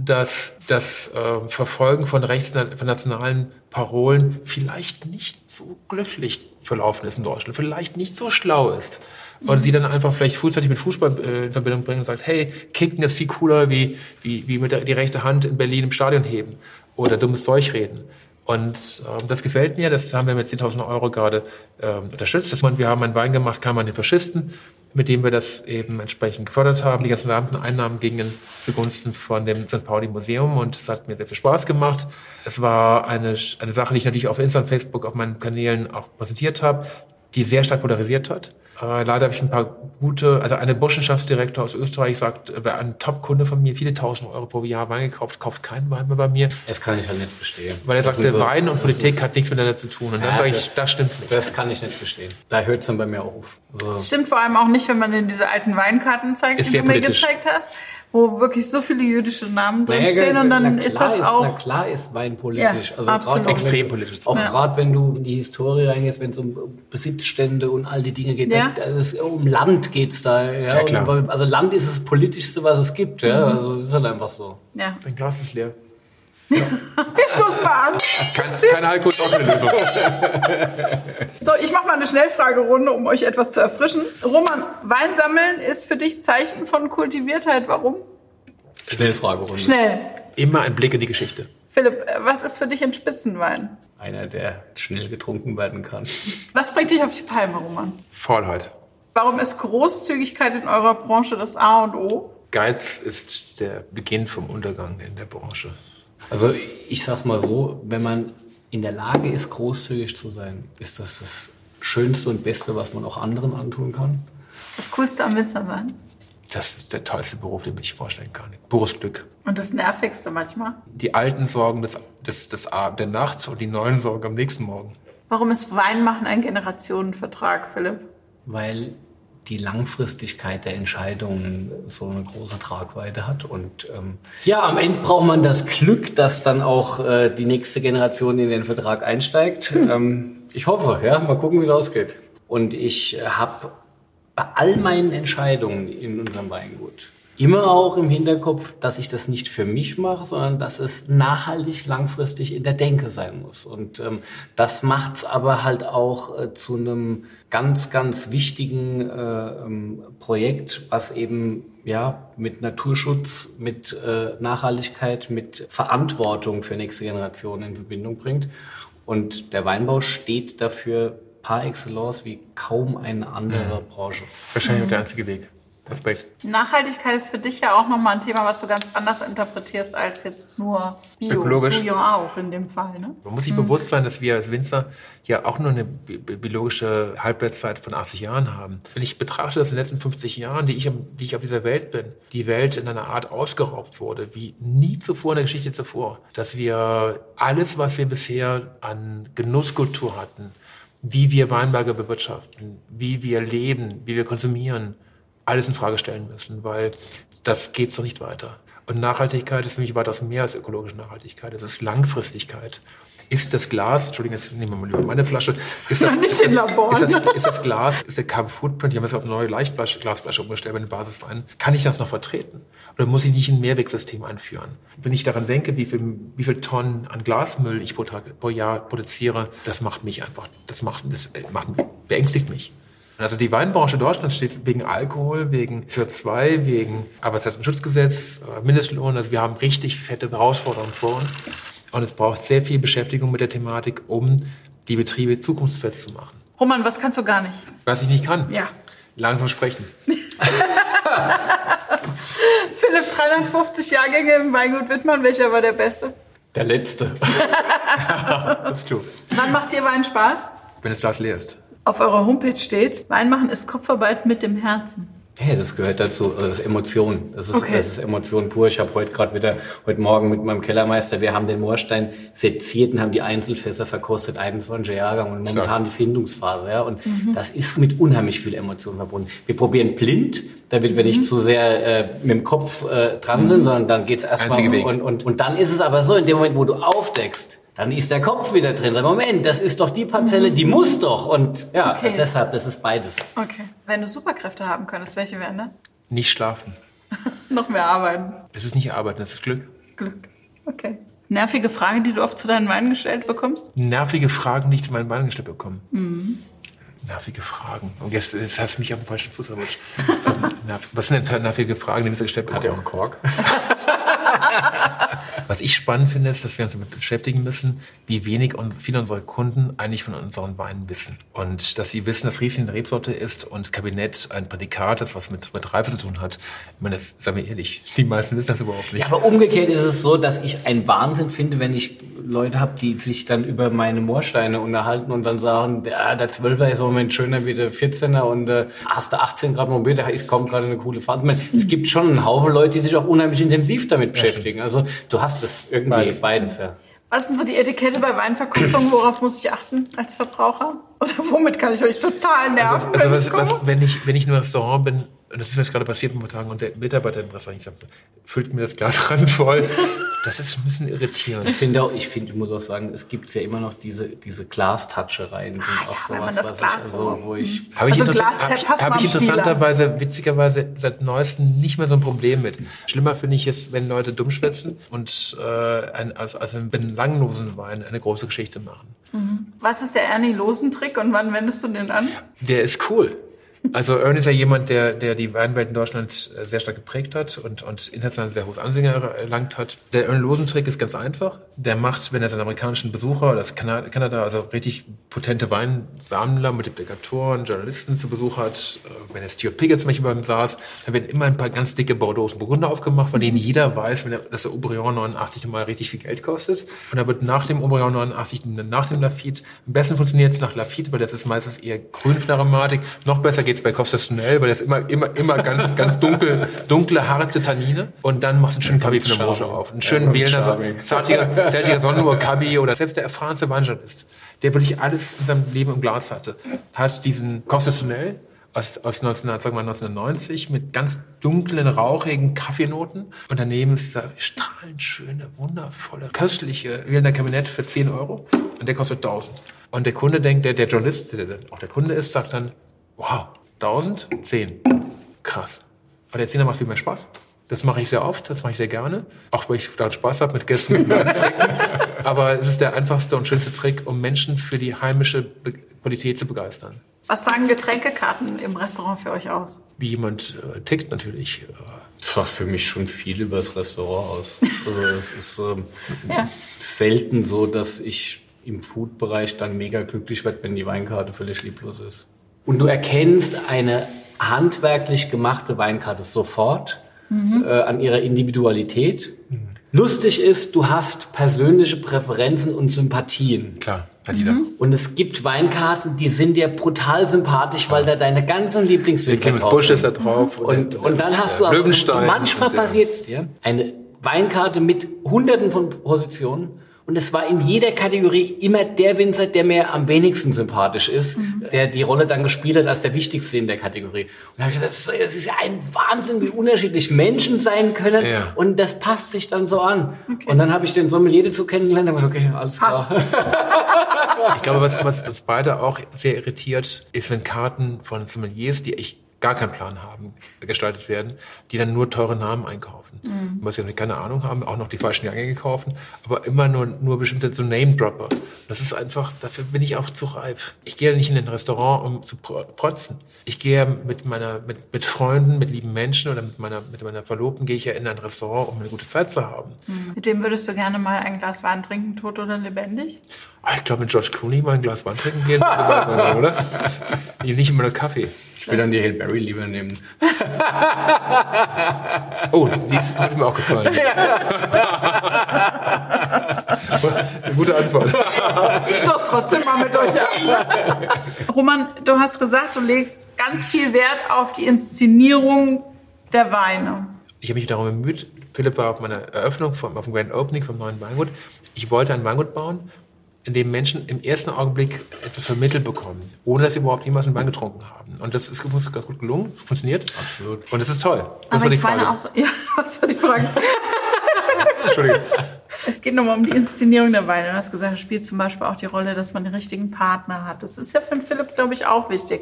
dass das äh, Verfolgen von rechts von nationalen Parolen vielleicht nicht so glücklich verlaufen ist in Deutschland, vielleicht nicht so schlau ist. Und sie dann einfach vielleicht frühzeitig mit Fußball äh, in Verbindung bringen und sagt, hey, Kicken ist viel cooler, wie, wie, wie mit der, die rechte Hand in Berlin im Stadion heben oder dummes Zeug reden. Und äh, das gefällt mir, das haben wir mit 10.000 Euro gerade äh, unterstützt. Das, wir haben einen Wein gemacht, kam an den Faschisten, mit dem wir das eben entsprechend gefördert haben. Die ganzen Einnahmen gingen zugunsten von dem St. Pauli Museum und es hat mir sehr viel Spaß gemacht. Es war eine, eine Sache, die ich natürlich auf Insta und Facebook auf meinen Kanälen auch präsentiert habe, die sehr stark polarisiert hat. Äh, leider habe ich ein paar gute, also eine Burschenschaftsdirektor aus Österreich sagt, äh, ein Top-Kunde von mir, viele tausend Euro pro Jahr Wein gekauft, kauft keinen Wein mehr bei mir. Das kann ich halt nicht verstehen. Weil er sagte, so, Wein und Politik hat nichts miteinander zu tun. Und dann sage ich, das stimmt nicht. Das kann ich nicht verstehen. Da hört es dann bei mir auf. Also das stimmt vor allem auch nicht, wenn man in diese alten Weinkarten zeigt, die du mir gezeigt hast wo wirklich so viele jüdische Namen drinstehen und dann ist das ist, auch. Na klar ist Wein politisch. Ja, also absolut. extrem politisch. Auch ja. gerade wenn du in die Historie reingehst, wenn es um Besitzstände und all die Dinge geht, ja. dann, ist, um Land geht's da. Ja, ja klar. Und, also Land ist das politischste, was es gibt. Ja, mhm. also das ist halt einfach so. Ja. Dein Glas ist leer. Wir stoßen mal an. Kein, kein Alkohol ist auch eine Lösung. So, ich mache mal eine Schnellfragerunde, um euch etwas zu erfrischen. Roman, Wein sammeln ist für dich Zeichen von Kultiviertheit. Warum? Schnellfragerunde. Schnell. Immer ein Blick in die Geschichte. Philipp, was ist für dich ein Spitzenwein? Einer, der schnell getrunken werden kann. Was bringt dich auf die Palme, Roman? Faulheit. Warum ist Großzügigkeit in eurer Branche das A und O? Geiz ist der Beginn vom Untergang in der Branche. Also ich sag mal so, wenn man in der Lage ist, großzügig zu sein, ist das das Schönste und Beste, was man auch anderen antun kann. Das Coolste am Winzer sein? Das ist der tollste Beruf, den man sich vorstellen kann. Pures Glück. Und das Nervigste manchmal? Die alten Sorgen des, des, des, der Nacht und die neuen Sorgen am nächsten Morgen. Warum ist Weinmachen ein Generationenvertrag, Philipp? Weil die Langfristigkeit der Entscheidungen so eine große Tragweite hat. Und ähm, ja, am Ende braucht man das Glück, dass dann auch äh, die nächste Generation in den Vertrag einsteigt. Hm. Ähm, ich hoffe, ja, mal gucken, wie es ausgeht. Und ich äh, habe bei all meinen Entscheidungen in unserem Weingut immer auch im Hinterkopf, dass ich das nicht für mich mache, sondern dass es nachhaltig langfristig in der Denke sein muss. Und ähm, das macht es aber halt auch äh, zu einem ganz, ganz wichtigen äh, ähm, Projekt, was eben ja mit Naturschutz, mit äh, Nachhaltigkeit, mit Verantwortung für nächste Generationen in Verbindung bringt. Und der Weinbau steht dafür par excellence wie kaum eine andere Branche. Wahrscheinlich der einzige Weg. Aspekt. Nachhaltigkeit ist für dich ja auch nochmal ein Thema, was du ganz anders interpretierst als jetzt nur Bio. Ökologisch. Ja auch in dem Fall. Ne? Man muss sich hm. bewusst sein, dass wir als Winzer ja auch nur eine biologische Halbwertszeit von 80 Jahren haben. Wenn ich betrachte, dass in den letzten 50 Jahren, die ich, die ich auf dieser Welt bin, die Welt in einer Art ausgeraubt wurde, wie nie zuvor in der Geschichte zuvor. Dass wir alles, was wir bisher an Genusskultur hatten, wie wir Weinberge bewirtschaften, wie wir leben, wie wir konsumieren, alles in Frage stellen müssen, weil das geht so nicht weiter. Und Nachhaltigkeit ist für mich weitaus mehr als ökologische Nachhaltigkeit. Es ist Langfristigkeit. Ist das Glas, Entschuldigung, jetzt nehmen wir mal lieber meine Flasche. Ist das, nicht ist, das, Labor. ist, das, ist das Glas, ist der Carbon Footprint, die haben jetzt auf eine neue Leichtglasflasche umgestellt bei den Basisweinen. Kann ich das noch vertreten? Oder muss ich nicht ein Mehrwegsystem einführen? Wenn ich daran denke, wie viel, wie viel Tonnen an Glasmüll ich pro, Tag, pro Jahr produziere, das macht mich einfach, das macht, das macht, beängstigt mich. Also die Weinbranche in Deutschland steht wegen Alkohol, wegen CO2, wegen Arbeitsplatz- Mindestlohn. Also wir haben richtig fette Herausforderungen vor uns. Und es braucht sehr viel Beschäftigung mit der Thematik, um die Betriebe zukunftsfest zu machen. Roman, was kannst du gar nicht? Was ich nicht kann. Ja. Langsam sprechen. Philipp, 350 Jahrgänge im Weingut Wittmann, welcher war der beste? Der letzte. Das ist true. Wann macht dir Wein Spaß? Wenn das Glas leer ist. Auf eurer Homepage steht, Wein machen ist Kopfarbeit mit dem Herzen. Hey, das gehört dazu. Das ist Emotion. Das ist, Okay. das ist Emotion pur. Ich habe heute gerade wieder, heute Morgen mit meinem Kellermeister, wir haben den Moorstein seziert und haben die Einzelfässer verkostet, 21er Jahrgang und momentan die Findungsphase. Ja? Und das ist mit unheimlich viel Emotion verbunden. Wir probieren blind, damit wir nicht zu sehr äh, mit dem Kopf äh, dran sind, sondern dann geht's erstmal Einzige Weg. und, und, und dann ist es aber so, in dem Moment, wo du aufdeckst, dann ist der Kopf wieder drin. Sag, Moment, das ist doch die Parzelle, die muss doch. Und ja, Okay. deshalb, das ist beides. Okay. Wenn du Superkräfte haben könntest, welche wären das? Nicht schlafen. Noch mehr arbeiten. Das ist nicht Arbeiten, das ist Glück. Glück. Okay. Nervige Frage, die du oft zu deinen Weinen gestellt bekommst? Nervige Fragen, die ich zu meinen Beinen gestellt bekommen. Mhm. Nervige Fragen. Und jetzt, jetzt hast du mich auf den falschen Fuß erwischt. Was sind denn nervige Fragen, die so gestellt bekommen? Hat ja auch Kork. Was ich spannend finde, ist, dass wir uns damit beschäftigen müssen, wie wenig und viele unserer Kunden eigentlich von unseren Weinen wissen. Und dass sie wissen, dass Riesling eine Rebsorte ist und Kabinett ein Prädikat ist, was mit, mit Reife zu tun hat. Ich meine, das, sagen wir ehrlich, die meisten wissen das überhaupt nicht. Ja, aber umgekehrt ist es so, dass ich einen Wahnsinn finde, wenn ich Leute habe, die sich dann über meine Moorsteine unterhalten und dann sagen, ja, der 12er ist im Moment schöner wie der 14er und äh, hast du 18 Grad Moment, da ist kommt gerade eine coole Phase. Ich meine, Es gibt schon einen Haufen Leute, die sich auch unheimlich intensiv damit beschäftigen. Also du hast das irgendwie Beides. beides, ja. Was sind so die Etikette bei Weinverkostungen? Worauf muss ich achten als Verbraucher? Oder womit kann ich euch total nerven? Also, also wenn was, ich was, wenn ich wenn ich in einem Restaurant bin und das ist mir jetzt gerade passiert momentan und der Mitarbeiter im Restaurant ich sag, füllt mir das Glas randvoll, das ist ein bisschen irritierend. Ich finde auch, ich finde, ich muss auch sagen, es gibt ja immer noch diese, diese Glastaschereien, sind auch wenn man sowas, das was ich, Glas also, so- wo ich, Habe ich, Also interess- Glas hab ich, hab ich Stiel interessanterweise, witzigerweise, seit neuestem nicht mehr so ein Problem mit. Schlimmer finde ich es, wenn Leute dumm schwätzen und äh, ein, aus, aus einem belanglosen Wein eine große Geschichte machen. Was ist der Ernie Losen-Trick und wann wendest du den an? Der ist cool. Also Ernie ist ja jemand, der, der die Weinwelt in Deutschland äh, sehr stark geprägt hat und, und international sehr hohes Ansehen erlangt hat. Der Ernie Losen-Trick ist ganz einfach. Der macht, wenn er seinen amerikanischen Besucher oder Kanada, also richtig potente Weinsammler, Multiplikatoren, Journalisten zu Besuch hat, äh, wenn er Stuart Piggott zum Beispiel bei ihm saß, dann werden immer ein paar ganz dicke Bordeaux und Burgunder aufgemacht, von denen jeder weiß, wenn er, dass der Aubryon 89 mal richtig viel Geld kostet. Und da wird nach dem Aubryon 89, nach dem Lafitte, am besten funktioniert es nach Lafitte, weil das ist meistens eher Grünflaromatik. Noch besser geht's bei Costa weil das immer, immer, immer ganz, ganz dunkel, dunkle, harte Tannine. Und dann machst du einen schönen Cabi von der Morsche auf. Einen schönen Ja, wählender, zartiger, zartiger Sonnenuhr Cabi oder selbst der erfahrenste Weinjournalist, der wirklich alles in seinem Leben im Glas hatte, hat diesen Costa aus, aus 19, sagen wir mal 1990 mit ganz dunklen, rauchigen Kaffeenoten. Und daneben ist dieser strahlend schöne, wundervolle, köstliche wählender Kabinett für 10 Euro. Und der kostet 1000. Und der Kunde denkt, der, der Journalist, der auch der Kunde ist, sagt dann, wow, 1000? 10. Krass. Aber der Zehner macht viel mehr Spaß. Das mache ich sehr oft, das mache ich sehr gerne. Auch weil ich daran Spaß habe, mit Gästen mit Wein zu trinken. Aber es ist der einfachste und schönste Trick, um Menschen für die heimische Be Qualität zu begeistern. Was sagen Getränkekarten im Restaurant für euch aus? Wie jemand äh, tickt natürlich. Äh, Das sagt für mich schon viel über das Restaurant aus. Also es ist ähm, Ja. selten so, dass ich im Food-Bereich dann mega glücklich werde, wenn die Weinkarte völlig lieblos ist. Und du erkennst eine handwerklich gemachte Weinkarte sofort äh, an ihrer Individualität. Lustig ist, du hast persönliche Präferenzen und Sympathien. klar, hat jeder. Und es gibt Weinkarten, die sind dir brutal sympathisch, weil da deine ganzen Lieblingswinzer Clemens drauf Busch sind. ist da drauf. Und, der- und dann hast du aber, Löwenstein. manchmal und passiert es dir, eine Weinkarte mit hunderten von Positionen Und es war in jeder Kategorie immer der Winzer, der mir am wenigsten sympathisch ist, mhm. der die Rolle dann gespielt hat als der wichtigste in der Kategorie. Und da habe ich gedacht, das ist, das ist ja ein Wahnsinn, wie unterschiedlich Menschen sein können. Ja. Und das passt sich dann so an. Okay. Und dann habe ich den Sommelier dazu kennengelernt und habe okay, alles klar. ich glaube, was, was uns beide auch sehr irritiert, ist, wenn Karten von Sommeliers, die echt gar keinen Plan haben, gestaltet werden, die dann nur teure Namen einkaufen. Mhm. Was sie keine Ahnung haben, auch noch die falschen Jahrgänge kaufen, aber immer nur, nur bestimmte so Name-Dropper. Das ist einfach, dafür bin ich auch zu reif. Ich gehe nicht in ein Restaurant, um zu protzen. Ich gehe mit meiner, mit, mit Freunden, mit lieben Menschen oder mit meiner, mit meiner Verlobten gehe ich ja in ein Restaurant, um eine gute Zeit zu haben. Mhm. Mit wem würdest du gerne mal ein Glas Wein trinken, tot oder lebendig? Ah, ich glaube, mit George Clooney mal ein Glas Wein trinken gehen, oder? Nicht immer nur Kaffee. Ich will dann die Hail Berry lieber nehmen. oh, die hat mir auch gefallen. Eine gute Antwort. Ich stoß trotzdem mal mit euch an. Roman, du hast gesagt, du legst ganz viel Wert auf die Inszenierung der Weine. Ich habe mich darum bemüht. Philipp war auf meiner Eröffnung, vom, auf dem Grand Opening vom neuen Weingut. Ich wollte ein Weingut bauen dem Menschen im ersten Augenblick etwas vermittelt bekommen, ohne dass sie überhaupt jemals einen Wein getrunken haben. Und das ist uns ganz gut gelungen, funktioniert. Absolut. Und das ist toll. Das Aber war die Frage. Auch so, ja, was war die Frage? Entschuldigung. Es geht nochmal um die Inszenierung der Weine. Du hast gesagt, es spielt zum Beispiel auch die Rolle, dass man den richtigen Partner hat. Das ist ja für Philipp, glaube ich, auch wichtig.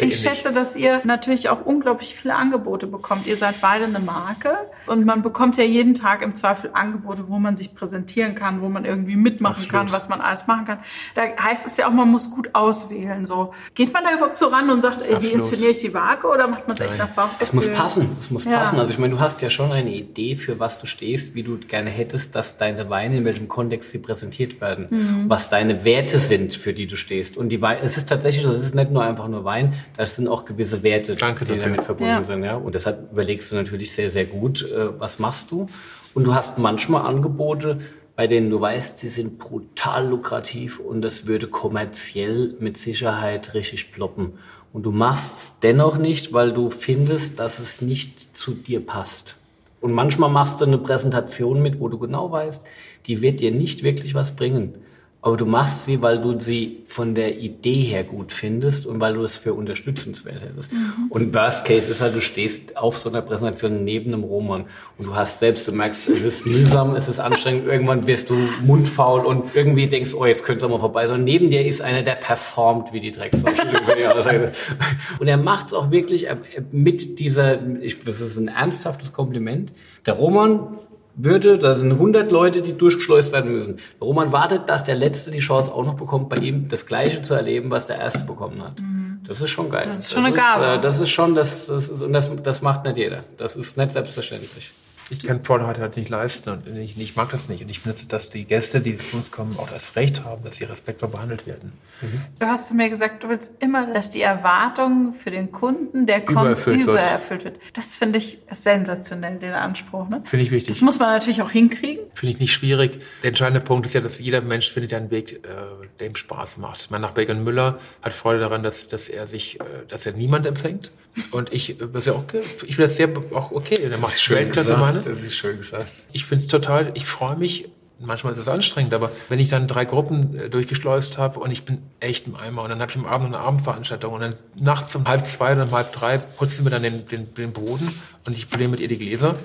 Ich, schätze, dass ihr natürlich auch unglaublich viele Angebote bekommt. Ihr seid beide eine Marke und man bekommt ja jeden Tag im Zweifel Angebote, wo man sich präsentieren kann, wo man irgendwie mitmachen Absolut. kann, was man alles machen kann. Da heißt es ja auch, man muss gut auswählen. So geht man da überhaupt so ran und sagt, ey, wie inszeniere ich die Marke oder macht man es echt nach Bauchgefühl? Es muss passen. Es muss ja. passen. Also ich meine, du hast ja schon eine Idee, für was du stehst, wie du gerne hättest, dass deine Weine in welchem Kontext sie präsentiert werden, mhm. was deine Werte sind, für die du stehst. Und die Wein, es ist tatsächlich, es ist nicht nur einfach nur Wein, das sind auch gewisse Werte, Danke die damit verbunden ja. sind. Ja? Und deshalb überlegst du natürlich sehr, sehr gut, äh, was machst du. Und du hast manchmal Angebote, bei denen du weißt, sie sind brutal lukrativ und das würde kommerziell mit Sicherheit richtig ploppen. Und du machst es dennoch nicht, weil du findest, dass es nicht zu dir passt. Und manchmal machst du eine Präsentation mit, wo du genau weißt, die wird dir nicht wirklich was bringen. Aber du machst sie, weil du sie von der Idee her gut findest und weil du es für unterstützenswert hättest. Mhm. Und Worst Case ist halt, du stehst auf so einer Präsentation neben einem Roman und du hast selbst, du merkst, es ist mühsam, es ist anstrengend, irgendwann wirst du mundfaul und irgendwie denkst, oh, jetzt könnte es auch mal vorbei sein. Und neben dir ist einer, der performt wie die Drecksau. und er macht es auch wirklich mit dieser, ich, das ist ein ernsthaftes Kompliment. Der Roman würde, da sind 100 Leute, die durchgeschleust werden müssen. Roman wartet, dass der Letzte die Chance auch noch bekommt, bei ihm das Gleiche zu erleben, was der Erste bekommen hat. Mhm. Das ist schon geil. Das ist schon das eine Gabe. Ist, äh, das ist schon, das, das, ist, und das, das macht nicht jeder. Das ist nicht selbstverständlich ich kann Vorderheit halt nicht leisten und ich, ich, mag das nicht. Und ich benutze, dass die Gäste, die zu uns kommen, auch das Recht haben, dass sie respektvoll behandelt werden. Mhm. Du hast zu mir gesagt, du willst immer, dass die Erwartung für den Kunden, der kommt, übererfüllt, übererfüllt wird. Das finde ich sensationell, den Anspruch. Ne? Finde ich wichtig. Das muss man natürlich auch hinkriegen. Finde ich nicht schwierig. Der entscheidende Punkt ist ja, dass jeder Mensch findet einen Weg, äh, der ihm Spaß macht. Mein Nachbar Egon Müller hat Freude daran, dass, dass er sich, äh, dass er niemand empfängt. Und ich, was ja auch, ich finde das sehr auch okay. Der macht Weltklasse meine. Das ist schön gesagt. Ich finde es total, ich freue mich. Manchmal ist es anstrengend, aber wenn ich dann drei Gruppen äh, durchgeschleust habe und ich bin echt im Eimer und dann habe ich am Abend eine Abendveranstaltung und dann nachts um halb zwei oder um halb drei putzt sie mir dann den, den, den Boden und ich poliere mit ihr die Gläser.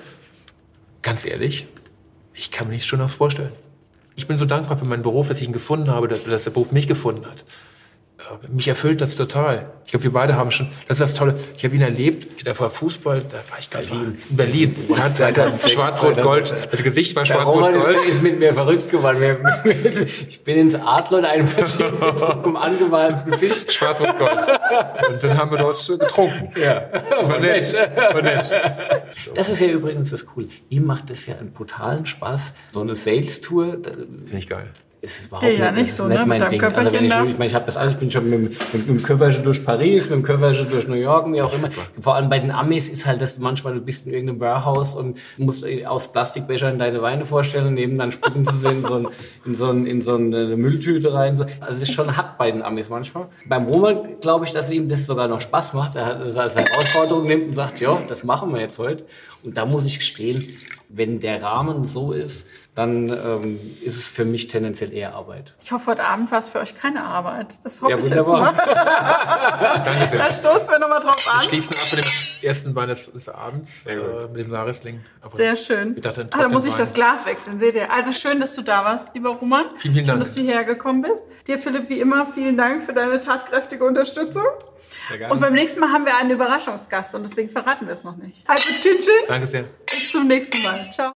Ganz ehrlich, ich kann mir nichts Schöneres vorstellen. Ich bin so dankbar für meinen Beruf, dass ich ihn gefunden habe, dass der Beruf mich gefunden hat mich erfüllt das total. Ich glaube, wir beide haben schon, das ist das Tolle. Ich habe ihn erlebt, der war Fußball, da war ich Berlin. in Berlin. Er hat, hat schwarz-rot-gold, das Gesicht war schwarz-rot-gold. ist, ist mit mir verrückt geworden. Ich bin ins Adler ein verschiedenen angemalten Gesicht. Schwarz-rot-gold. Und dann haben wir dort getrunken. Ja. War nett. War nett. Das ist ja übrigens das Coole. Ihm macht es ja einen brutalen Spaß. So eine Sales-Tour. Finde ich geil ist überhaupt ja, nicht, nicht so, nicht ne? mein Ding. Also wenn ich, ich meine, ich habe das alles, ich bin schon mit, mit, mit dem Köfferchen durch Paris, mit dem Köfferchen durch New York, wie auch immer. Vor allem bei den Amis ist halt das manchmal, du bist in irgendeinem Warehouse und musst aus Plastikbechern deine Weine vorstellen und neben dann spucken sie in so, ein, in, so ein, in so eine Mülltüte rein. Also es ist schon hart bei den Amis manchmal. Beim Roman glaube ich, dass ihm das sogar noch Spaß macht. Er hat das als Herausforderung nimmt und sagt, ja, das machen wir jetzt heute. Und da muss ich gestehen, Wenn der Rahmen so ist, dann ähm, ist es für mich tendenziell eher Arbeit. Ich hoffe, heute Abend war es für euch keine Arbeit. Das hoffe Ja, ich wunderbar. jetzt mal. Danke sehr. Da stoßen wir nochmal drauf Wir an. schließen ab mit dem ersten Wein des, des Abends, Sehr gut. äh, mit dem Sarisling. Aber Sehr schön. Ich dachte, einen ah, da muss ich das Glas wechseln, seht ihr. Also schön, dass du da warst, lieber Roman. Vielen, vielen Dank. Schön, dass du hierher gekommen bist. Dir, Philipp, wie immer, vielen Dank für deine tatkräftige Unterstützung. Sehr gerne. Und beim nächsten Mal haben wir einen Überraschungsgast und deswegen verraten wir es noch nicht. Also, Chin Chin, Danke sehr. Zum nächsten Mal. Ciao.